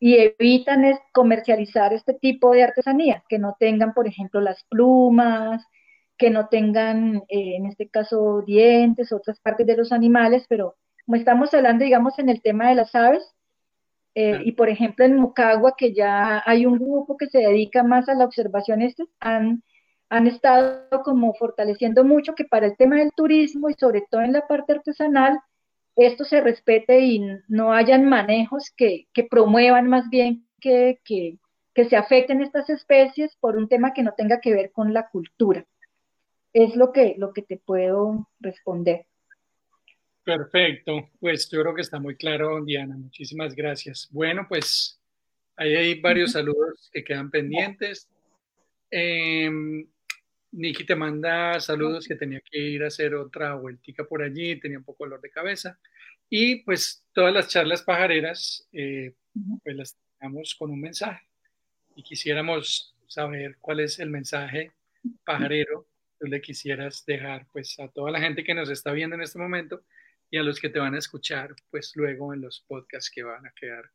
y evitan comercializar este tipo de artesanías, que no tengan, por ejemplo, las plumas, que no tengan, eh, en este caso, dientes, otras partes de los animales, pero como estamos hablando, digamos, en el tema de las aves, eh, y por ejemplo en Mucagua, que ya hay un grupo que se dedica más a la observación, estos han, han estado como fortaleciendo mucho que para el tema del turismo y sobre todo en la parte artesanal, esto se respete y no hayan manejos que, que promuevan más bien que, que, que se afecten estas especies por un tema que no tenga que ver con la cultura. Es lo que, lo que te puedo responder. Perfecto, pues yo creo que está muy claro, Diana. Muchísimas gracias. Bueno, pues ahí hay varios saludos que quedan pendientes. Eh, Niki te manda saludos que tenía que ir a hacer otra vueltica por allí, tenía un poco dolor de cabeza. Y pues todas las charlas pajareras, eh, pues las tenemos con un mensaje. Y quisiéramos saber cuál es el mensaje pajarero que le quisieras dejar pues a toda la gente que nos está viendo en este momento y a los que te van a escuchar, pues luego en los podcasts que van a quedar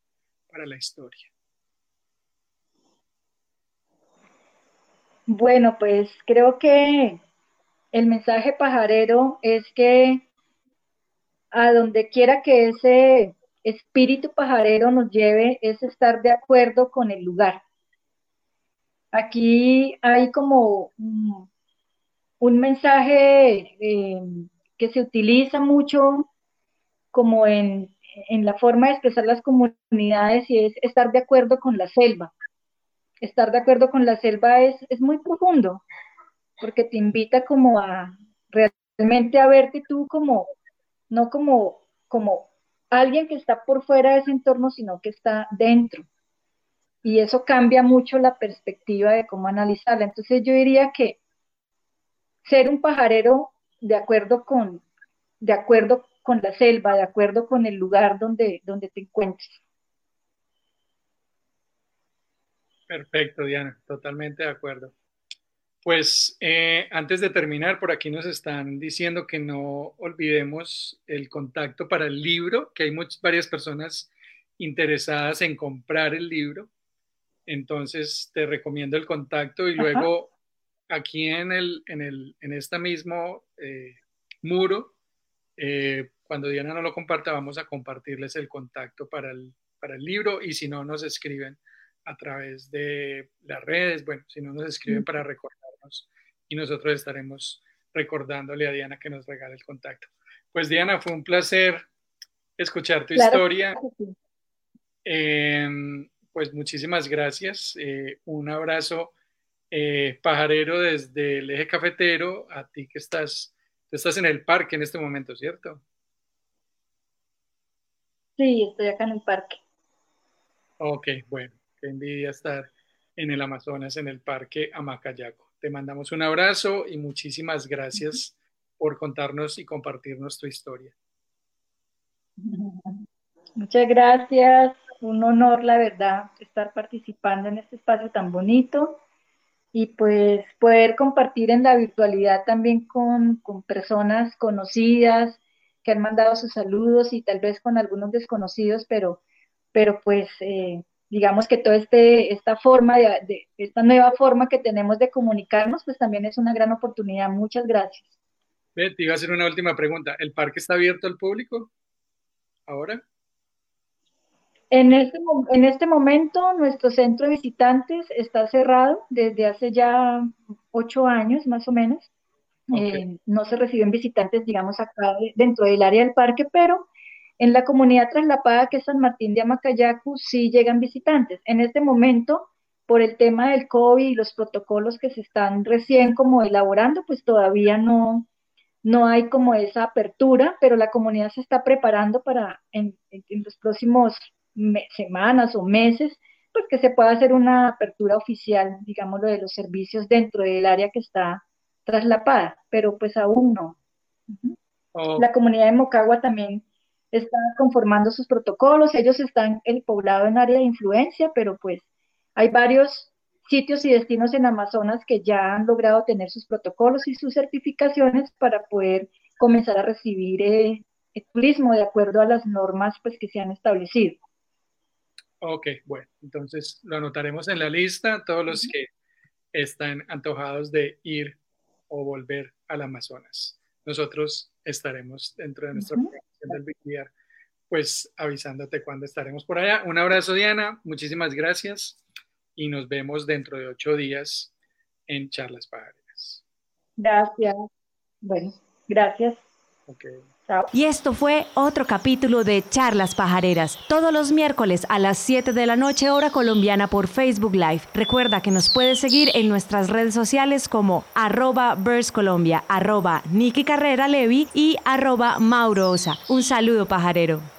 para la historia. Bueno, pues creo que el mensaje pajarero es que a donde quiera que ese espíritu pajarero nos lleve es estar de acuerdo con el lugar. Aquí hay como un, mensaje eh, que se utiliza mucho como en, la forma de expresar las comunidades y es estar de acuerdo con la selva. Estar de acuerdo con la selva es, es muy profundo, porque te invita como a realmente a verte tú como, no como, como alguien que está por fuera de ese entorno, sino que está dentro. Y eso cambia mucho la perspectiva de cómo analizarla. Entonces yo diría que ser un pajarero de acuerdo con, de acuerdo con la selva, de acuerdo con el lugar donde, donde te encuentres. Perfecto, Diana, totalmente de acuerdo. Pues eh, antes de terminar, por aquí nos están diciendo que no olvidemos el contacto para el libro, que hay muchas, varias personas interesadas en comprar el libro. Entonces te recomiendo el contacto y luego aquí en, el, en, el, en esta mismo eh, muro, eh, cuando Diana no lo comparta, vamos a compartirles el contacto para el, para el libro y si no, nos escriben a través de las redes, bueno, si no, nos escriben para recordarnos y nosotros estaremos recordándole a Diana que nos regale el contacto. Pues Diana, fue un placer escuchar tu historia. Em, pues muchísimas gracias. Eh, un abrazo eh, pajarero desde el eje cafetero, a ti que estás, estás en el parque en este momento, ¿cierto? Sí, estoy acá en el parque. Ok, bueno, qué envidia estar en el Amazonas, en el parque Amacayaco. Te mandamos un abrazo y muchísimas gracias por contarnos y compartirnos tu historia. Muchas gracias, un honor, la verdad, estar participando en este espacio tan bonito y pues poder compartir en la virtualidad también con, con personas conocidas que han mandado sus saludos y tal vez con algunos desconocidos, pero, pero pues eh, digamos que toda este, esta forma, de, esta nueva forma que tenemos de comunicarnos, pues también es una gran oportunidad. Muchas gracias. te iba a hacer una última pregunta. ¿El parque está abierto al público ahora? En este, en este momento, nuestro centro de visitantes está cerrado desde hace ya ocho años, más o menos. Eh, no se reciben visitantes, digamos, acá dentro del área del parque, pero en la comunidad traslapada que es San Martín de Amacayacu sí llegan visitantes. En este momento, por el tema del COVID y los protocolos que se están recién como elaborando, pues todavía no, no hay como esa apertura, pero la comunidad se está preparando para en, en los próximos semanas o meses, pues que se pueda hacer una apertura oficial, digámoslo, de los servicios dentro del área que está traslapada, pero pues aún no. Oh. La comunidad de Mocagua también está conformando sus protocolos, ellos están el poblado en área de influencia, pero pues hay varios sitios y destinos en Amazonas que ya han logrado tener sus protocolos y sus certificaciones para poder comenzar a recibir eh, el turismo de acuerdo a las normas pues que se han establecido. Ok, bueno, entonces lo anotaremos en la lista, todos los que están antojados de ir o volver al Amazonas. Nosotros estaremos dentro de nuestra programación del Big pues avisándote cuándo estaremos por allá. Un abrazo, Diana, muchísimas gracias y nos vemos dentro de ocho días en Charlas Pajareras. Gracias. Bueno, gracias. Okay. Y esto fue otro capítulo de Charlas Pajareras, todos los miércoles a las 7 de la noche hora colombiana por Facebook Live. Recuerda que nos puedes seguir en nuestras redes sociales como arroba Colombia, arroba Carrera Levi y arroba Mauro Osa. Un saludo pajarero.